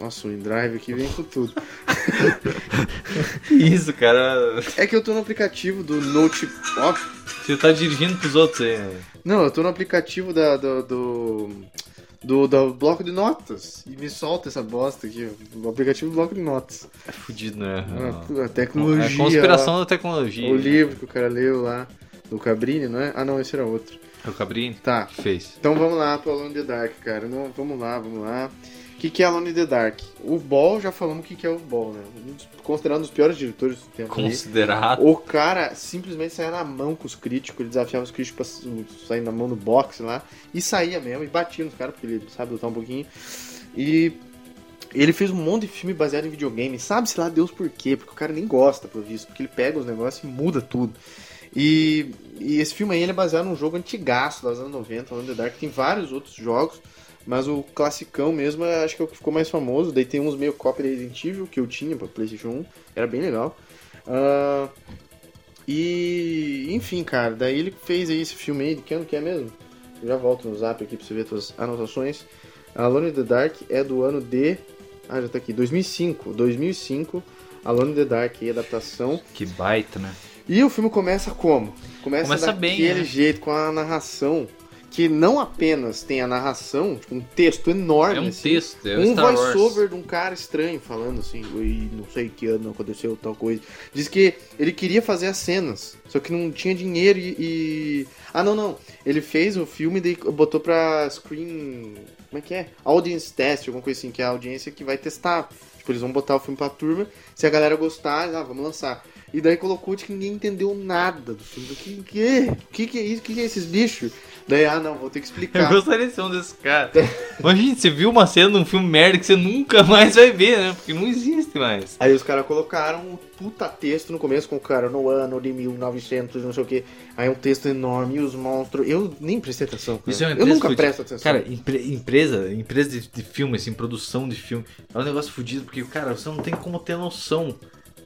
Nossa, o InDrive aqui vem com tudo. Isso, cara? É que eu tô no aplicativo do Note... Ó, Você tá dirigindo pros outros aí. né? não, eu tô no aplicativo da, do, do, do, do bloco de notas. E me solta essa bosta aqui, o aplicativo do bloco de notas. É fudido, né? Ah, a tecnologia. É conspiração lá. da tecnologia. O livro que o cara leu lá, do Cabrini, não é? Ah, não, esse era outro. É o Cabrini? Tá, Fez. Então vamos lá pro Alone in the Dark, cara. Não, vamos lá, vamos lá. O que, que é Alone in the Dark? O Ball, já falamos o que, que é o Ball, né? Considerado um dos piores diretores do tempo. ali. Considerado. O cara simplesmente saía na mão com os críticos, ele desafiava os críticos pra sair na mão no boxe lá, e saía mesmo, e batia nos caras, porque ele sabe lutar um pouquinho. E ele fez um monte de filme baseado em videogame, sabe-se lá Deus por quê, porque o cara nem gosta, pelo visto, porque ele pega os negócios e muda tudo. E, e esse filme aí ele é baseado num jogo antigaço dos anos 90, Alone in the Dark, tem vários outros jogos, mas o classicão mesmo é, acho que é o que ficou mais famoso. Daí tem uns meio cópia de Resident Evil que eu tinha pra PlayStation 1, era bem legal. Ah, e enfim, cara, daí ele fez aí esse filme aí, de que ano que é mesmo? Eu já volto no zap aqui pra você ver suas anotações. Alone in the Dark é do ano de. Ah, já tá aqui, 2005. 2005, Alone in the Dark, aí, adaptação. Que baita, né? E o filme começa como? Começa, Começa bem, daquele né? jeito, com a narração, que não apenas tem a narração, tipo, um texto enorme. É um assim, texto, é um Star voice-over de um cara estranho falando assim, "Ui, não sei que ano aconteceu tal coisa. Diz que ele queria fazer as cenas, só que não tinha dinheiro e. e- Ah, não, não. Ele fez o filme e daí botou pra screen. Como é que é? Audience test, alguma coisa assim, que é a audiência que vai testar. Tipo, eles vão botar o filme pra turma, se a galera gostar, ah, vamos lançar. E daí colocou de que ninguém entendeu nada do filme. O que, que, que, que é isso? O que, que é esses bichos? Daí, ah, não, vou ter que Eu explicar. gostaria de ser um desses caras. Imagina, você viu uma cena de um filme merda que você nunca mais vai ver, né? Porque não existe mais. Aí os caras colocaram um puta texto no começo com o cara no ano de 1900, não sei o que. Aí um texto enorme e os monstros. Eu nem prestei atenção. É uma eu nunca fudida. presto atenção. Cara, empre- empresa, empresa de, de filme, assim, produção de filme, é um negócio fudido, porque, cara, você não tem como ter noção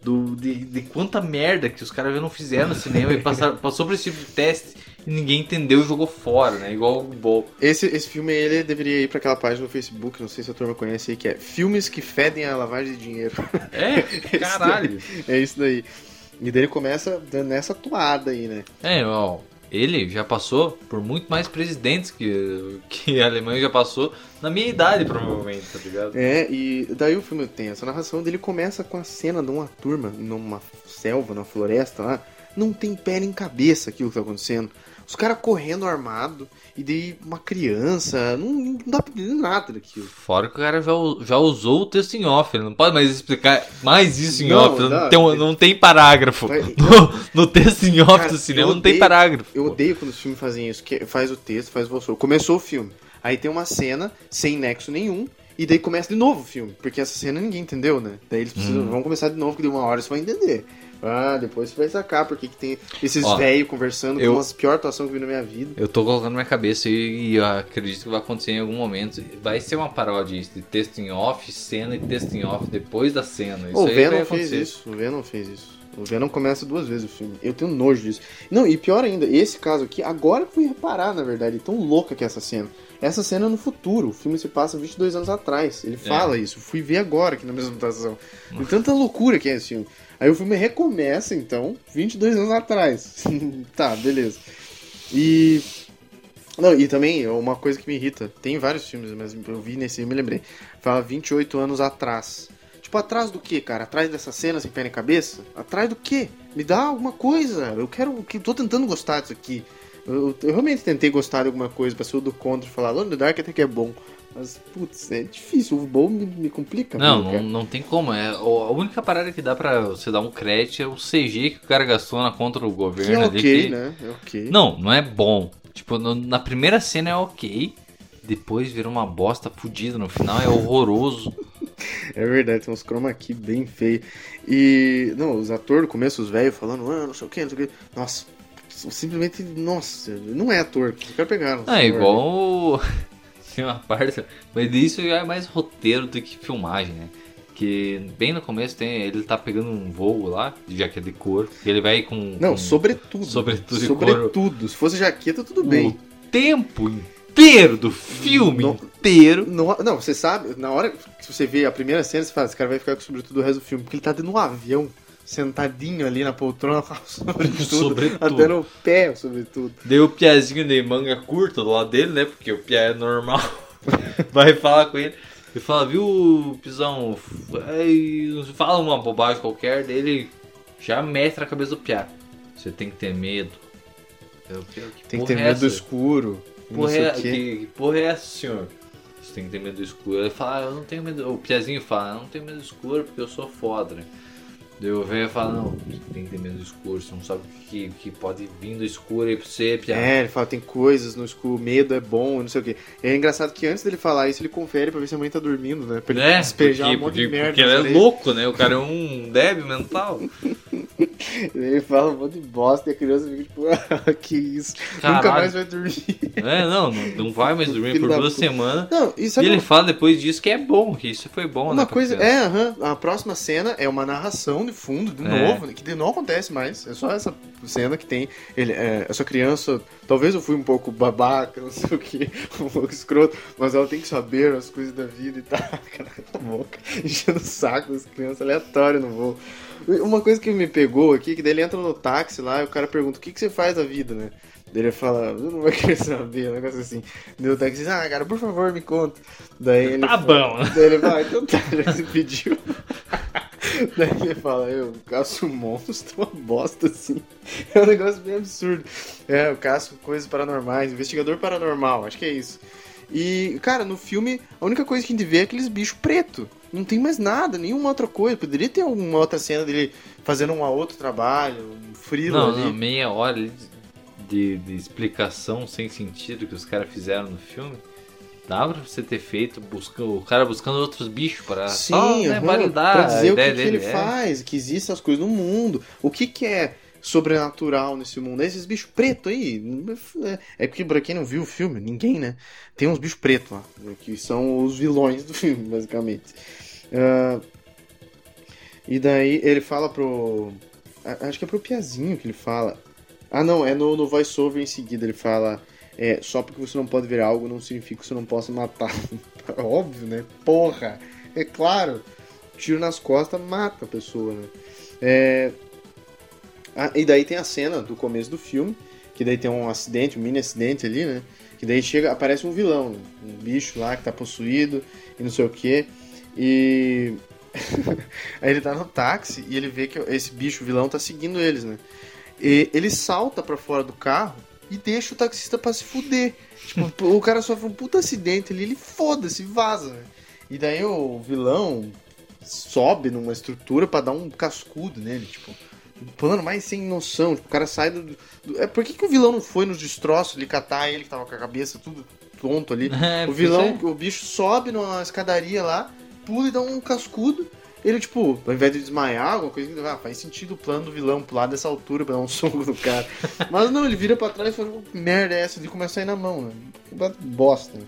do, de, de quanta merda que os caras não fizeram no cinema e passaram, passou por esse tipo de teste e ninguém entendeu e jogou fora, né? Igual o Ball. Esse, esse filme ele deveria ir pra aquela página no Facebook, não sei se a turma conhece aí, que é Filmes que Fedem a Lavagem de Dinheiro. É, caralho. é isso daí. E daí ele começa dando essa toada aí, né? É, ó, ele já passou por muito mais presidentes que, que a Alemanha já passou na minha idade, provavelmente, tá ligado? É, e daí o filme tem essa narração dele começa com a cena de uma turma numa selva, numa floresta lá. Não tem pé nem cabeça aquilo que tá acontecendo. Os caras correndo armado, e daí uma criança, não, não dá pra entender nada daquilo. Fora que o cara já, já usou o texto em off, ele não pode mais explicar mais isso em Não, off, não, não. tem, um- não tem parágrafo. No, no texto em off Cara, do cinema eu não tem odeio- parágrafo. Eu odeio quando os filmes fazem isso, que faz o texto, faz o. Começou o filme, aí tem uma cena sem nexo nenhum, e daí começa de novo o filme, porque essa cena ninguém entendeu, né? Daí eles precisam, Hum. vão começar de novo, que de uma hora você vai entender. Ah, depois você vai sacar porque que tem esses velhos conversando eu- com as pior atuação que eu vi na minha vida. Eu tô colocando na minha cabeça e, e eu acredito que vai acontecer em algum momento. Vai ser uma paródia de texto em off, cena e texto em off depois da cena. Isso o Venom fez isso. O Venom fez isso. O Venom começa duas vezes o filme. Eu tenho nojo disso. Não, e pior ainda, esse caso aqui, agora que fui reparar, na verdade, tão louca que é essa cena. Essa cena é no futuro. O filme se passa 22 anos atrás. Ele fala isso. Fui ver agora aqui na mesma mutação. De tanta loucura que é esse filme. Aí o filme recomeça, então, 22 anos atrás. tá, beleza. E. Não, e também, uma coisa que me irrita, tem vários filmes, mas eu vi nesse e me lembrei. Fala 28 anos atrás. Tipo, atrás do que, cara? Atrás dessa cena sem pé nem cabeça? Atrás do que? Me dá alguma coisa. Eu quero. que Tô tentando gostar disso aqui. Eu, eu realmente tentei gostar de alguma coisa pra ser o do contra e falar, Lone Dark até que é bom. Mas, putz, é difícil. O bom me, me complica. Não, não, não tem como. É, a única parada que dá pra você dar um crédito é o CG que o cara gastou na contra o Que governo é ali. ok, que- né? É ok. Não, não é bom. Tipo, no- na primeira cena é ok. Depois vira uma bosta fudida. No final é horroroso. É verdade, tem uns chroma key bem feio. E, não, os atores no começo, os velhos falando, ah, não sei o que, não sei o que. Nossa, simplesmente, nossa, não é ator. Os caras pegaram. Ah, é igual. o- Tem uma parte. Mas isso já é mais roteiro do que filmagem, né? Que bem no começo tem. Ele tá pegando um voo lá, de jaqueta de couro. E ele vai com. Não, com sobretudo. Sobretudo e Sobretudo. Se fosse jaqueta, tudo bem. o tempo inteiro do filme Não- inteiro. Não, não, você sabe, na hora que você vê a primeira cena, você fala, esse cara vai ficar com sobretudo o resto do filme, porque ele tá dentro de um avião, sentadinho ali na poltrona, com sobretudo, Sobretudo. até no pé, sobretudo. Deu o piazinho de manga curta do lado dele, né? Porque o piá é normal. Vai falar com ele. E fala, viu, Pisão? Fala uma bobagem qualquer dele, já mete na cabeça do piá. Você tem que ter medo. Eu, que, que Tem que ter é medo do escuro. Porra é, que, que porra é essa, senhor? Você tem que ter medo do escuro. Ele fala, ah, eu não tenho medo. O Piazinho fala, eu não tenho medo do escuro porque eu sou foda, né? Daí o velho fala, não, tem que ter medo do escuro, você não sabe o que, que pode vir do escuro aí pra você, Pia. É, ele fala, tem coisas no escuro, medo é bom, não sei o quê. E é engraçado que antes dele falar isso, ele confere pra ver se a mãe tá dormindo, né? Pra ele É, despejar porque, um monte porque, de merda. porque ele é louco, né? O cara é um débil mental. Ele fala um monte de bosta e a criança fica tipo, ah, que isso. Nunca Caralho. mais vai dormir. É, não, não, não vai mais dormir por duas semanas. Não, e E ele uma- fala depois disso que é bom, que isso foi bom, né? Uma pra coisa, é, a próxima cena é uma narração de fundo, de É. novo, que não acontece mais. É só essa cena que tem ele, é, essa criança. Talvez eu fui um pouco babaca, não sei o que, um pouco escroto, mas ela tem que saber as coisas da vida e tá, cara, a boca, enchendo o saco das crianças aleatórias no voo. Uma coisa que me pegou aqui, que daí ele entra no táxi lá e o cara pergunta: o que, que você faz da vida, né? Daí ele fala, você não vai querer saber, um negócio assim. Daí o táxi diz, ah, cara, por favor, me conta. Daí ele Tá fala- bom. Daí ele fala, então tá, já você pediu. Daí ele fala, eu caço monstros, uma bosta assim. É um negócio bem absurdo. É, eu caço coisas paranormais, investigador paranormal, acho que é isso. E, cara, no filme, a única coisa que a gente vê é aqueles bichos pretos. Não tem mais nada, nenhuma outra coisa. Poderia ter uma outra cena dele fazendo um outro trabalho, um frilo Não, ali. não, meia hora de, de explicação sem sentido que os caras fizeram no filme. Dava pra você ter feito busca, o cara buscando outros bichos para Sim, só, né, aham, validar pra a dizer o que, que ele é. faz, que existem as coisas no mundo. O que, que é sobrenatural nesse mundo? É esses bichos pretos aí. É porque, pra quem não viu o filme, ninguém, né? Tem uns bichos pretos lá, que são os vilões do filme, basicamente. Ah, e daí ele fala pro. Acho que é pro Piazinho que ele fala. Ah, não, é no, no voice-over em seguida. Ele fala: é, Só porque você não pode ver algo não significa que você não possa matar. Óbvio, né? Porra! É claro. Tiro nas costas mata a pessoa, né? É... ah, e daí tem a cena do começo do filme, que daí tem um acidente, um mini acidente ali, né? Que daí chega, aparece um vilão, um bicho lá que tá possuído e não sei o que. E aí ele tá no táxi e ele vê que esse bicho vilão tá seguindo eles, né? E ele salta pra fora do carro e deixa o taxista pra se fuder. Tipo, o cara sofre um puta acidente ali, ele foda-se, vaza? E daí o vilão sobe numa estrutura pra dar um cascudo nele, tipo, um plano mais sem noção. Tipo, o cara sai do. do- é, por que, que o vilão não foi nos destroços ali catar ele que tava com a cabeça tudo tonto ali? É, o vilão, o bicho sobe numa escadaria lá, pula e dá um cascudo. Ele, tipo, ao invés de desmaiar, alguma coisa, ah, faz sentido o plano do vilão pular dessa altura pra dar um soco no cara. Mas não, ele vira pra trás e fala, "Que merda é essa? E começa a sair na mão, né? Bosta.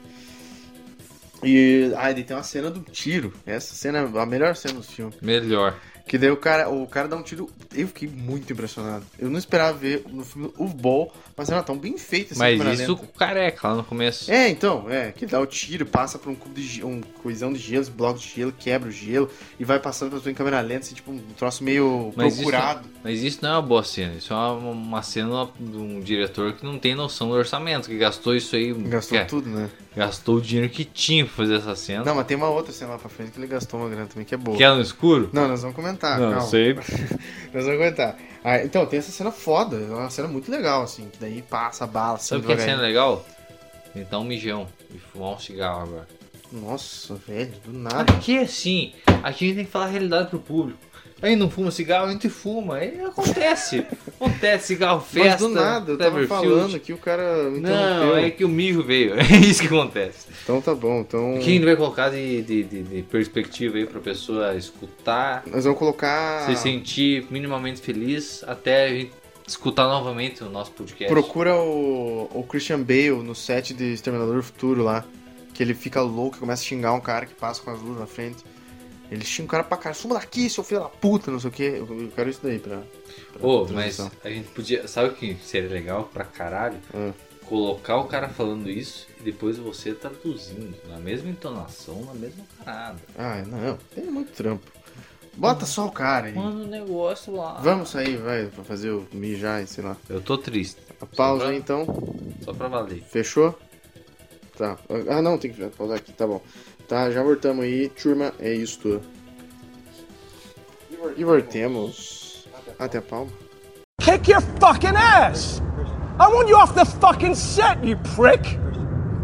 E ah, ele tem uma cena do tiro. Essa cena é a melhor cena do filme. Melhor. Que daí o cara, o cara dá um tiro. Eu fiquei muito impressionado. Eu não esperava ver no filme o Ball, mas era tão bem feito assim. Mas isso lenta. com careca lá no começo. É, então, é, que dá o tiro, passa por um cubo de gelo, um coisão de gelo, bloco de gelo, quebra o gelo e vai passando pra tua em câmera lenta, assim, tipo um troço meio Mas isso- procurado. Mas isso não é uma boa cena. Isso é uma, uma cena de um diretor que não tem noção do orçamento, que gastou isso aí. Gastou que- tudo, né? gastou o dinheiro que tinha pra fazer essa cena. Não, mas tem uma outra cena lá pra frente que ele gastou uma grana também, que é boa. Que é no escuro? Não, nós vamos comentar. não, calma. sei. Nós vamos comentar. Ah, então, tem essa cena foda, é uma cena muito legal, assim, que daí passa a bala, assim, Sabe o que é cena legal? Tentar um mijão e fumar um cigarro agora. Nossa, velho, do nada. Aqui é assim, aqui a gente tem que falar a realidade pro público. Aí não fuma cigarro, a gente fuma. Aí acontece. acontece, cigarro, festa. Mas do nada, eu tava falando aqui, o cara me Não, é que o mijo veio. É isso que acontece. Então tá bom, então... Que gente vai colocar de, de, de- de perspectiva aí pra pessoa escutar, Nós vamos colocar... se sentir minimamente feliz até a gente escutar novamente o nosso podcast. Procura o, o Christian Bale no set de Exterminador do Futuro lá. Que ele fica louco e começa a xingar um cara que passa com as luzes na frente. Ele xinga o cara pra caralho, suma daqui, seu filho da puta, não sei o que. Eu quero isso daí pra. pra Ô, mas transmissão. a gente podia. Sabe o que seria legal pra caralho? Hum. Colocar o cara falando isso e depois você traduzindo. Na mesma entonação, na mesma parada. Ah, não, tem muito trampo. Bota só o cara aí. Mano, o negócio lá. Vamos sair, vai, pra fazer o mijar, e sei lá. Eu tô triste. A pausa pra- então. Só pra valer. Fechou? Tá. Ah, não, tem que pausar aqui, tá bom. Tá, já voltamos aí, turma, é isso. E voltemos. Até a palma. Kick your fucking ass! I want you off the fucking set, you prick!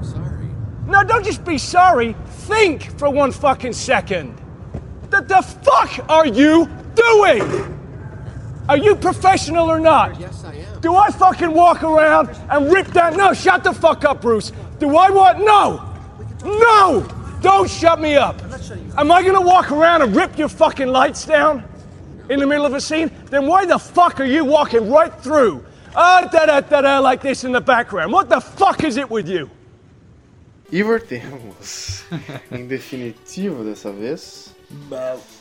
Sorry. No, don't just be sorry. Think for one fucking second. The, the fuck are you doing? Are you professional or not? Yes, I am. Do I fucking walk around and rip that? No, shut the fuck up, Bruce. Do I want? No! No! Don't shut me up. Am I gonna walk around and rip your fucking lights down in the middle of a scene? Then why the fuck are you walking right through? Ah, da da da da, like this in the background. What the fuck is it with you? E voltemos. em definitivo dessa vez.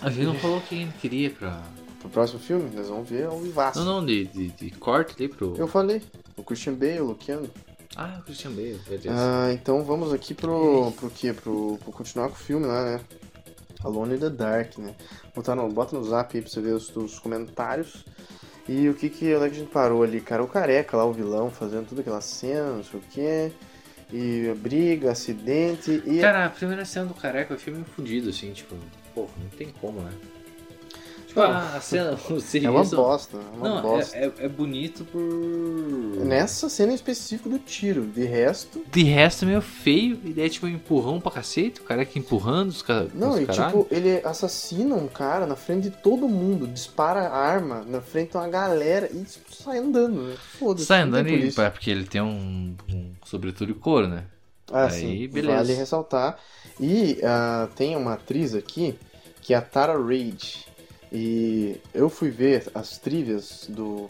A gente não falou quem queria pra. Pro próximo filme, nós vamos ver ao vivaço. Não, não, de, de, de corte ali pro. Eu falei. O Christian Bale, o Luciano. Ah, o Christian Bale, beleza. Ah, então vamos aqui pro. pro quê? Pro, pro continuar com o filme lá, né? Alone in the Dark, né? Botar no, bota no zap aí pra você ver os, os comentários. E o que que, onde é que a gente parou ali, cara? O careca lá, o vilão, fazendo toda aquela cena, não sei o quê. E a briga, acidente e. Cara, a primeira cena do careca é um filme fudido, assim, tipo, pô, não tem como, né? Tipo, a cena, o É uma serviço- bosta, é uma Não, bosta. é, é, é bonito por. Nessa cena em específico do tiro, de resto. De resto é meio feio, e daí tipo um empurrão pra cacete, o cara que empurrando os caras. Não, e tipo, ele assassina um cara na frente de todo mundo, dispara a arma na frente de uma galera e tipo, sai andando, né? Foda-se. Sai andando e, é porque ele tem um, um sobretudo de couro, né? Ah, Aí, sim, beleza. vale ressaltar. E ah, tem uma atriz aqui, que é a Tara Reid. E eu fui ver as trivias do,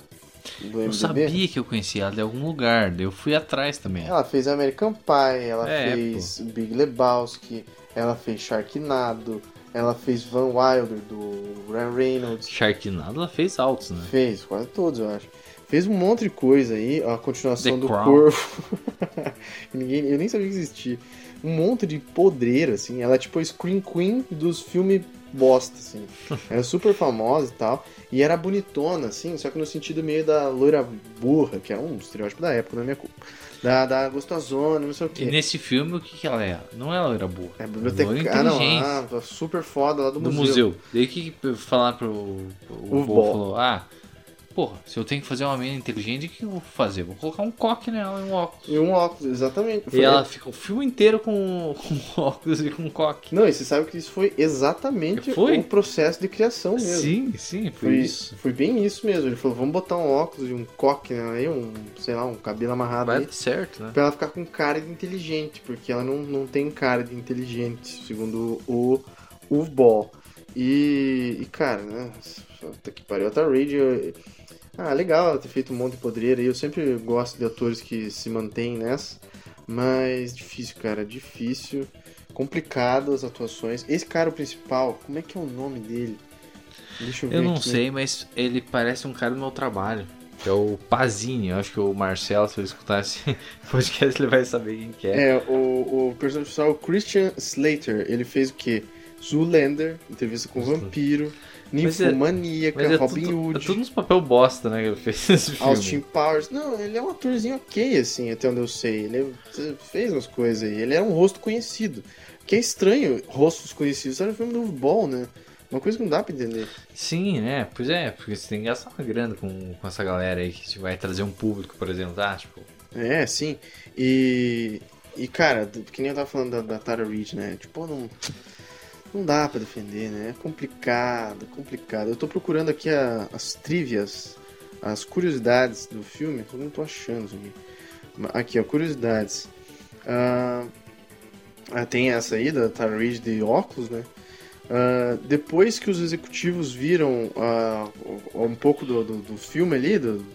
do Eu MDB. sabia que eu conhecia ela de algum lugar, eu fui atrás também. Ela fez American Pie, ela É, fez Big Lebowski, ela fez Sharknado, ela fez Van Wilder do Ryan Reynolds. Sharknado ela fez altos, né? Fez, quase todos, eu acho. Fez um monte de coisa aí, a continuação The do Crown. Corvo. Ninguém, eu nem sabia que existia. Um monte de podreira, assim. Ela é tipo a Screen Queen dos filmes bosta, assim. Era super famosa e tal. E era bonitona, assim, só que no sentido meio da loira burra, que era um estereótipo da época, não é minha culpa. Da, da gostosona, não sei o E quê. nesse filme, o que, que ela é? Não é ela era burra. É Loira biblioteca. Ah, não, ah, super foda lá do, do museu. Daí o que, que falaram pro. O, O Bo. falou: Ah, porra, se eu tenho que fazer uma menina inteligente, o que eu vou fazer? Vou colocar um coque nela e um óculos. E um óculos, exatamente. E Foi- ela fica o filme inteiro com, com óculos e com coque. Não, e você sabe que isso foi exatamente Foi? o processo de criação mesmo. Sim, sim, foi, Foi, isso. foi bem isso mesmo. Ele falou, vamos botar um óculos e um coque né, aí, um, sei lá, um cabelo amarrado Vai aí, dar certo, né? pra ela ficar com cara de inteligente, porque ela não, não tem cara de inteligente, segundo o o Ball. E, e, cara, né, puta que pariu, a eu- ah, legal ela ter feito um monte de podreira, e eu sempre gosto de atores que se mantêm nessa, mas difícil, cara, difícil, complicado as atuações. Esse cara, o principal, como é que é o nome dele? Deixa eu ver Eu não aqui. sei, mas ele parece um cara do meu trabalho. Que é o Pazini. Eu acho que o Marcelo, se ele escutar esse podcast, ele vai saber quem que é. É, o, o personagem principal, o Christian Slater, ele fez o quê? Zoolander, entrevista com o vampiro, Mas é- ninfomaníaca, Mas é Robin tudo, é Hood, tudo uns papel bosta, né? Que ele fez nesse filme. Austin Powers. Não, ele é um atorzinho ok, assim, até onde eu sei. Ele fez umas coisas aí. Ele era um rosto conhecido. Que é estranho, rostos conhecidos. Era um filme do Ball, né? Uma coisa que não dá pra entender. Sim, né? Pois é, porque você tem que gastar uma grana com, com essa galera aí que vai trazer um público, por exemplo, tá? Tipo, É, sim. E, e cara, que nem eu tava falando da, da Tara Reid, né? Tipo, não, não dá pra defender, né? É complicado, complicado. Eu tô procurando aqui a- as trivias, as curiosidades do filme. Eu não tô achando isso aqui. Aqui, ó, curiosidades. Ah, tem essa aí da Reid de óculos, né? Ah, depois que os executivos viram ah, um pouco do, do, do filme ali, do,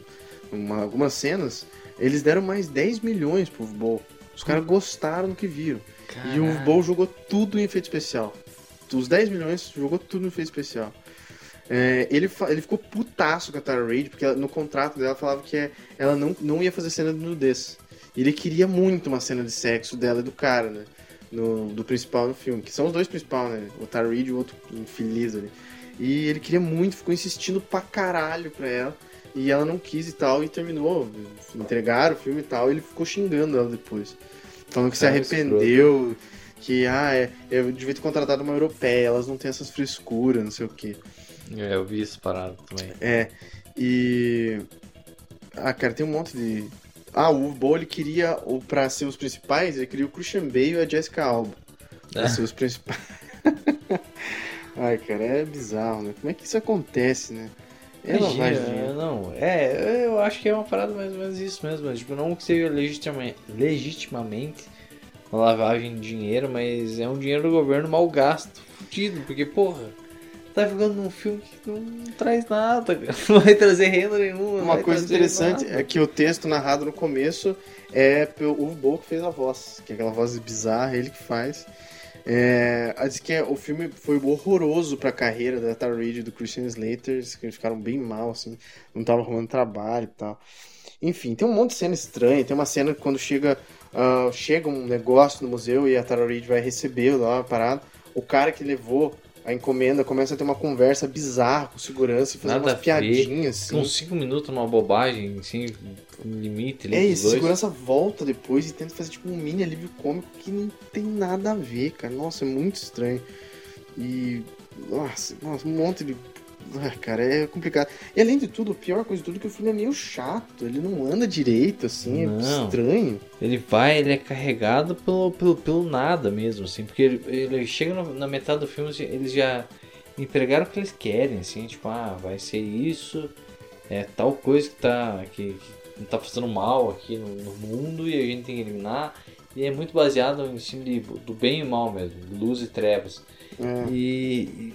uma- algumas cenas, eles deram mais 10 milhões pro Bowl. Os caras gostaram do que viram. E o Bowl jogou tudo em efeito especial. Os 10 milhões jogou tudo em efeito especial. É, ele, ele ficou putaço com a Tara Reid, porque ela- no contrato dela falava que é- ela não, não ia fazer cena de nudez. E ele queria muito uma cena de sexo dela e do cara, né? No, do principal no filme, que são os dois principais, né? O Tara Reid e o outro infeliz ali. E ele queria muito, ficou insistindo pra caralho pra ela. E ela não quis e tal, e terminou. Entregaram o filme e tal, e ele ficou xingando ela depois. Falando que se Cara, arrependeu, que ah, é, eu devia ter contratado uma europeia, elas não têm essas frescuras, não sei o quê. É, eu vi isso parado também. É, e. Ah, cara, tem um monte de. Ah, o Bo ele queria, pra ser os principais, ele queria o Christian Bale e a Jessica Alba. Pra É. ser os principais. Ai, cara, é bizarro, né? Como é que isso acontece, né? É lavagem de dinheiro. não, é, eu acho que é uma parada mais ou menos isso mesmo. Tipo, não que seja legitima- legitimamente uma lavagem de dinheiro, mas é um dinheiro do governo mal gasto, fudido, porque, porra, tá jogando num filme que não traz nada, cara. não vai trazer renda nenhuma. Uma coisa interessante nada. é que o texto narrado no começo é pelo o Bo que fez a voz, que é aquela voz bizarra, ele que faz. É, diz que é- o filme foi horroroso pra carreira da Tara Reid e do Christian Slater, eles ficaram bem mal, assim, não tava arrumando trabalho e tal. Enfim, tem um monte de cena estranha, tem uma cena quando chega, ah, chega um negócio no museu e a Tara Reid vai receber lá a parada, o cara que levou a encomenda começa a ter uma conversa bizarra com segurança e fazer Nada umas piadinhas, assim. Com 5 minutos uma bobagem, assim, limite É, dois. segurança volta depois e tenta fazer tipo um mini alívio cômico que não tem nada a ver, cara. Nossa, é muito estranho. E. Nossa, nossa um monte de Ah, cara, é complicado. E além de tudo, a pior coisa de tudo é que o filme é meio chato. Ele não anda direito, assim, Não. é estranho. Ele vai, ele é carregado pelo, pelo, pelo nada mesmo, assim, porque ele, ele chega no- na metade do filme, assim, eles já entregaram o que eles querem, assim, tipo, ah, vai ser isso, é tal coisa que tá, que, que tá fazendo mal aqui no, no mundo e a gente tem que eliminar. E é muito baseado em cima de, do bem e mal mesmo, luz e trevas. É. E- e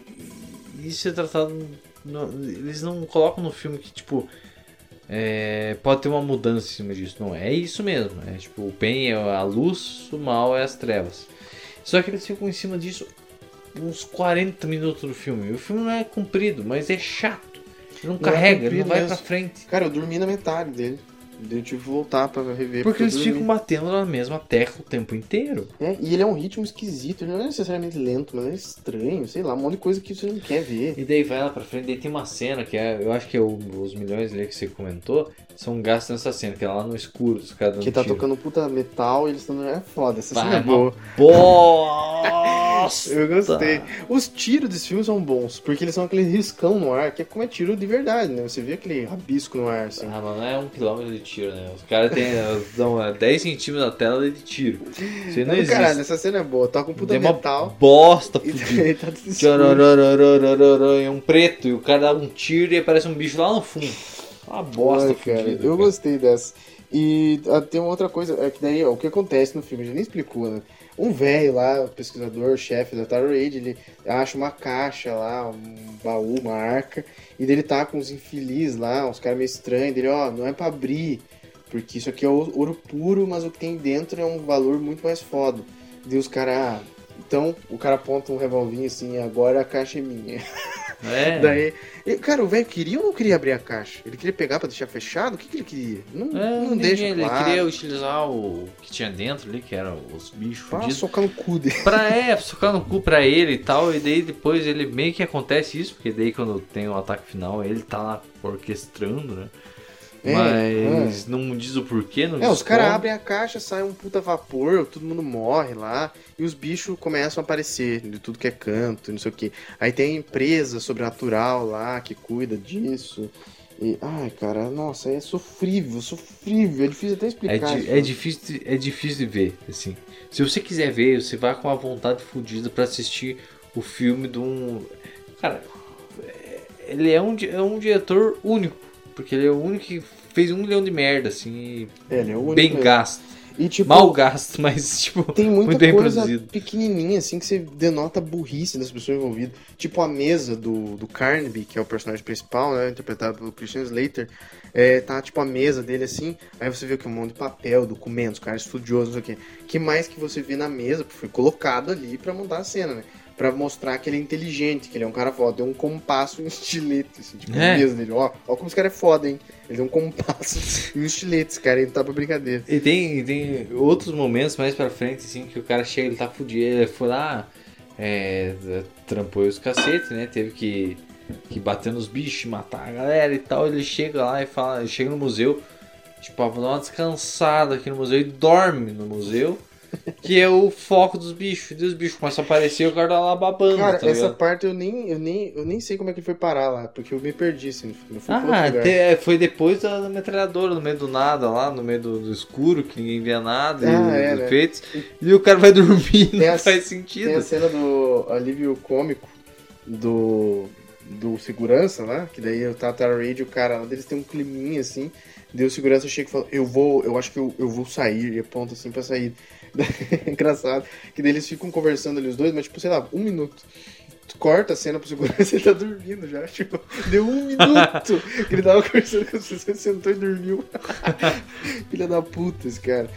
isso é tratado. no- eles não colocam no filme que, tipo. é, pode ter uma mudança em cima disso. Não, é isso mesmo. É tipo, o bem é a luz, o mal é as trevas. Só que eles ficam em cima disso uns 40 minutos do filme. O filme não é comprido, mas é chato. Ele não, Não é carrega, ele não vai mesmo. pra frente. Cara, eu dormi na metade dele. Daí Eu tive que voltar pra rever. Porque eles ficam batendo na mesma tecla o tempo inteiro. É, e ele é um ritmo esquisito, ele não é necessariamente lento, mas é estranho, sei lá, um monte de coisa que você não quer ver. E daí vai lá pra frente, daí tem uma cena que é, eu acho que é o- os milhões ali que você comentou, são gastos nessa cena, que é lá no escuro, os caras Que tá tiro. tocando puta metal e eles estão. É foda, essa Vai, cena é boa. Bosta! Eu gostei. Os tiros desse filme são bons, porque eles são aquele riscão no ar, que é como é tiro de verdade, né? Você vê aquele rabisco no ar, assim. Ah, mas não é um quilômetro de tiro, né? Os caras dão é, 10 centímetros da tela de tiro. Isso não, não existe. Caralho, essa cena é boa. Toca um puta metal. Uma bosta, fudido. tá é um preto. E o cara dá um tiro e aparece um bicho lá no fundo. Uma bosta, Ai, cara. Fudido, eu cara. gostei dessa. E ah, tem uma outra coisa, é que daí ó, o que acontece no filme, a gente nem explicou, né? Um velho lá, o pesquisador, chefe da Tara Reid, ele acha uma caixa lá, um baú, uma arca, e dele tá com uns infelizes lá, uns caras meio estranhos, dele, ó, não é pra abrir, porque isso aqui é ou- ouro puro, mas o que tem dentro é um valor muito mais foda. Daí os caras, ah, então o cara aponta um revolvinho assim, agora a caixa é minha. É. Daí, e, cara, o velho queria ou não queria abrir a caixa? Ele queria pegar pra deixar fechado? O que, que ele queria? Não, É, não não deixa ele claro. queria utilizar o que tinha dentro ali, que eram os bichos Pra fudidos. socar no cu dele. Pra é, socar no cu pra ele e tal, e daí depois ele meio que acontece isso, porque daí quando tem o ataque final ele tá lá orquestrando, né? É, Mas não diz o porquê, não É, os caras abrem a caixa, sai um puta vapor, todo mundo morre lá, e os bichos começam a aparecer de tudo que é canto, não sei o que. Aí tem a empresa sobrenatural lá que cuida disso. E, ai, cara, nossa, é sofrível, sofrível. É difícil até É, explicar. di- isso. é, difícil, de- é difícil de ver, assim. Se você quiser ver, você vai com uma vontade fodida pra assistir o filme de um. Cara, é- ele é um, di- é um diretor único. Porque ele é o único que fez um milhão de merda, assim. É, ele é o único bem mesmo. gasto. E, tipo, Mal gasto, mas tipo. Tem muita muito bem coisa produzido. pequenininha, assim, que você denota a burrice das pessoas envolvidas. Tipo a mesa do, do Carnaby, que é o personagem principal, né? Interpretado pelo Christian Slater. É, tá, tipo, a mesa dele, assim. Aí você vê que um monte de papel, documentos, cara estudioso, não sei o quê. que mais que você vê na mesa? Porque foi colocado ali pra montar a cena, né? Pra mostrar que ele é inteligente, que ele é um cara foda. Tem um compasso e um estilete, assim, tipo, É. mesa dele. Ó, ó como esse cara é foda, hein? Ele tem um compasso e um estilete, esse cara aí não tá pra brincadeira. E tem, tem outros momentos mais pra frente, assim, que o cara chega, ele tá fudido, ele foi lá, é, trampou os cacetes, né? Teve que, que bater nos bichos, matar a galera e tal. Ele chega lá e fala, ele chega no museu, tipo, ah, vou dar uma descansada aqui no museu e dorme no museu, que é o foco dos bichos. E os bichos começam a aparecer e o cara tá lá babando, Cara, tá essa parte eu nem, eu, nem, eu nem sei como é que ele foi parar lá, porque eu me perdi, assim. Eu fui Ah, te- é, foi depois da, metralhadora, no meio do nada lá, no meio do, do escuro, que ninguém via nada, Ah, e é, os né? efeitos, e o cara vai dormir, Tem não a- faz sentido. Tem a cena do alívio cômico do, do segurança lá, que daí o Tata Raid e o cara lá, eles têm um climinha assim, o segurança chega e fala, eu vou, eu acho que eu, eu vou sair, e aponta assim pra sair. Engraçado, que daí eles ficam conversando ali os dois, mas tipo, sei lá, um minuto. Tu corta a cena pro segurança, ele tá dormindo já, tipo, deu um minuto que ele tava conversando com você, você sentou e dormiu. Filha da puta esse cara.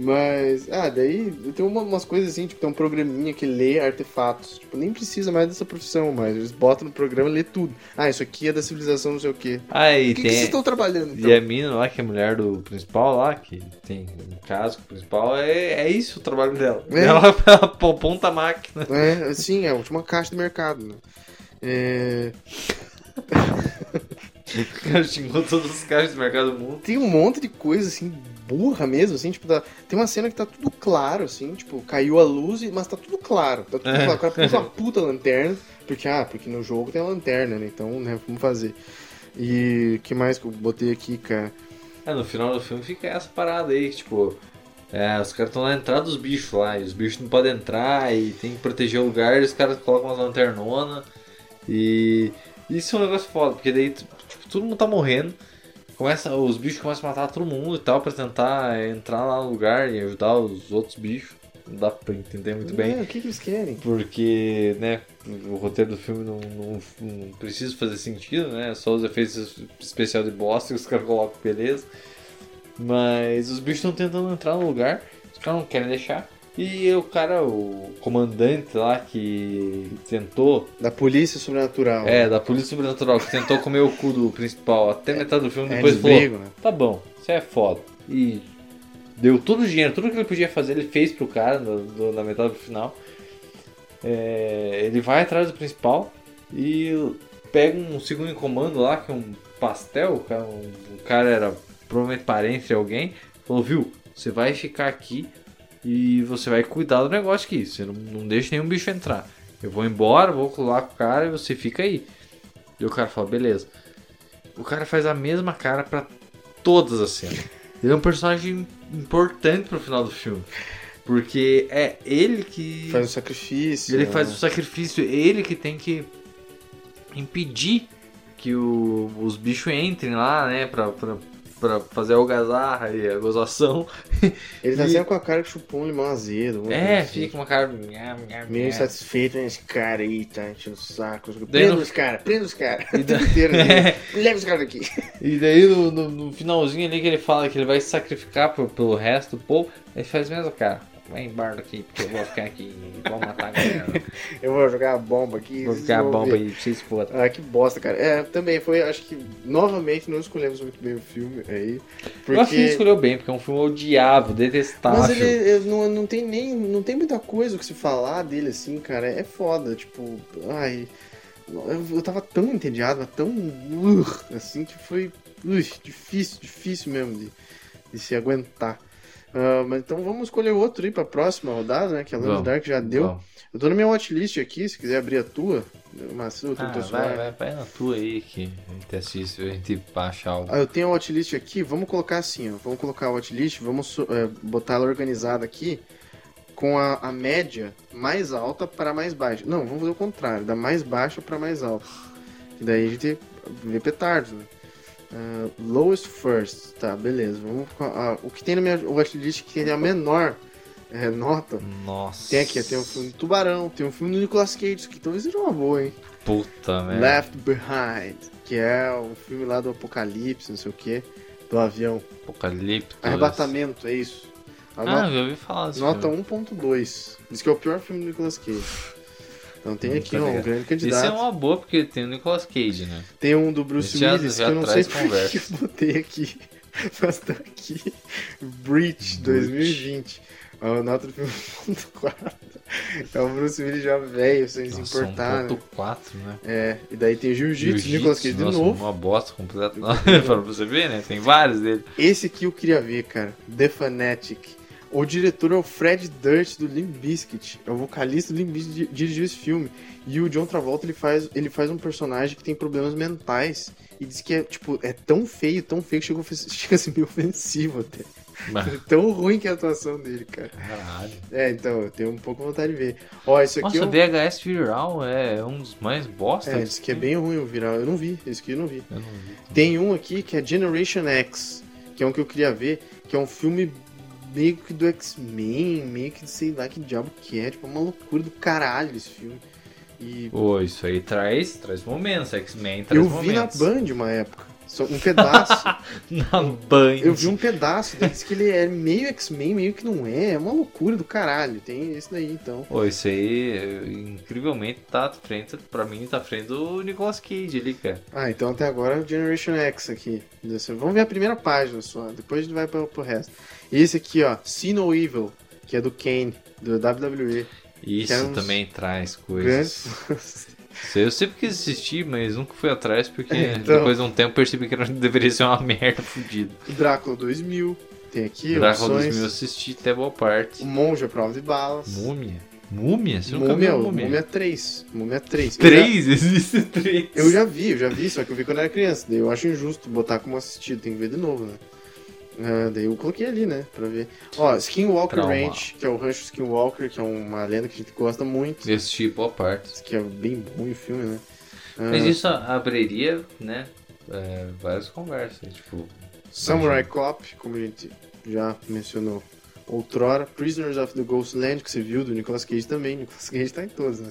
Mas, ah, daí tem uma- umas coisas assim, tipo, tem um programinha que lê artefatos. Tipo, nem precisa mais dessa profissão mais. Eles botam no programa e lê tudo. Ah, isso aqui é da civilização não sei o quê. Aí O que, que vocês tem. estão trabalhando, então? E a mina lá, que é a mulher do principal lá, que tem um caso com o principal, é, é isso o trabalho dela. É. Ela, ela aponta a máquina. É, sim, é a última caixa do mercado, né? É, O cara xingou todos os caras do mercado do mundo. Tem um monte de coisa, assim, burra mesmo, assim, tipo, tá- tem uma cena que tá tudo claro, assim, tipo, caiu a luz, mas tá tudo claro. Tá tudo É. claro. O cara pôs uma puta lanterna, porque, ah, porque no jogo tem a lanterna, né? Então, né, vamos fazer. E o que mais que eu botei aqui, cara? É, no final do filme fica essa parada aí, tipo. É, os caras estão na entrada dos bichos lá, e os bichos não podem entrar e tem que proteger o lugar, e os caras colocam umas lanternonas. E isso é um negócio foda, porque daí tipo, todo mundo tá morrendo. Começa, os bichos começam a matar todo mundo e tal pra tentar entrar lá no lugar e ajudar os outros bichos. Não dá pra entender muito bem. É, o que, que eles querem? Porque, né, o roteiro do filme não, não, não precisa fazer sentido, né? Só os efeitos especiais de bosta que os caras colocam, beleza. Mas os bichos estão tentando entrar no lugar, os caras não querem deixar. E o cara, o comandante lá que tentou, Da polícia sobrenatural. é, da Polícia Sobrenatural, que tentou comer o cu do principal até metade do filme, É, depois eles falou: né? tá bom, você é foda. E deu todo o dinheiro, tudo que ele podia fazer, ele fez pro cara no- na metade do final. É, ele vai atrás do principal e pega um segundo em comando lá, que é um pastel, o cara, um- o cara era provavelmente parente de alguém, falou, viu, você vai ficar aqui e você vai cuidar do negócio aqui, você não, não deixa nenhum bicho entrar. Eu vou embora, vou lá com o cara e você fica aí. E o cara fala, beleza. O cara faz a mesma cara pra todas as cenas. Ele é um personagem importante pro final do filme. Porque é ele que. Faz um sacrifício. Ele né? faz o sacrifício, ele que tem que impedir que o- os bichos entrem lá, né? Pra, pra, pra fazer a algazarra e a gozação. Ele tá E- sempre com a cara que chupou um limão azedo. É, assim. fica uma cara. Meio insatisfeito, né? Esse cara aí tá enchendo o saco. Prenda no- os caras, prenda os caras. Da- inteiro. né? Leva os caras daqui. E daí no, no- no finalzinho ali que ele fala que ele vai se sacrificar pro- pelo resto do povo, ele faz mesmo, cara. Vai embora daqui, porque eu vou ficar aqui e vou matar a galera. Eu vou jogar a bomba aqui. Vou ficar a bomba aí, vocês fodam. Ah, que bosta, cara. É, também foi, acho que, novamente, não escolhemos muito bem o filme aí. Porque... Eu acho que ele escolheu bem, porque é um filme odiável, detestável. Mas ele, ele não, não tem nem. Não tem muita coisa o que se falar dele assim, cara. É foda, tipo. Ai. Eu, eu tava tão entediado, tão. uh, assim que foi. uh, difícil, difícil mesmo de, de se aguentar. Ah, mas então vamos escolher outro aí pra próxima rodada, né? Que a Lone Vamos, Dark já deu. Vamos. Eu tô na minha watchlist aqui, se quiser abrir a tua. Mas eu, Ah, vai, vai, vai na tua aí que a gente assiste, a gente baixa algo. Ah, eu tenho a watchlist aqui, vamos colocar assim, ó. Vamos colocar a watchlist, vamos é, botar ela organizada aqui com a, a média mais alta para mais baixa. Não, vamos fazer o contrário, da mais baixa para mais alta. E daí a gente vê petardos, né? Ah, lowest first, tá, beleza. Vamos a- o que tem na minha watchlist que tem a menor é, nota. Nossa. Tem aqui, tem um filme do Tubarão, tem um filme do Nicolas Cage, que talvez seja uma boa, hein? Puta merda. Left Behind, que é o filme lá do Apocalipse, não sei o que, do avião. Apocalipse. Arrebatamento, é isso. A Ah, no- já ouvi falar desse nota filme. 1.2. Diz que é o pior filme do Nicolas Cage. Então tem aqui Tá um ligado. grande Isso candidato. é uma boa porque tem o Nicolas Cage, né? Tem um do Bruce Esse Willis, já que eu não sei por que eu botei aqui. Mas tá aqui. Breach 2020. A nota do filme 1.4. É o Bruce Willis já velho, sem se Nossa, importar, né? 1.4, né? É, e daí tem Jiu-Jitsu, Jiu-Jitsu, Nicolas Cage de nossa, novo. Uma bosta completa. pra você ver, né? Tem vários dele. Esse aqui eu queria ver, cara. The Fanatic. O diretor é o Fred Durst do Limp Bizkit. É o vocalista do Limp Bizkit di- dirigiu esse filme. E o John Travolta ele faz, ele faz um personagem que tem problemas mentais. E diz que é, tipo, é tão feio, tão feio que chega, chega a ser meio ofensivo até. É tão ruim que é a atuação dele, cara. Caralho. É, então, eu tenho um pouco de vontade de ver. Ó, esse aqui Nossa, é, um- VHS viral é um dos mais bosta. é, diz que é bem ruim o viral. Eu não vi, esse aqui eu não vi. Eu não vi. Tem um aqui que é Generation X, que é um que eu queria ver, que é um filme meio que do X-Men, meio que sei lá que diabo que é, tipo, é uma loucura do caralho esse filme. E Pô, isso aí traz, traz momentos. X-Men traz eu vi na momentos. Band uma época, só um pedaço. Na Band. eu vi um pedaço, diz que ele é meio X-Men, meio que não é, é uma loucura do caralho. Tem esse daí então. Pô, isso aí é, incrivelmente tá frente, pra mim tá frente do Nicolas Cage ali, cara. Ah, então até agora Generation X aqui. Vamos ver a primeira página só, depois a gente vai pro, pro resto. E esse aqui, ó, See No Evil, que é do Kane, do WWE. Isso Que é também traz coisas. Isso Eu sempre quis assistir, mas nunca fui atrás porque É, então. depois de um tempo percebi que era- deveria ser uma merda fodida. Drácula 2000, Tem aqui Drácula 2000 opções. assisti até boa parte. O Monge, prova de balas. Múmia? Múmia? Você nunca Múmia, viu o Múmia? Múmia 3. Múmia 3. Três? Existe três. Eu já, eu já vi, eu já vi, só que eu vi quando era criança. Daí eu acho injusto botar como assistido, tem que ver de novo, né? Ah, daí eu coloquei ali, né? Pra ver. Ó, Skinwalker Trauma. Ranch, que é o Rancho Skinwalker, que é uma lenda que a gente gosta muito. Eu assisti boa parte. Que é bem bom o filme, né? Ah, Mas isso abriria, né? é, várias conversas. Tipo, Samurai Cop, como a gente já mencionou outrora. Prisoners of the Ghostland, que você viu, do Nicolas Cage também. Nicolas Cage tá em todos, né?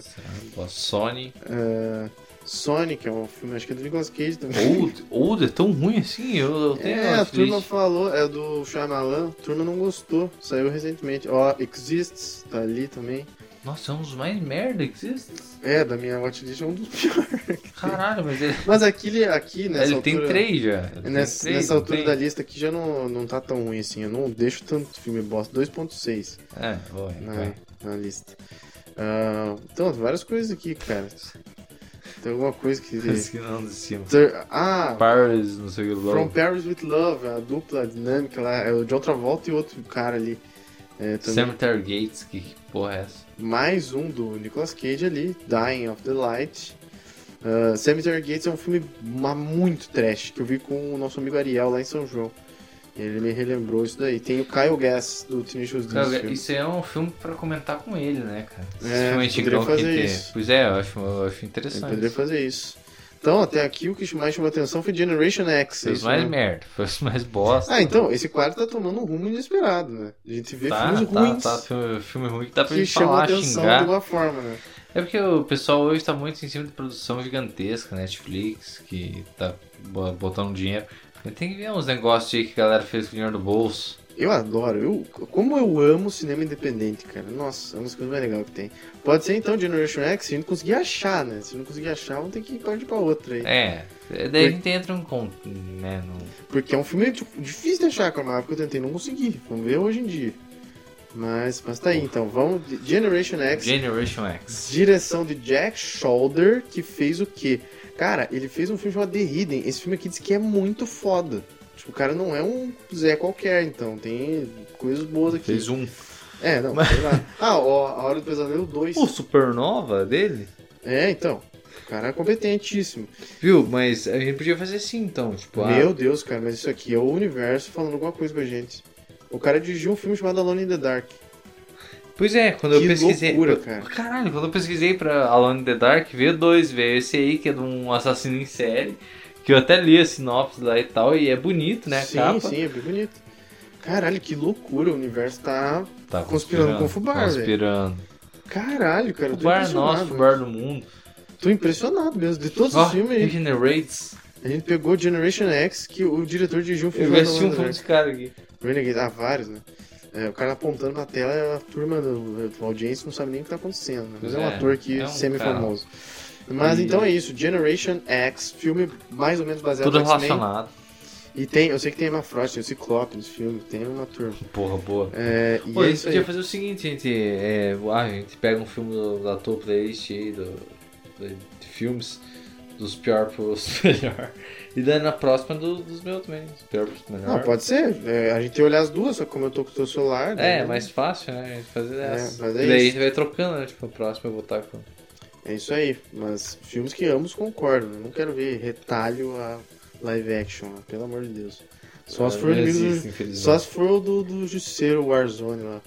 a Sony. Ah, Sonic, é um filme, acho que é do Nicolas Cage também. Old, Old é tão ruim assim? Eu, eu tenho É, a turma triste. falou, é do Shyamalan, a turma não gostou, saiu recentemente. Ó, Exists, tá ali também. Nossa, é um dos mais merda que existe. É, da minha watchlist é um dos piores. Caralho, mas ele, Mas aqui, aqui nessa ele altura... tem três já. Ele Nessa, três, nessa altura tem? da lista aqui já não, não tá tão ruim assim. Eu não deixo tanto filme bosta. 2.6 É, vai, na, vai. na lista. Ah, então, várias coisas aqui, cara. Tem alguma coisa que... Que não de cima. Ter- Ah, Paris, não sei o que lá. From Paris with Love, a dupla dinâmica lá. É o John Travolta e outro cara ali. É, também. Cemetery Gates, que porra é essa? mais um do Nicolas Cage ali, Dying of the Light. Uh, Cemetery Gates é um filme muito trash que eu vi com o nosso amigo Ariel lá em São João. Ele me relembrou isso daí. Tem o Kyle Gass do D. Cara, isso é um filme pra comentar com ele, né, cara? Esse É, filme que fazer tem. isso. Pois é, eu acho, eu acho interessante. poderia fazer isso. Então, até aqui o que mais chamou atenção foi Generation X. Foi os isso, mais né? merda, foi os mais bosta. Ah, então, esse quadro tá tomando um rumo inesperado, né? A gente vê tá, filmes tá, ruins tá, filme, filme ruim que dá pra que gente falar, atenção de xingar. alguma forma, né? É porque o pessoal hoje tá muito em cima de produção gigantesca, Netflix, que tá bo- botando dinheiro. Tem que ver uns negócios aí que a galera fez com dinheiro do bolso. Eu adoro, eu, como eu amo cinema independente, cara. Nossa, é uma das coisas mais legais que tem. Pode ser então Generation X, se a gente conseguir achar, né? Se não conseguir achar, vamos ter que ir partir pra outra aí. É, daí a gente entra um conto, né? No... Porque é um filme tipo, difícil de achar, cara, uma época eu tentei não consegui. Vamos ver hoje em dia. Mas, mas tá aí então, vamos. Generation X, Generation X. direção de Jack Shoulder, que fez o quê? Cara, ele fez um filme chamado The Hidden. Esse filme aqui diz que é muito foda. Tipo, o cara não é um Zé qualquer, então tem coisas boas aqui. Fez um. É, não, sei lá. Ah, ó, A Hora do Pesadelo 2. O Supernova dele? É, então. O cara é competentíssimo. Viu? Mas a gente podia fazer assim então, tipo, ah, Meu Deus, cara, mas isso aqui é o universo falando alguma coisa com a gente. O cara dirigiu um filme chamado Alone in the Dark. Pois é, quando eu Que pesquisei. loucura, cara. Caralho, quando eu pesquisei pra Alone in the Dark, veio dois, veio esse aí que é de um assassino em série. Que eu até li a sinopse lá e tal, e é bonito, né? Sim, capa. sim, é bem bonito. Caralho, que loucura, o universo tá. Tá Conspirando com o Fubar, velho. Conspirando. Caralho, cara, eu Fubar impressionado. nosso, Fubar do mundo. Tô impressionado mesmo. De todos Ó, os filmes aí, Regenerates. a gente pegou Generation X, que o diretor dirigiu um filme Eu assisti um filme desse cara aqui. Renegade, ah, vários, né? É, o cara apontando na tela, a turma do, da audiência não sabe nem o que tá acontecendo, né? Mas é, um É, ator aqui é um semi-famoso. Mas então é isso, Generation X, filme mais ou menos baseado Tudo no X-Men. relacionado. E tem, eu sei que tem a Emma Frost, tem o Ciclope nesse filme, tem uma turma. Porra, boa. É, e Pô, é a gente podia fazer o seguinte, gente. É, a gente pega um filme do- da tua playlist aí, do, do- de filmes, dos pior pros melhor. E daí na próxima do- dos meus também. Pior melhor. Não, pode ser. É, a gente tem que olhar as duas, só que como eu tô com o teu celular. É, né, mais fácil, né? A gente fazer essa. mas é e daí a isso. gente vai trocando, né? Tipo, a próxima eu vou estar com. É isso aí. Mas filmes que ambos concordam. né? Não quero ver retalho a live action, né? pelo amor de Deus. Só se for do-. Só se for o do, do Justiceiro Warzone lá.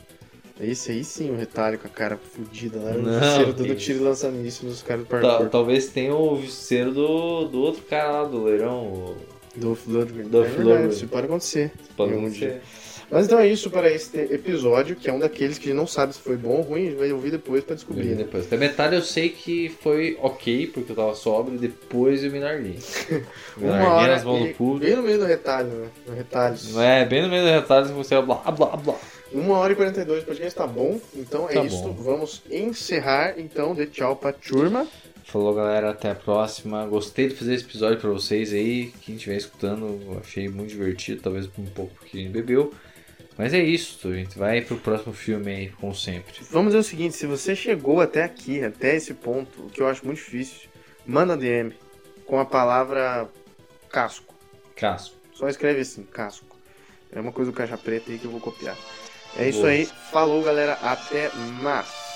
Esse aí sim, o retalho com a cara fudida lá. O Justiceiro dando que tiro e lançando míssil nos caras do parkour. talvez tenha o justiceiro do, do outro cara lá, do leirão. O... Dolph Lundgren. Dolph é Lundgren. Isso pode acontecer. Pode não dia. ser. Mas então é isso para este episódio, que é um daqueles que a gente não sabe se foi bom ou ruim, a gente vai ouvir depois pra descobrir. né? Depois. Até metade eu sei que foi ok, porque eu tava sóbrio, e depois eu me larguei. me Uma larguei hora nas mãos do público. Bem no meio do retalho, né? No retalho. É, bem no meio do retalho você blá blá blá. Uma hora e 42 o podcast tá bom. Então é Tá isso. bom. Vamos encerrar. Então, dê tchau pra turma. Falou galera, até a próxima. Gostei de fazer esse episódio pra vocês aí. Quem estiver escutando, achei muito divertido. Talvez um pouco porque gente bebeu. Mas é isso, a gente vai pro próximo filme aí, como sempre. Vamos dizer o seguinte: se você chegou até aqui, até esse ponto, o que eu acho muito difícil, manda DM com a palavra casco. Casco. Só escreve assim, casco. É uma coisa do Caixa Preta aí que eu vou copiar. É isso aí. Falou, galera. Até mais.